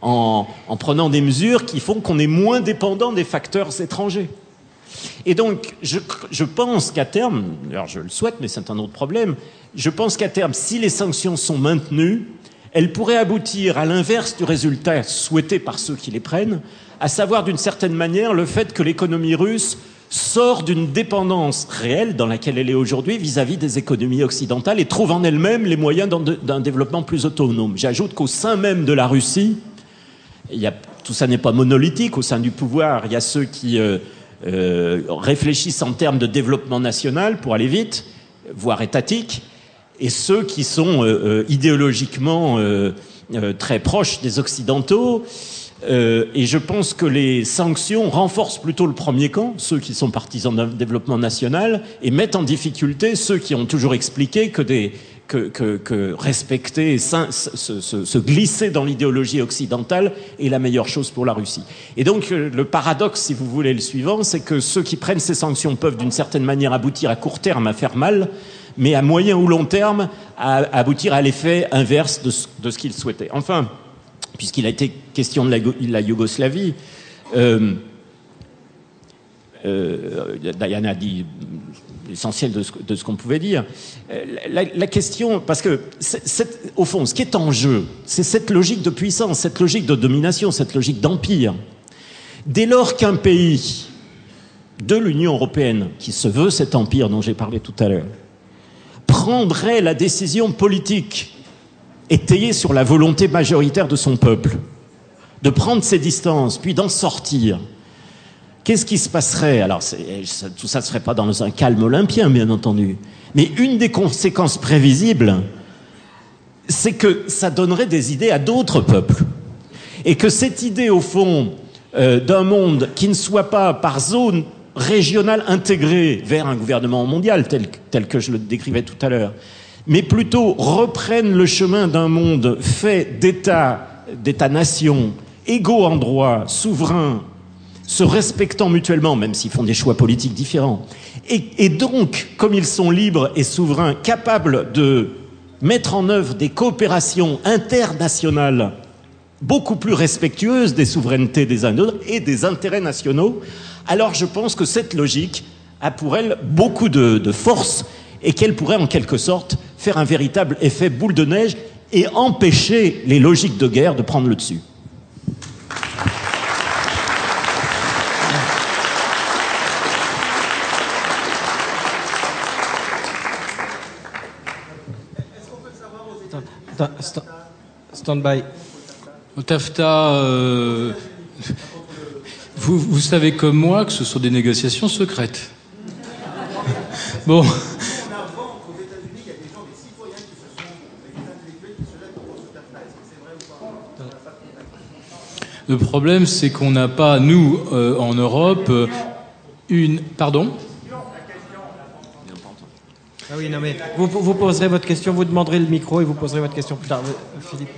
en, en prenant des mesures qui font qu'on est moins dépendant des facteurs étrangers. Et donc, je, je pense qu'à terme, alors je le souhaite, mais c'est un autre problème, je pense qu'à terme, si les sanctions sont maintenues, elles pourraient aboutir à l'inverse du résultat souhaité par ceux qui les prennent, à savoir d'une certaine manière le fait que l'économie russe sort d'une dépendance réelle dans laquelle elle est aujourd'hui vis-à-vis des économies occidentales et trouve en elle-même les moyens d'un- développement plus autonome. J'ajoute qu'au sein même de la Russie, il y a, tout ça n'est pas monolithique au sein du pouvoir. Il y a ceux qui euh, euh, réfléchissent en termes de développement national pour aller vite, voire étatique, et ceux qui sont euh, idéologiquement très proches des Occidentaux. Euh, et je pense que les sanctions renforcent plutôt le premier camp, ceux qui sont partisans d'un développement national, et mettent en difficulté ceux qui ont toujours expliqué que, des, que, que, que respecter, se, se- se glisser dans l'idéologie occidentale est la meilleure chose pour la Russie. Et donc euh, le paradoxe, si vous voulez, le suivant, c'est que ceux qui prennent ces sanctions peuvent d'une certaine manière aboutir à court terme à faire mal, mais à moyen ou long terme à, à aboutir à l'effet inverse de ce, de ce qu'ils souhaitaient. Enfin, puisqu'il a été question de la, Go- la Yougoslavie, euh, euh, Diana a dit l'essentiel de ce, qu'on pouvait dire. Euh, La, question, parce que au fond, ce qui est en jeu, c'est cette logique de puissance, cette logique de domination, cette logique d'empire. Dès lors qu'un pays de l'Union européenne, qui se veut cet empire dont j'ai parlé tout à l'heure, prendrait la décision politique étayée sur la volonté majoritaire de son peuple, de prendre ses distances, puis d'en sortir, qu'est-ce qui se passerait? Alors, ça- tout ça ne serait pas dans un calme olympien, bien entendu, mais une des conséquences prévisibles, c'est que ça donnerait des idées à d'autres peuples. Et que cette idée, au fond, euh, d'un monde qui ne soit pas par zone régionale intégrée vers un gouvernement mondial, tel que je le décrivais tout à l'heure, mais plutôt reprenne le chemin d'un monde fait d'États, d'États-nations, égaux en droit, souverains, se respectant mutuellement, même s'ils font des choix politiques différents, et, donc, comme ils sont libres et souverains, capables de mettre en œuvre des coopérations internationales beaucoup plus respectueuses des souverainetés des uns et des autres et des intérêts nationaux, alors je pense que cette logique a pour elle beaucoup de, de force et qu'elle pourrait en quelque sorte faire un véritable effet boule de neige et empêcher les logiques de guerre de prendre le dessus. Sta- sta- Stand by. Au TAFTA, euh, vous, vous savez comme moi que ce sont des négociations secrètes. [LAUGHS] Bon. Le problème, c'est qu'on n'a pas, nous, euh, en Europe, euh, une... Pardon? Ah oui, non mais vous, vous poserez votre question, vous demanderez le micro et vous poserez votre question plus tard. Euh, Philippe.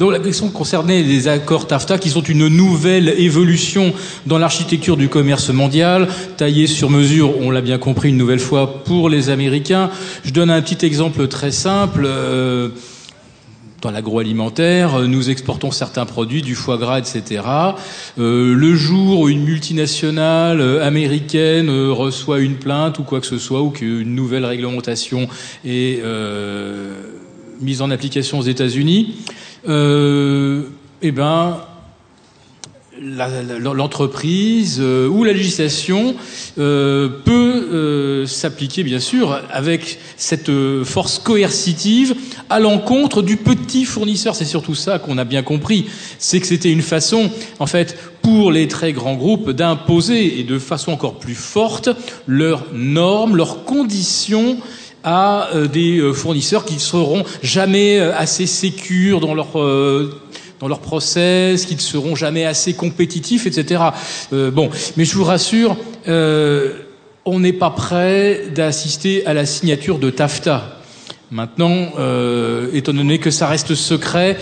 Donc la question concernait les accords TAFTA qui sont une nouvelle évolution dans l'architecture du commerce mondial, taillée sur mesure, on l'a bien compris une nouvelle fois, pour les Américains. Je donne un petit exemple très simple. euh, dans l'agroalimentaire, euh, nous exportons certains produits, du foie gras, etc. Euh, le jour où une multinationale euh, américaine reçoit une plainte ou quoi que ce soit, ou qu'une nouvelle réglementation est mise en application aux États-Unis, eh ben, l'entreprise euh, ou la législation euh, peut euh, s'appliquer, bien sûr, avec cette force coercitive à l'encontre du petit fournisseur. C'est surtout ça qu'on a bien compris. C'est que c'était une façon, en fait, pour les très grands groupes d'imposer et de façon encore plus forte leurs normes, leurs conditions à des fournisseurs qui ne seront jamais assez sécures dans leur dans leur process, qui ne seront jamais assez compétitifs, etc. Euh, bon, mais je vous rassure, euh, on n'est pas prêt d'assister à la signature de TAFTA. Maintenant, euh, étant donné que ça reste secret,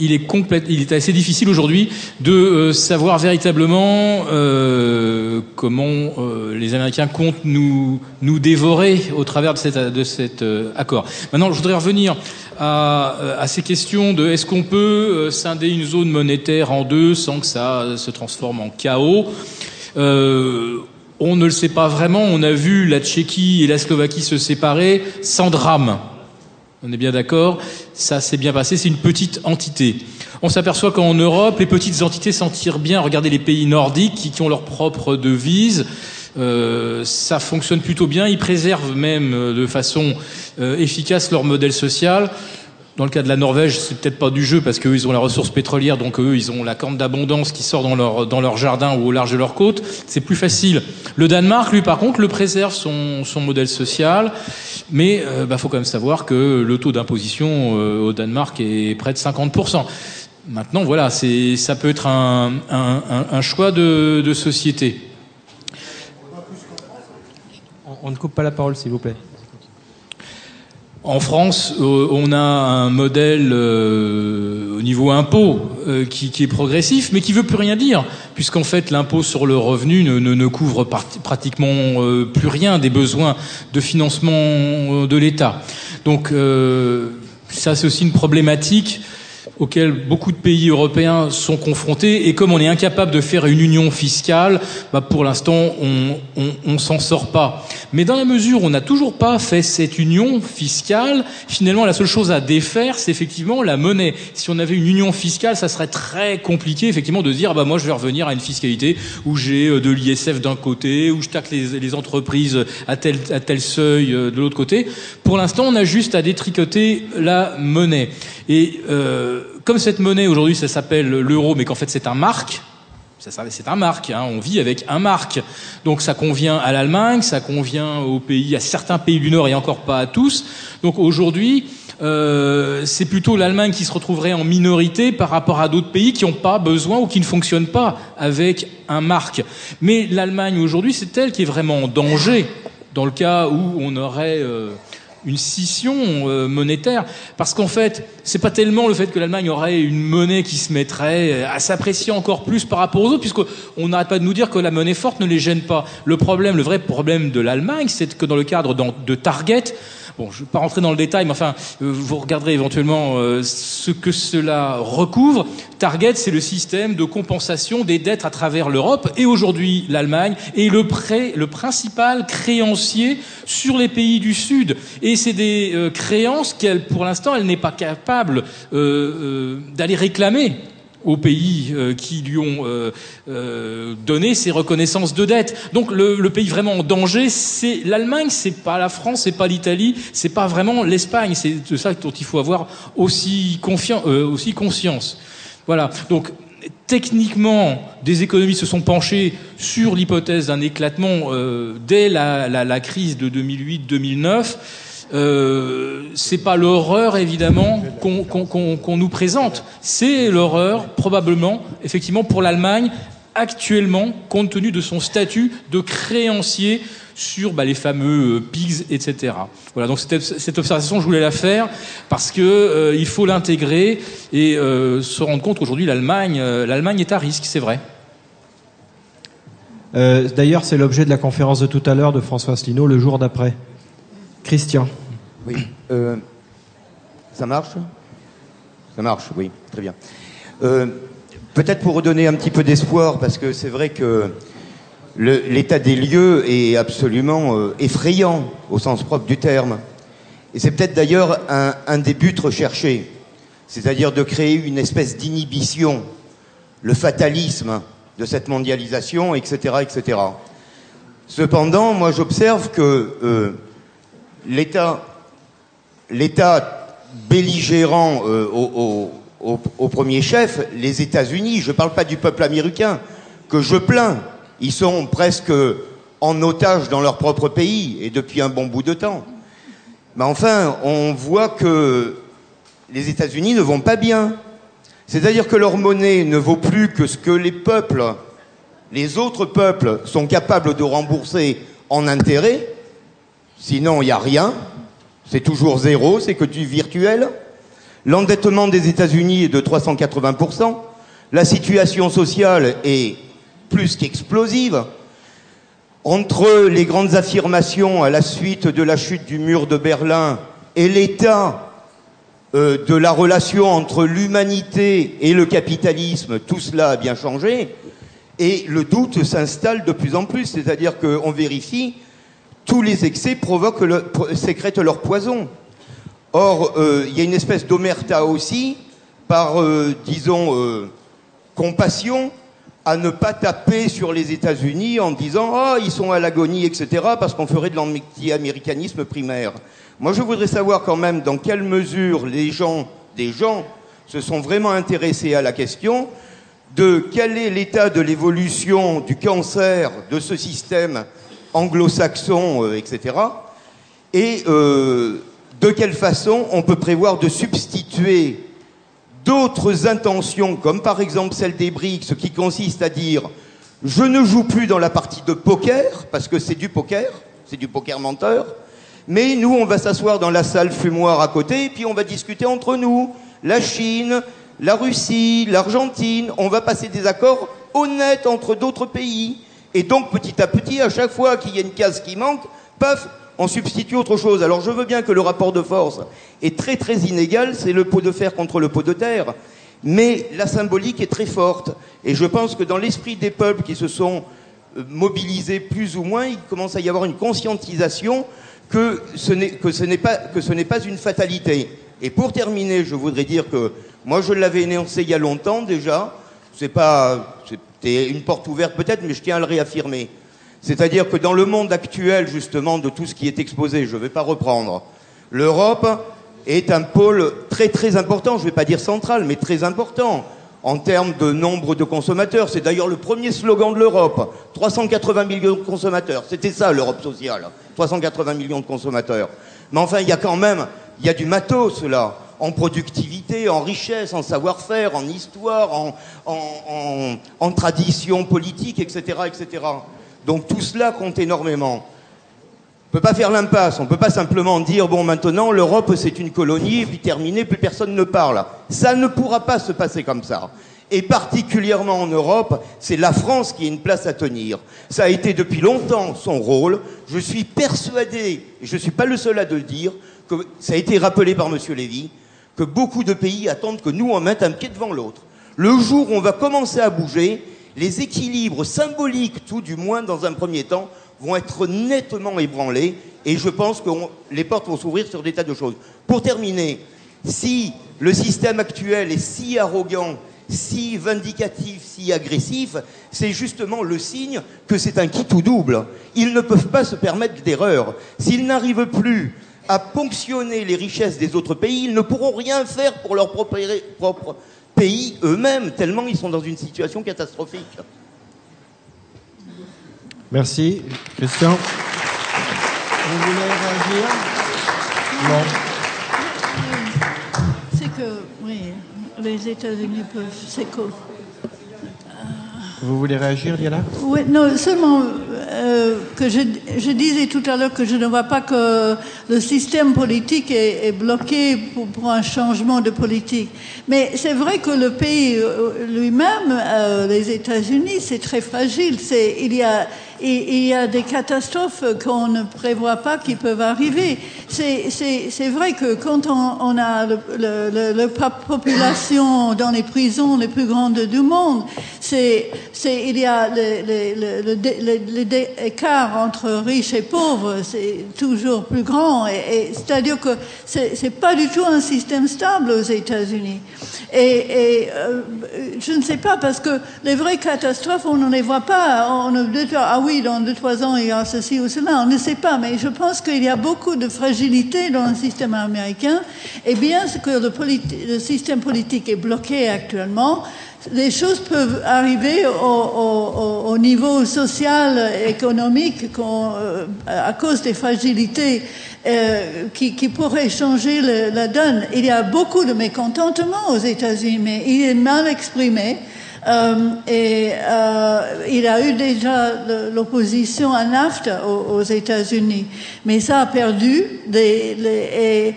il est, assez difficile aujourd'hui de euh, savoir véritablement euh, comment euh, les Américains comptent nous, nous dévorer au travers de, cet accord. Maintenant, je voudrais revenir à, à ces questions de est-ce qu'on peut scinder une zone monétaire en deux sans que ça se transforme en chaos? On ne le sait pas vraiment. On a vu la Tchéquie et la Slovaquie se séparer sans drame. On est bien d'accord Ça s'est bien passé. C'est une petite entité. On s'aperçoit qu'en Europe, les petites entités s'en tirent bien. Regardez les pays nordiques qui, ont leur propre devise. Euh, ça fonctionne plutôt bien. Ils préservent même euh, de façon euh, efficace leur modèle social. Dans le cas de la Norvège, c'est peut-être pas du jeu parce qu'eux, ils ont la ressource pétrolière, donc eux, ils ont la corne d'abondance qui sort dans leur, dans leur jardin ou au large de leur côte. C'est plus facile. Le Danemark, lui, par contre, le préserve son, son modèle social, mais il bah, faut quand même savoir que le taux d'imposition euh, au Danemark est près de 50%. Maintenant, voilà, ça peut être un, un, choix de, société. On ne coupe pas la parole, s'il vous plaît. En France, euh, on a un modèle euh, au niveau impôt euh, qui, est progressif, mais qui veut plus rien dire, puisqu'en fait l'impôt sur le revenu ne, ne, ne couvre pratiquement plus rien des besoins de financement de l'État. Donc ça, c'est aussi une problématique auxquels beaucoup de pays européens sont confrontés. Et comme on est incapable de faire une union fiscale, bah pour l'instant, on, on s'en sort pas. Mais dans la mesure où on n'a toujours pas fait cette union fiscale, finalement, la seule chose à défaire, c'est effectivement la monnaie. Si on avait une union fiscale, ça serait très compliqué, effectivement, de dire, bah moi, je vais revenir à une fiscalité où j'ai euh, de l'ISF d'un côté, où je taxe les, les, entreprises à tel, à tel seuil euh, de l'autre côté. Pour l'instant, on a juste à détricoter la monnaie. Et euh, comme cette monnaie aujourd'hui, ça s'appelle l'euro, mais qu'en fait c'est un marque, c'est un marque, hein, on vit avec un marque. Donc ça convient à l'Allemagne, ça convient aux pays, à certains pays du Nord et encore pas à tous. Donc aujourd'hui, euh, c'est plutôt l'Allemagne qui se retrouverait en minorité par rapport à d'autres pays qui n'ont pas besoin ou qui ne fonctionnent pas avec un marque. Mais l'Allemagne aujourd'hui, c'est elle qui est vraiment en danger dans le cas où on aurait euh, une scission euh, monétaire. Parce qu'en fait c'est pas tellement le fait que l'Allemagne aurait une monnaie qui se mettrait à s'apprécier encore plus par rapport aux autres puisqu'on n'arrête pas de nous dire que la monnaie forte ne les gêne pas. Le problème le vrai problème de l'Allemagne c'est que dans le cadre de Target Je ne vais pas rentrer dans le détail, mais enfin, euh, vous regarderez éventuellement euh, ce que cela recouvre. Target, c'est le système de compensation des dettes à travers l'Europe et aujourd'hui l'Allemagne est le, le principal créancier sur les pays du Sud. Et c'est des euh, créances qu'elle, pour l'instant, elle n'est pas capable d'aller réclamer aux pays euh, qui lui ont euh, euh, donné ces reconnaissances de dette. Donc le, le pays vraiment en danger, c'est l'Allemagne, c'est pas la France, c'est pas l'Italie, c'est pas vraiment l'Espagne. C'est de ça dont il faut avoir aussi, confiance, euh, aussi conscience. Voilà. Donc techniquement, des économistes se sont penchés sur l'hypothèse d'un éclatement euh, dès la, la, la crise de 2008-2009. Euh, c'est pas l'horreur évidemment qu'on qu qu qu nous présente, c'est l'horreur probablement effectivement pour l'Allemagne actuellement compte tenu de son statut de créancier sur bah, les fameux euh, pigs, etc. Voilà, donc cette, observation, je voulais la faire parce que euh, il faut l'intégrer et euh, se rendre compte qu'aujourd'hui l'Allemagne, l'Allemagne est à risque, c'est vrai. D'ailleurs, c'est l'objet de la conférence de tout à l'heure de François Asselineau le jour d'après. Christian. Oui. Euh, ça marche? Ça marche, oui, très bien. Euh, Peut-être pour redonner un petit peu d'espoir, parce que c'est vrai que l'état des lieux est absolument euh, effrayant au sens propre du terme. Et c'est peut-être d'ailleurs un, un, des buts recherchés, c'est-à-dire de créer une espèce d'inhibition, le fatalisme de cette mondialisation, etc., etc. Cependant, moi j'observe que l'État belligérant euh, au, premier chef, les États-Unis, je ne parle pas du peuple américain, que je plains. Ils sont presque en otage dans leur propre pays, et depuis un bon bout de temps. Mais enfin, on voit que les États-Unis ne vont pas bien. C'est-à-dire que leur monnaie ne vaut plus que ce que les peuples, les autres peuples, sont capables de rembourser en intérêt. Sinon, il n'y a rien. C'est toujours zéro, c'est que du virtuel. L'endettement des États-Unis est de 380%. La situation sociale est plus qu'explosive. Entre les grandes affirmations à la suite de la chute du mur de Berlin et l'état euh, de la relation entre l'humanité et le capitalisme, tout cela a bien changé. Et le doute s'installe de plus en plus, c'est-à-dire qu'on vérifie, tous les excès provoquent sécrètent leur poison. Or, euh, il y a une espèce d'omerta aussi, par, euh, disons, euh, compassion, à ne pas taper sur les États-Unis en disant Ah, ils sont à l'agonie, etc., parce qu'on ferait de l'anti-américanisme primaire. Moi, je voudrais savoir quand même dans quelle mesure les gens, des gens, se sont vraiment intéressés à la question de quel est l'état de l'évolution du cancer de ce système anglo-saxon, euh, etc. Et euh, de quelle façon on peut prévoir de substituer d'autres intentions, comme par exemple celle des BRICS, qui consiste à dire je ne joue plus dans la partie de poker, parce que c'est du poker, c'est du poker menteur, mais nous, on va s'asseoir dans la salle fumoir à côté, et puis on va discuter entre nous. La Chine, la Russie, l'Argentine, on va passer des accords honnêtes entre d'autres pays. Et donc, petit à petit, à chaque fois qu'il y a une case qui manque, paf, on substitue autre chose. Alors, je veux bien que le rapport de force est très très inégal, c'est le pot de fer contre le pot de terre, mais la symbolique est très forte. Et je pense que dans l'esprit des peuples qui se sont euh, mobilisés plus ou moins, il commence à y avoir une conscientisation que ce n'est pas que ce n'est pas une fatalité. Et pour terminer, je voudrais dire que moi je l'avais énoncé il y a longtemps déjà. C'est pas c'était une porte ouverte peut-être, mais je tiens à le réaffirmer. C'est-à-dire que dans le monde actuel justement de tout ce qui est exposé, je ne vais pas reprendre. L'Europe est un pôle très très important. Je ne vais pas dire central, mais très important en termes de nombre de consommateurs. C'est d'ailleurs le premier slogan de l'Europe. 380 millions de consommateurs. C'était ça l'Europe sociale. 380 millions de consommateurs. Mais enfin, il y a quand même, il y a du matos là, en productivité, en richesse, en savoir-faire, en histoire, en, tradition politique, etc., etc. Donc tout cela compte énormément. On ne peut pas faire l'impasse. On ne peut pas simplement dire bon maintenant l'Europe c'est une colonie et puis terminé, plus personne ne parle. Ça ne pourra pas se passer comme ça. Et particulièrement en Europe, c'est la France qui a une place à tenir. Ça a été depuis longtemps son rôle. Je suis persuadé, et je ne suis pas le seul à le dire, que ça a été rappelé par M. Lévy, que beaucoup de pays attendent que nous on mette un pied devant l'autre. Le jour où on va commencer à bouger, les équilibres symboliques, tout du moins dans un premier temps, vont être nettement ébranlés et je pense que les portes vont s'ouvrir sur des tas de choses. Pour terminer, si le système actuel est si arrogant, si vindicatif, si agressif, c'est justement le signe que c'est un qui tout double. Ils ne peuvent pas se permettre d'erreur. S'ils n'arrivent plus à ponctionner les richesses des autres pays, ils ne pourront rien faire pour leur propre, propre pays eux-mêmes, tellement ils sont dans une situation catastrophique. Merci. Christian? Vous voulez réagir? Non. C'est que, oui, les États-Unis peuvent. C'est que. Vous voulez réagir, Diana Oui, non, seulement euh, que je, disais tout à l'heure que je ne vois pas que le système politique est, bloqué pour, un changement de politique. Mais c'est vrai que le pays euh, lui-même, euh, les États-Unis, c'est très fragile. Il, y a, des catastrophes qu'on ne prévoit pas qui peuvent arriver. C'est, vrai que quand on, a la pop- population dans les prisons les plus grandes du monde, il y a le, le, le, le dé- le- le dé- écart entre riches et pauvres, c'est toujours plus grand. C'est-à-dire que c'est, pas du tout un système stable aux États-Unis. Et, euh, je ne sais pas parce que les vraies catastrophes, on ne les voit pas. Ah oui, dans deux trois ans il y a ceci ou cela. On ne sait pas. Mais je pense qu'il y a beaucoup de fragilité dans le système américain. Et bien que le système politique est bloqué actuellement, les choses peuvent arriver au, au- au- au niveau social, économique, euh, à cause des fragilités euh, qui, qui pourraient changer le- la donne. Il y a beaucoup de mécontentement aux États-Unis, mais il est mal exprimé. Euh, et euh, il a eu déjà l'opposition à NAFTA aux, aux États-Unis, mais ça a perdu. Des, les- et,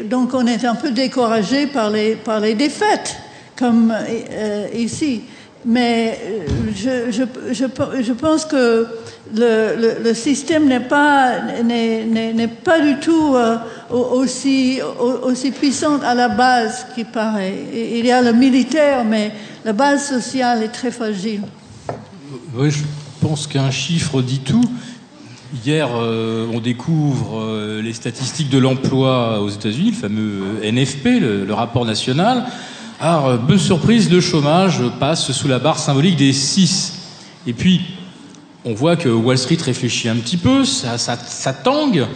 et donc on est un peu découragé par les, par les défaites, comme euh, ici. Mais euh, je, je, je, pense que le, le, système n'est pas, n'est, pas du tout euh, au- aussi, au- aussi puissant à la base qu'il paraît. Il y a le militaire, mais la base sociale est très fragile. Oui, je pense qu'un chiffre dit tout. Hier, euh, on découvre euh, les statistiques de l'emploi aux États-Unis, le fameux NFP, le rapport national. Alors, euh, bonne surprise, le chômage passe sous la barre symbolique des 6. Et puis, on voit que Wall Street réfléchit un petit peu, ça, tangue.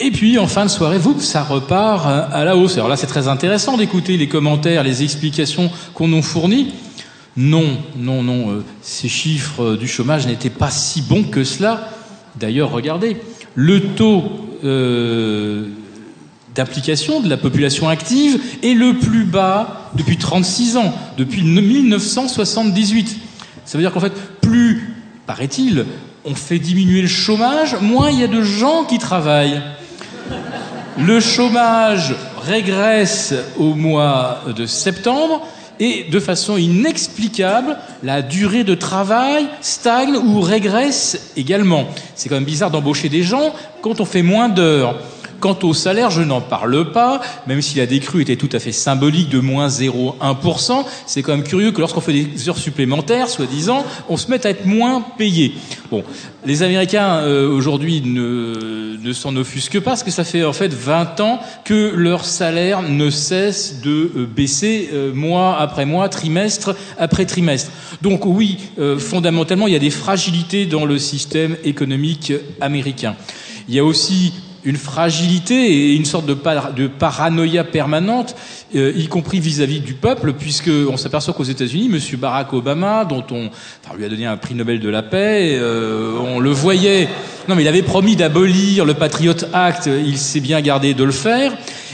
Et puis, en fin de soirée, vous, ça repart à à la hausse. Alors là, c'est très intéressant d'écouter les commentaires, les explications qu'on nous fournit. Non, non, non, euh, ces chiffres euh, du chômage n'étaient pas si bons que cela. D'ailleurs, regardez, le taux euh, d'application de la population active est le plus bas depuis 36 ans, depuis 1978. Ça veut dire qu'en fait, plus, paraît-il, on fait diminuer le chômage, moins il y a de gens qui travaillent. Le chômage régresse au mois de septembre et de façon inexplicable, la durée de travail stagne ou régresse également. C'est quand même bizarre d'embaucher des gens quand on fait moins d'heures. Quant au salaire, je n'en parle pas, même si la décrue était tout à fait symbolique de moins 0,1%, c'est quand même curieux que lorsqu'on fait des heures supplémentaires, soi-disant, on se mette à être moins payé. Bon, les Américains euh, aujourd'hui ne, s'en offusquent pas, parce que ça fait en fait 20 ans que leur salaire ne cesse de euh, baisser euh, mois après mois, trimestre après trimestre. Donc oui, fondamentalement, il y a des fragilités dans le système économique américain. Il y a aussi une fragilité et une sorte de, par- de paranoïa permanente, euh, y compris vis-à-vis du peuple, puisque on s'aperçoit qu'aux États-Unis, M. Barack Obama, dont on lui a donné un prix Nobel de la paix, euh, on le voyait. Non, mais il avait promis d'abolir le Patriot Act. Il s'est bien gardé de le faire.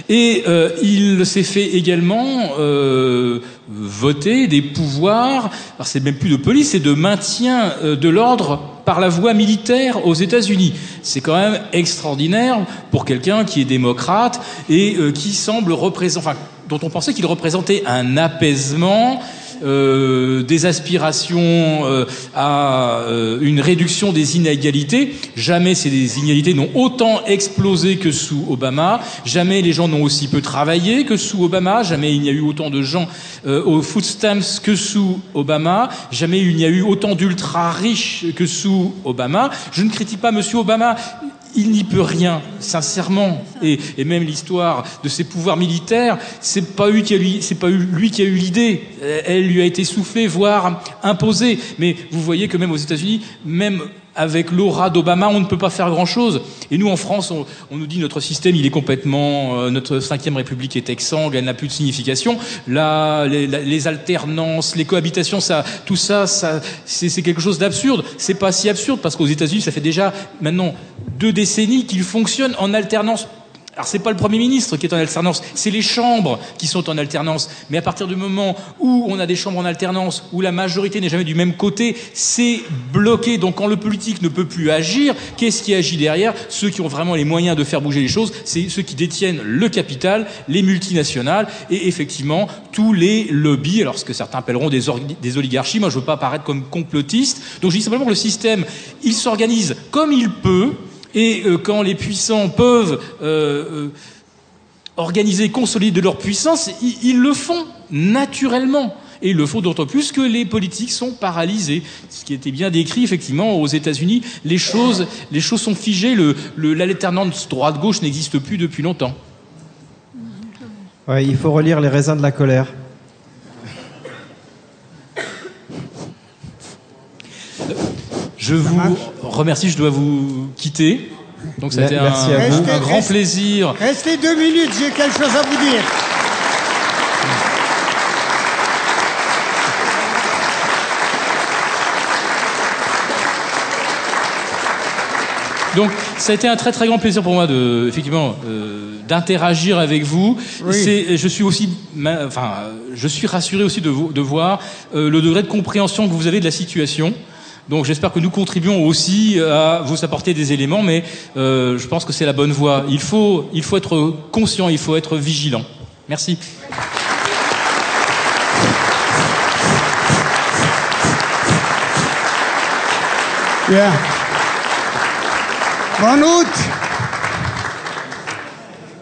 Et euh, il s'est fait également euh, voter des pouvoirs, c'est même plus de police, c'est de maintien euh, de l'ordre par la voie militaire aux États-Unis. C'est quand même extraordinaire pour quelqu'un qui est démocrate et euh, qui semble représenter, enfin, dont on pensait qu'il représentait un apaisement. Euh, des aspirations euh, à euh, une réduction des inégalités. Jamais ces inégalités n'ont autant explosé que sous Obama. Jamais les gens n'ont aussi peu travaillé que sous Obama. Jamais il n'y a eu autant de gens aux food stamps que sous Obama. Jamais il n'y a eu autant d'ultra riches que sous Obama. Je ne critique pas Monsieur Obama. Il n'y peut rien, sincèrement. Et, même l'histoire de ses pouvoirs militaires, c'est pas lui qui a c'est pas lui qui a eu l'idée. Elle lui a été soufflée, voire imposée. Mais vous voyez que même aux États-Unis, même avec l'aura d'Obama, on ne peut pas faire grand-chose. Et nous, en France, on, on nous dit notre système, il est complètement, euh, notre cinquième République est exsangue, elle n'a plus de signification. Là, les, les alternances, les cohabitations, ça, tout ça, ça c'est quelque chose d'absurde. C'est pas si absurde parce qu'aux États-Unis, ça fait déjà maintenant deux décennies qu'ils fonctionnent en alternance. Alors c'est pas le Premier ministre qui est en alternance, c'est les chambres qui sont en alternance. Mais à partir du moment où on a des chambres en alternance, où la majorité n'est jamais du même côté, c'est bloqué. Donc quand le politique ne peut plus agir, qu'est-ce qui agit derrière? Ceux qui ont vraiment les moyens de faire bouger les choses, c'est ceux qui détiennent le capital, les multinationales et effectivement tous les lobbies. Alors ce que certains appelleront des, oligarchies. Moi je veux pas apparaître comme complotiste. Donc je dis simplement que le système, il s'organise comme il peut. Et euh, quand les puissants peuvent euh, euh, organiser, consolider leur puissance, ils, le font naturellement. Et ils le font d'autant plus que les politiques sont paralysées. Ce qui était bien décrit, effectivement, aux États-Unis, les choses, les choses sont figées. L'alternance droite-gauche n'existe plus depuis longtemps. Il faut relire Les raisins de la colère. Je vous remercie, je dois vous quitter. Donc ça a été un, un grand Restez- plaisir. Restez deux minutes, j'ai quelque chose à vous dire. Donc, ça a été un très très grand plaisir pour moi de, effectivement, euh, d'interagir avec vous. Oui. Je suis aussi, ma- enfin, je suis rassuré aussi de, vo- de voir euh, le degré de compréhension que vous avez de la situation. Donc, j'espère que nous contribuons aussi à vous apporter des éléments, mais euh, je pense que c'est la bonne voie. Il faut, il faut être conscient, il faut être vigilant. Merci. Bien. Bonne août.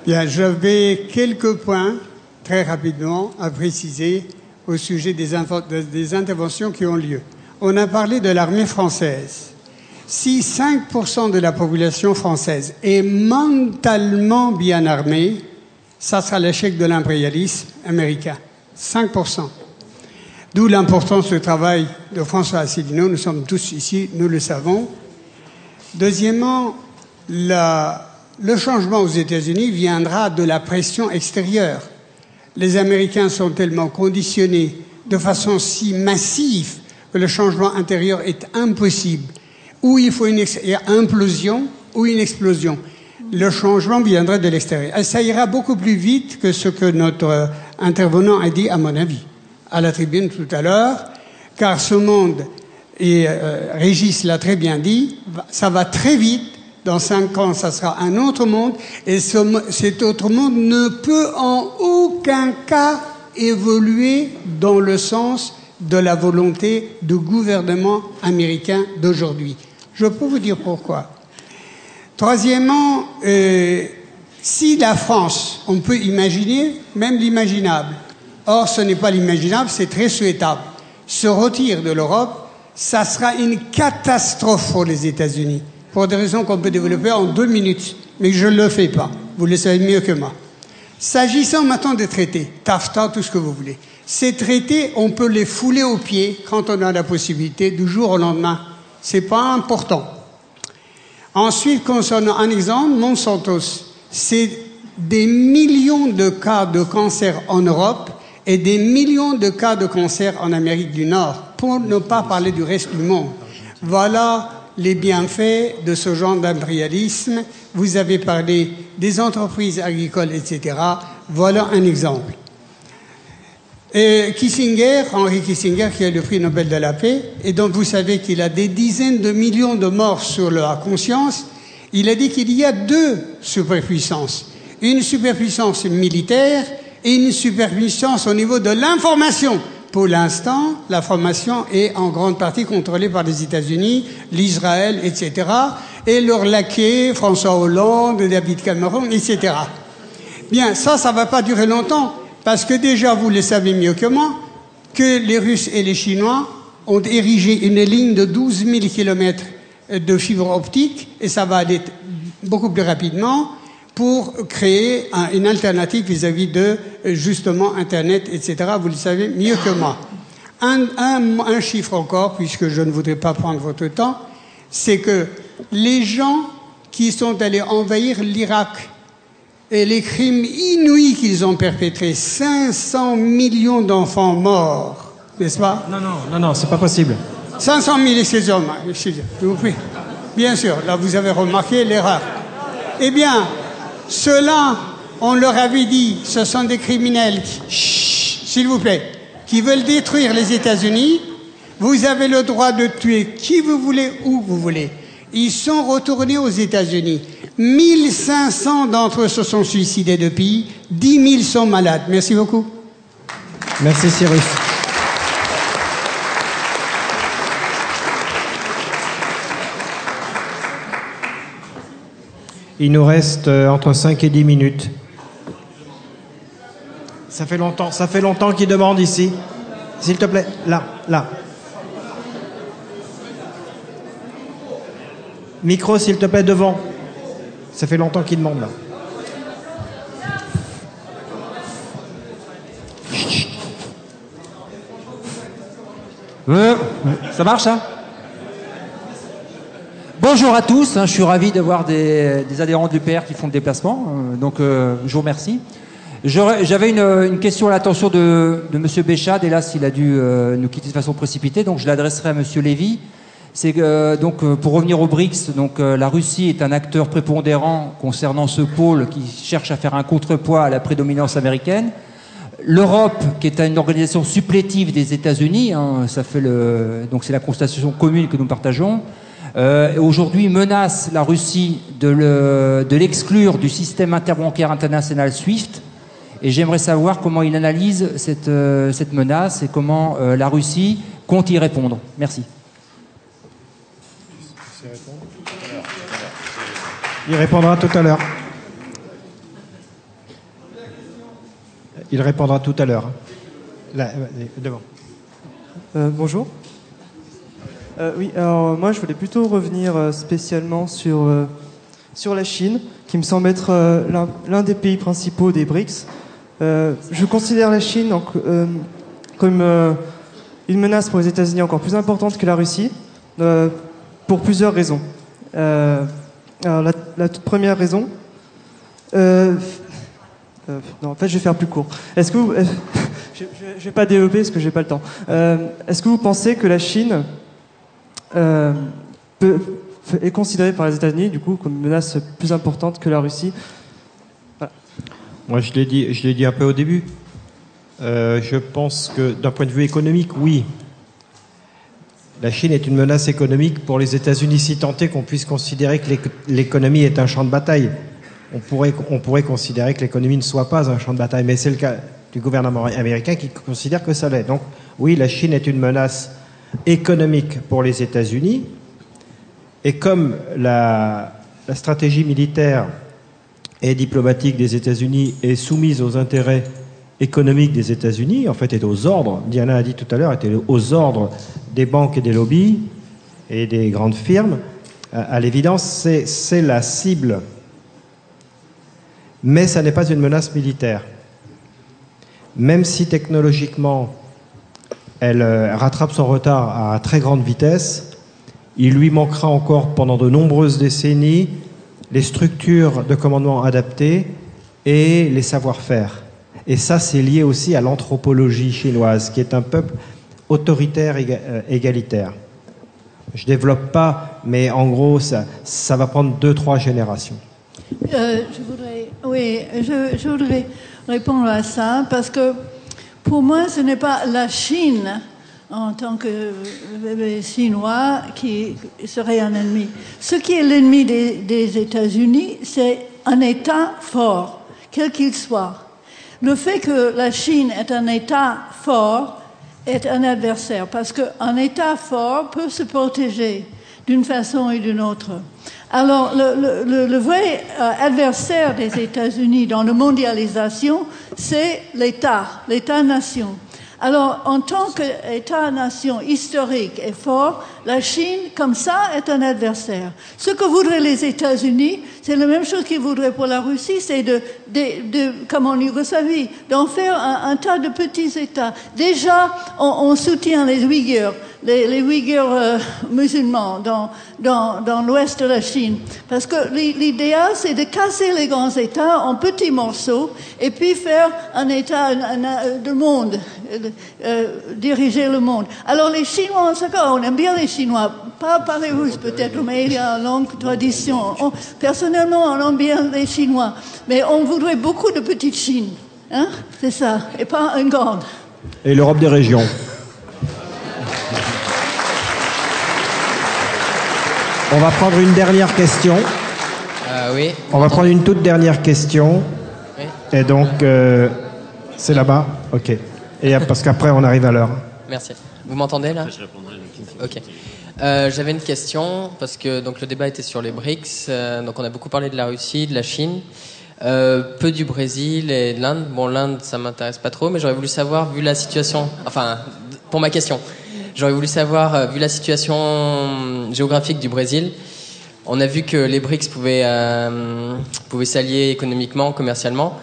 Bien, j'avais quelques points, très rapidement, à préciser au sujet des, des interventions qui ont lieu. On a parlé de l'armée française. Si 5% de la population française est mentalement bien armée, ça sera l'échec de l'impérialisme américain. 5%. D'où l'importance du travail de François Asselineau. Nous sommes tous ici, nous le savons. Deuxièmement, le changement aux États-Unis viendra de la pression extérieure. Les Américains sont tellement conditionnés de façon si massive que le changement intérieur est impossible. Ou il faut une implosion ou une explosion. Le changement viendra de l'extérieur. Ça ira beaucoup plus vite que ce que notre euh, intervenant a dit, à mon avis, à la tribune tout à l'heure, car ce monde, et euh, Régis l'a très bien dit, ça va très vite. Dans cinq ans, ça sera un autre monde, et cet autre monde ne peut en aucun cas évoluer dans le sens de la volonté du gouvernement américain d'aujourd'hui. Je peux vous dire pourquoi. Troisièmement, euh, si la France, on peut imaginer même l'imaginable, or ce n'est pas l'imaginable, c'est très souhaitable, se retire de l'Europe, ça sera une catastrophe pour les États-Unis, pour des raisons qu'on peut développer en deux minutes, mais je ne le fais pas, vous le savez mieux que moi. S'agissant maintenant des traités, TAFTA, tout ce que vous voulez, ces traités, on peut les fouler aux pieds quand on a la possibilité du jour au lendemain. C'est pas important. Ensuite, concernant un exemple, Monsantos, c'est des millions de cas de cancer en Europe et des millions de cas de cancer en Amérique du Nord, pour ne pas parler du reste du monde. Voilà les bienfaits de ce genre d'impérialisme. Vous avez parlé des entreprises agricoles, etc. Voilà un exemple. Et Kissinger, Henry Kissinger, qui a le prix Nobel de la paix, et dont vous savez qu'il a des dizaines de millions de morts sur la conscience, il a dit qu'il y a deux superpuissances. Une superpuissance militaire et une superpuissance au niveau de l'information. Pour l'instant, l'information est en grande partie contrôlée par les États-Unis, l'Israël, etc. Et leur laquais, François Hollande, David Cameron, etc. Bien, ça, ça ne va pas durer longtemps, parce que déjà, vous le savez mieux que moi, que les Russes et les Chinois ont érigé une ligne de 12 000 kilomètres de fibre optique, et ça va aller beaucoup plus rapidement pour créer un- une alternative vis-à-vis de, justement, Internet, etc. Vous le savez mieux que moi. Un chiffre encore, puisque je ne voudrais pas prendre votre temps, c'est que les gens qui sont allés envahir l'Irak et les crimes inouïs qu'ils ont perpétrés, 500 millions d'enfants morts, n'est-ce pas? Non, non, non, non, c'est pas possible. 500 000, excusez-moi, excusez, je vous prie. Bien sûr, là vous avez remarqué l'erreur. Eh bien, ceux-là, on leur avait dit, ce sont des criminels, s'il vous plaît, qui veulent détruire les États-Unis. Vous avez le droit de tuer qui vous voulez, où vous voulez. Ils sont retournés aux États-Unis. 1500 d'entre eux se sont suicidés depuis, 10 000 sont malades. Merci beaucoup. Merci Cyrus. Il nous reste euh, entre 5 et 10 minutes. Ça fait longtemps, ça fait longtemps qu'il demande ici. S'il te plaît, là, là. Micro, s'il te plaît, devant. Ça fait longtemps qu'il demande là. Euh, ça marche, ça Bonjour à tous, hein, je suis ravi d'avoir des, des adhérents de l'UPR qui font le déplacement, euh, donc euh, je vous remercie. J'avais une, question à l'attention de, de M. Béchade, hélas il a dû nous quitter de façon précipitée, donc je l'adresserai à M. Lévy. Euh, donc euh, pour revenir aux BRICS, euh, la Russie est un acteur prépondérant concernant ce pôle qui cherche à faire un contrepoids à la prédominance américaine. L'Europe, qui est une organisation supplétive des États-Unis, hein, c'est la constatation commune que nous partageons. Aujourd'hui, menace la Russie de le- de l'exclure du système interbancaire international SWIFT. Et j'aimerais savoir comment il analyse cette, menace et comment la Russie compte y répondre. Merci. Il répondra tout à l'heure. Il répondra tout à l'heure. Euh, devant. Euh, bonjour. Euh, oui, alors moi je voulais plutôt revenir spécialement sur, la Chine, qui me semble être l'un- des pays principaux des BRICS. Je considère la Chine comme une menace pour les États-Unis encore plus importante que la Russie, pour plusieurs raisons. Alors la, toute première raison, euh, euh, non, en fait, je vais faire plus court. Est-ce que vous, euh, [LAUGHS] je, je vais pas développer parce que j'ai pas le temps. Est-ce que vous pensez que la Chine est considérée par les États-Unis du coup comme une menace plus importante que la Russie? Moi, je l'ai dit, je l'ai dit un peu au début. Je pense que d'un point de vue économique, oui. La Chine est une menace économique pour les États-Unis, si tant qu'on puisse considérer que l'éco- l'économie est un champ de bataille. On pourrait, on pourrait considérer que l'économie ne soit pas un champ de bataille, mais c'est le cas du gouvernement américain qui considère que ça l'est. Donc, oui, la Chine est une menace économique pour les États-Unis. Et comme la, la stratégie militaire et diplomatique des États-Unis est soumise aux intérêts économiques des États-Unis, en fait est aux ordres, Diana a dit tout à l'heure, était aux ordres des banques et des lobbies et des grandes firmes, à, à l'évidence, c'est- c'est la cible. Mais ça n'est pas une menace militaire. Même si technologiquement elle euh, rattrape son retard à très grande vitesse, il lui manquera encore pendant de nombreuses décennies les structures de commandement adaptées et les savoir-faire. Et ça, c'est lié aussi à l'anthropologie chinoise, qui est un peuple autoritaire éga- euh, égalitaire. Je développe pas, mais en gros, ça, va prendre deux, trois générations. Euh, je voudrais, oui, je, voudrais répondre à ça parce que pour moi, ce n'est pas la Chine en tant que bébé chinois qui serait un ennemi. Ce qui est l'ennemi des États-Unis, c'est un État fort, quel qu'il soit. Le fait que la Chine est un État fort est un adversaire parce qu'un État fort peut se protéger d'une façon et d'une autre. Alors, le, vrai euh, adversaire des États-Unis dans la mondialisation, c'est l'État, l'État-nation. Alors, en tant qu'État-nation historique et fort, la Chine, comme ça, est un adversaire. Ce que voudraient les États-Unis, c'est la même chose qu'ils voudraient pour la Russie, c'est de, de, de- comme en Yougoslavie, d'en faire un, tas de petits États. Déjà, on, on soutient les Ouïghurs, les, les Ouïghurs euh, musulmans dans, dans, dans l'ouest de la Chine. Parce que l'i- l'idéal, c'est de casser les grands États en petits morceaux et puis faire un État un- de monde, euh, euh, diriger le monde. Alors les Chinois, quoi, on aime bien les Chinois, pas, pas les Russes peut-être, mais il y a une longue tradition. On- personnellement, on aime bien les Chinois, mais on voudrait beaucoup de petites Chines. Hein c'est ça, et pas une grande. Et l'Europe des régions. On va prendre une dernière question. Euh, oui. On va prendre une toute dernière question. Oui. Et donc, euh, c'est là-bas? Ok. Et parce qu'après, on arrive à l'heure. Merci. Vous m'entendez là? Ok. Euh, J'avais une question parce que donc le débat était sur les BRICS. euh, donc on a beaucoup parlé de la Russie, de la Chine, euh, peu du Brésil et de l'Inde. Bon, l'Inde, ça m'intéresse pas trop, mais j'aurais voulu savoir, vu la situation, enfin, pour ma question, j'aurais voulu savoir, vu la situation géographique du Brésil, on a vu que les BRICS pouvaient, pouvaient s'allier économiquement, commercialement.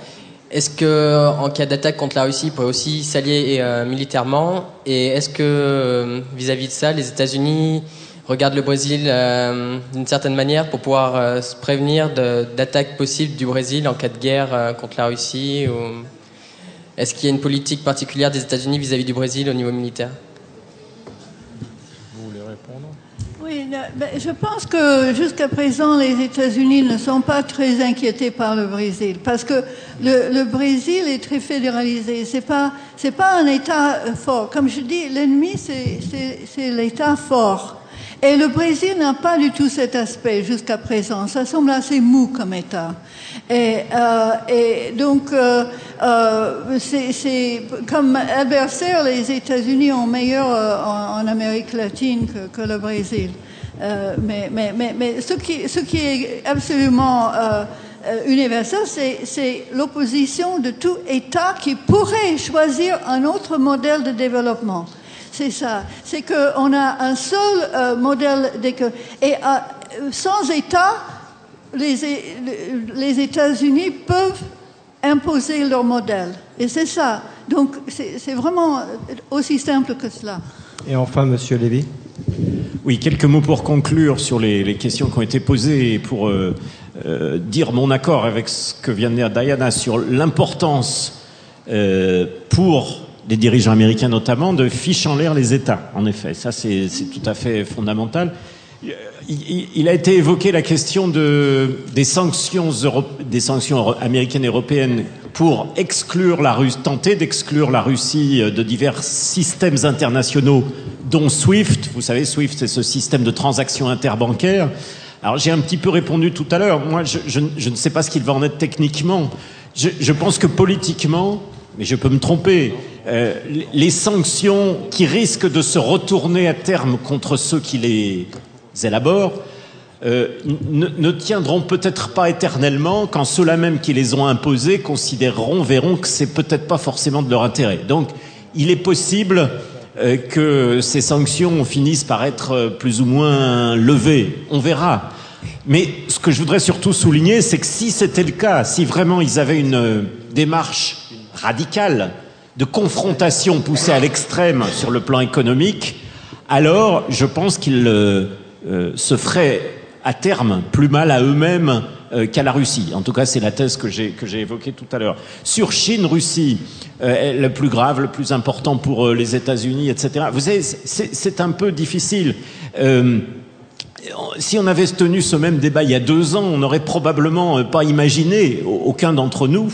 Est-ce que, en cas d'attaque contre la Russie, ils pourraient aussi s'allier euh, militairement? Et est-ce que, euh, vis-à-vis de ça, les États-Unis regardent le Brésil euh, d'une certaine manière pour pouvoir euh, se prévenir d'attaques possibles du Brésil en cas de guerre euh, contre la Russie. Est-ce qu'il y a une politique particulière des États-Unis vis-à-vis du Brésil au niveau militaire? Ben, je pense que jusqu'à présent, les États-Unis ne sont pas très inquiétés par le Brésil, parce que le, Brésil est très fédéralisé. C'est pas, c'est pas un État euh, fort. Comme je dis, l'ennemi, c'est, l'État fort. Et le Brésil n'a pas du tout cet aspect jusqu'à présent. Ça semble assez mou comme État. Et, euh, donc, euh, euh, c'est, comme adversaire, les États-Unis ont meilleur euh, en, Amérique latine que le Brésil. Euh, mais, ce, qui, est absolument euh, euh, universel, c'est, l'opposition de tout État qui pourrait choisir un autre modèle de développement. C'est ça. C'est qu'on a un seul euh, modèle Et sans État, les, États-Unis peuvent imposer leur modèle. Et c'est ça. Donc c'est vraiment aussi simple que cela. Et enfin, Monsieur Lévy. Oui, quelques mots pour conclure sur les, questions qui ont été posées et pour euh, euh, dire mon accord avec ce que vient de dire Diana sur l'importance euh, pour les dirigeants américains notamment de ficher en l'air les États. En effet, ça c'est tout à fait fondamental. Il, a été évoqué la question de, des sanctions, américaines et européennes pour exclure la Russie, tenter d'exclure la Russie euh, de divers systèmes internationaux, dont SWIFT. Vous savez, SWIFT, c'est ce système de transactions interbancaires. Alors j'ai un petit peu répondu tout à l'heure. Moi, je, ne sais pas ce qu'il va en être techniquement. Je, je pense que politiquement, mais je peux me tromper, euh, les sanctions qui risquent de se retourner à terme contre ceux qui les élaborent euh, ne, tiendront peut-être pas éternellement quand ceux-là même qui les ont imposées considéreront, verront que c'est peut-être pas forcément de leur intérêt. Donc, il est possible euh, que ces sanctions finissent par être euh, plus ou moins levées. On verra. Mais ce que je voudrais surtout souligner, c'est que si c'était le cas, si vraiment ils avaient une démarche radicale de confrontation poussée à l'extrême sur le plan économique, alors je pense qu'ils euh, se feraient à terme plus mal à eux-mêmes euh, qu'à la Russie. En tout cas, c'est la thèse que j'ai évoquée tout à l'heure. Sur Chine-Russie, euh, le plus grave, le plus important pour euh, les États-Unis, etc. Vous savez, c'est un peu difficile. Si on avait tenu ce même débat il y a deux ans, on n'aurait probablement pas imaginé, au- aucun d'entre nous,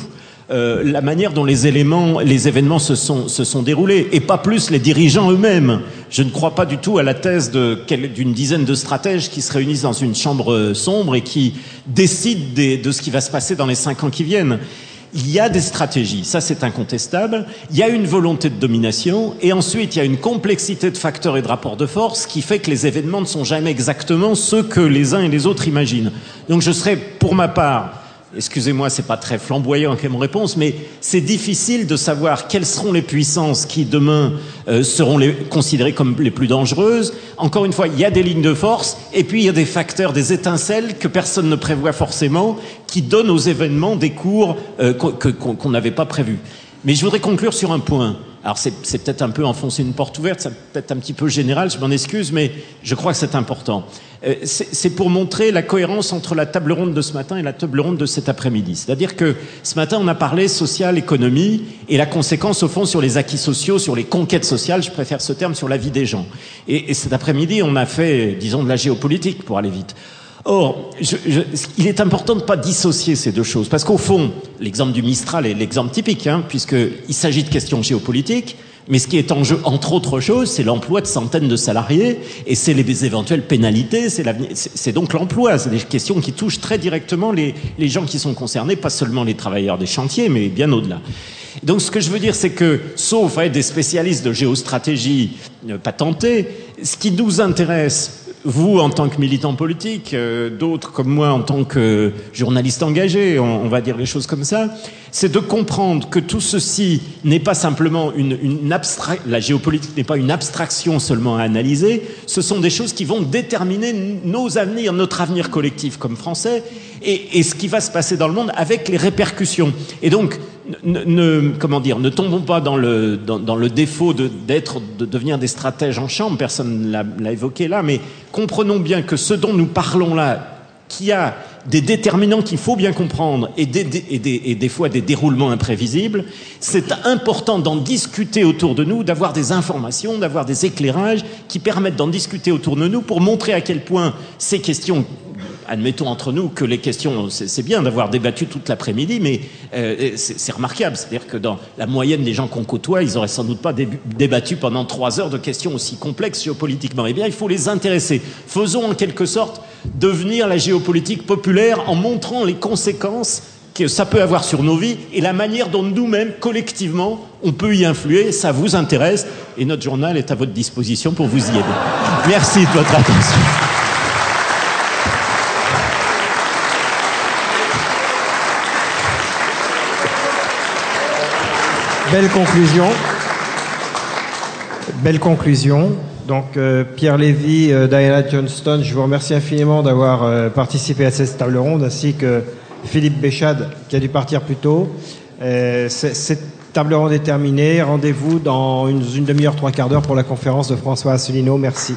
euh, la manière dont les éléments, les événements se sont, se sont déroulés, et pas plus les dirigeants eux-mêmes. Je ne crois pas du tout à la thèse d'une dizaine de stratèges qui se réunissent dans une chambre euh, sombre et qui décident des- de ce qui va se passer dans les cinq ans qui viennent. Il y a des stratégies, ça c'est incontestable. Il y a une volonté de domination, et ensuite il y a une complexité de facteurs et de rapports de force qui fait que les événements ne sont jamais exactement ceux que les uns et les autres imaginent. Donc je serais, pour ma part, excusez-moi, c'est pas très flamboyant comme réponse, mais c'est difficile de savoir quelles seront les puissances qui demain euh, seront les, considérées comme les plus dangereuses. Encore une fois, il y a des lignes de force, et puis il y a des facteurs, des étincelles que personne ne prévoit forcément, qui donnent aux événements des cours euh, qu'on n'avait pas prévus. Mais je voudrais conclure sur un point. Alors c'est peut-être un peu enfoncer une porte ouverte, c'est peut-être un petit peu général, je m'en excuse, mais je crois que c'est important. Euh, c'est pour montrer la cohérence entre la table ronde de ce matin et la table ronde de cet après-midi. C'est-à-dire que ce matin, on a parlé social, économie, et la conséquence, au fond, sur les acquis sociaux, sur les conquêtes sociales, je préfère ce terme, sur la vie des gens. Et, et cet après-midi, on a fait, disons, de la géopolitique, pour aller vite. Or, je- je- il est important de ne pas dissocier ces deux choses, parce qu'au fond, l'exemple du Mistral est l'exemple typique, hein, puisqu'il s'agit de questions géopolitiques, mais ce qui est en jeu, entre autres choses, c'est l'emploi de centaines de salariés, et c'est les éventuelles pénalités, c'est donc l'emploi, c'est des questions qui touchent très directement les, les gens qui sont concernés, pas seulement les travailleurs des chantiers, mais bien au-delà. Donc ce que je veux dire, c'est que, sauf à être des spécialistes de géostratégie euh, patentés, ce qui nous intéresse, vous en tant que militant politique, euh, d'autres comme moi en tant que journaliste engagé, on, on va dire les choses comme ça, c'est de comprendre que tout ceci n'est pas simplement une, une abstra- la géopolitique n'est pas une abstraction seulement à analyser, ce sont des choses qui vont déterminer nos avenirs, notre avenir collectif comme Français, et, et ce qui va se passer dans le monde avec les répercussions. Et donc, ne, comment dire, ne tombons pas dans le, dans, le défaut de, d'être, de devenir des stratèges en chambre, personne ne l'a, évoqué là, mais comprenons bien que ce dont nous parlons là, qui a des déterminants qu'il faut bien comprendre et des, des- et des- et des fois des déroulements imprévisibles, c'est important d'en discuter autour de nous, d'avoir des informations, d'avoir des éclairages qui permettent d'en discuter autour de nous pour montrer à quel point ces questions admettons entre nous que les questions, c'est bien d'avoir débattu toute l'après-midi, mais euh, c'est remarquable. C'est-à-dire que dans la moyenne des gens qu'on côtoie, ils auraient sans doute pas débattu pendant trois heures de questions aussi complexes géopolitiquement. Eh bien, il faut les intéresser. Faisons en quelque sorte devenir la géopolitique populaire en montrant les conséquences que ça peut avoir sur nos vies et la manière dont nous-mêmes, collectivement, on peut y influer. Ça vous intéresse et notre journal est à votre disposition pour vous y aider. Merci de votre attention. Belle conclusion. Belle conclusion. Donc euh, Pierre Lévy, euh, Diana Johnston, je vous remercie infiniment d'avoir euh, participé à cette table ronde, ainsi que Philippe Béchade qui a dû partir plus tôt. Cette table ronde est terminée. Rendez-vous dans une, une demi-heure, trois quarts d'heure pour la conférence de François Asselineau. Merci.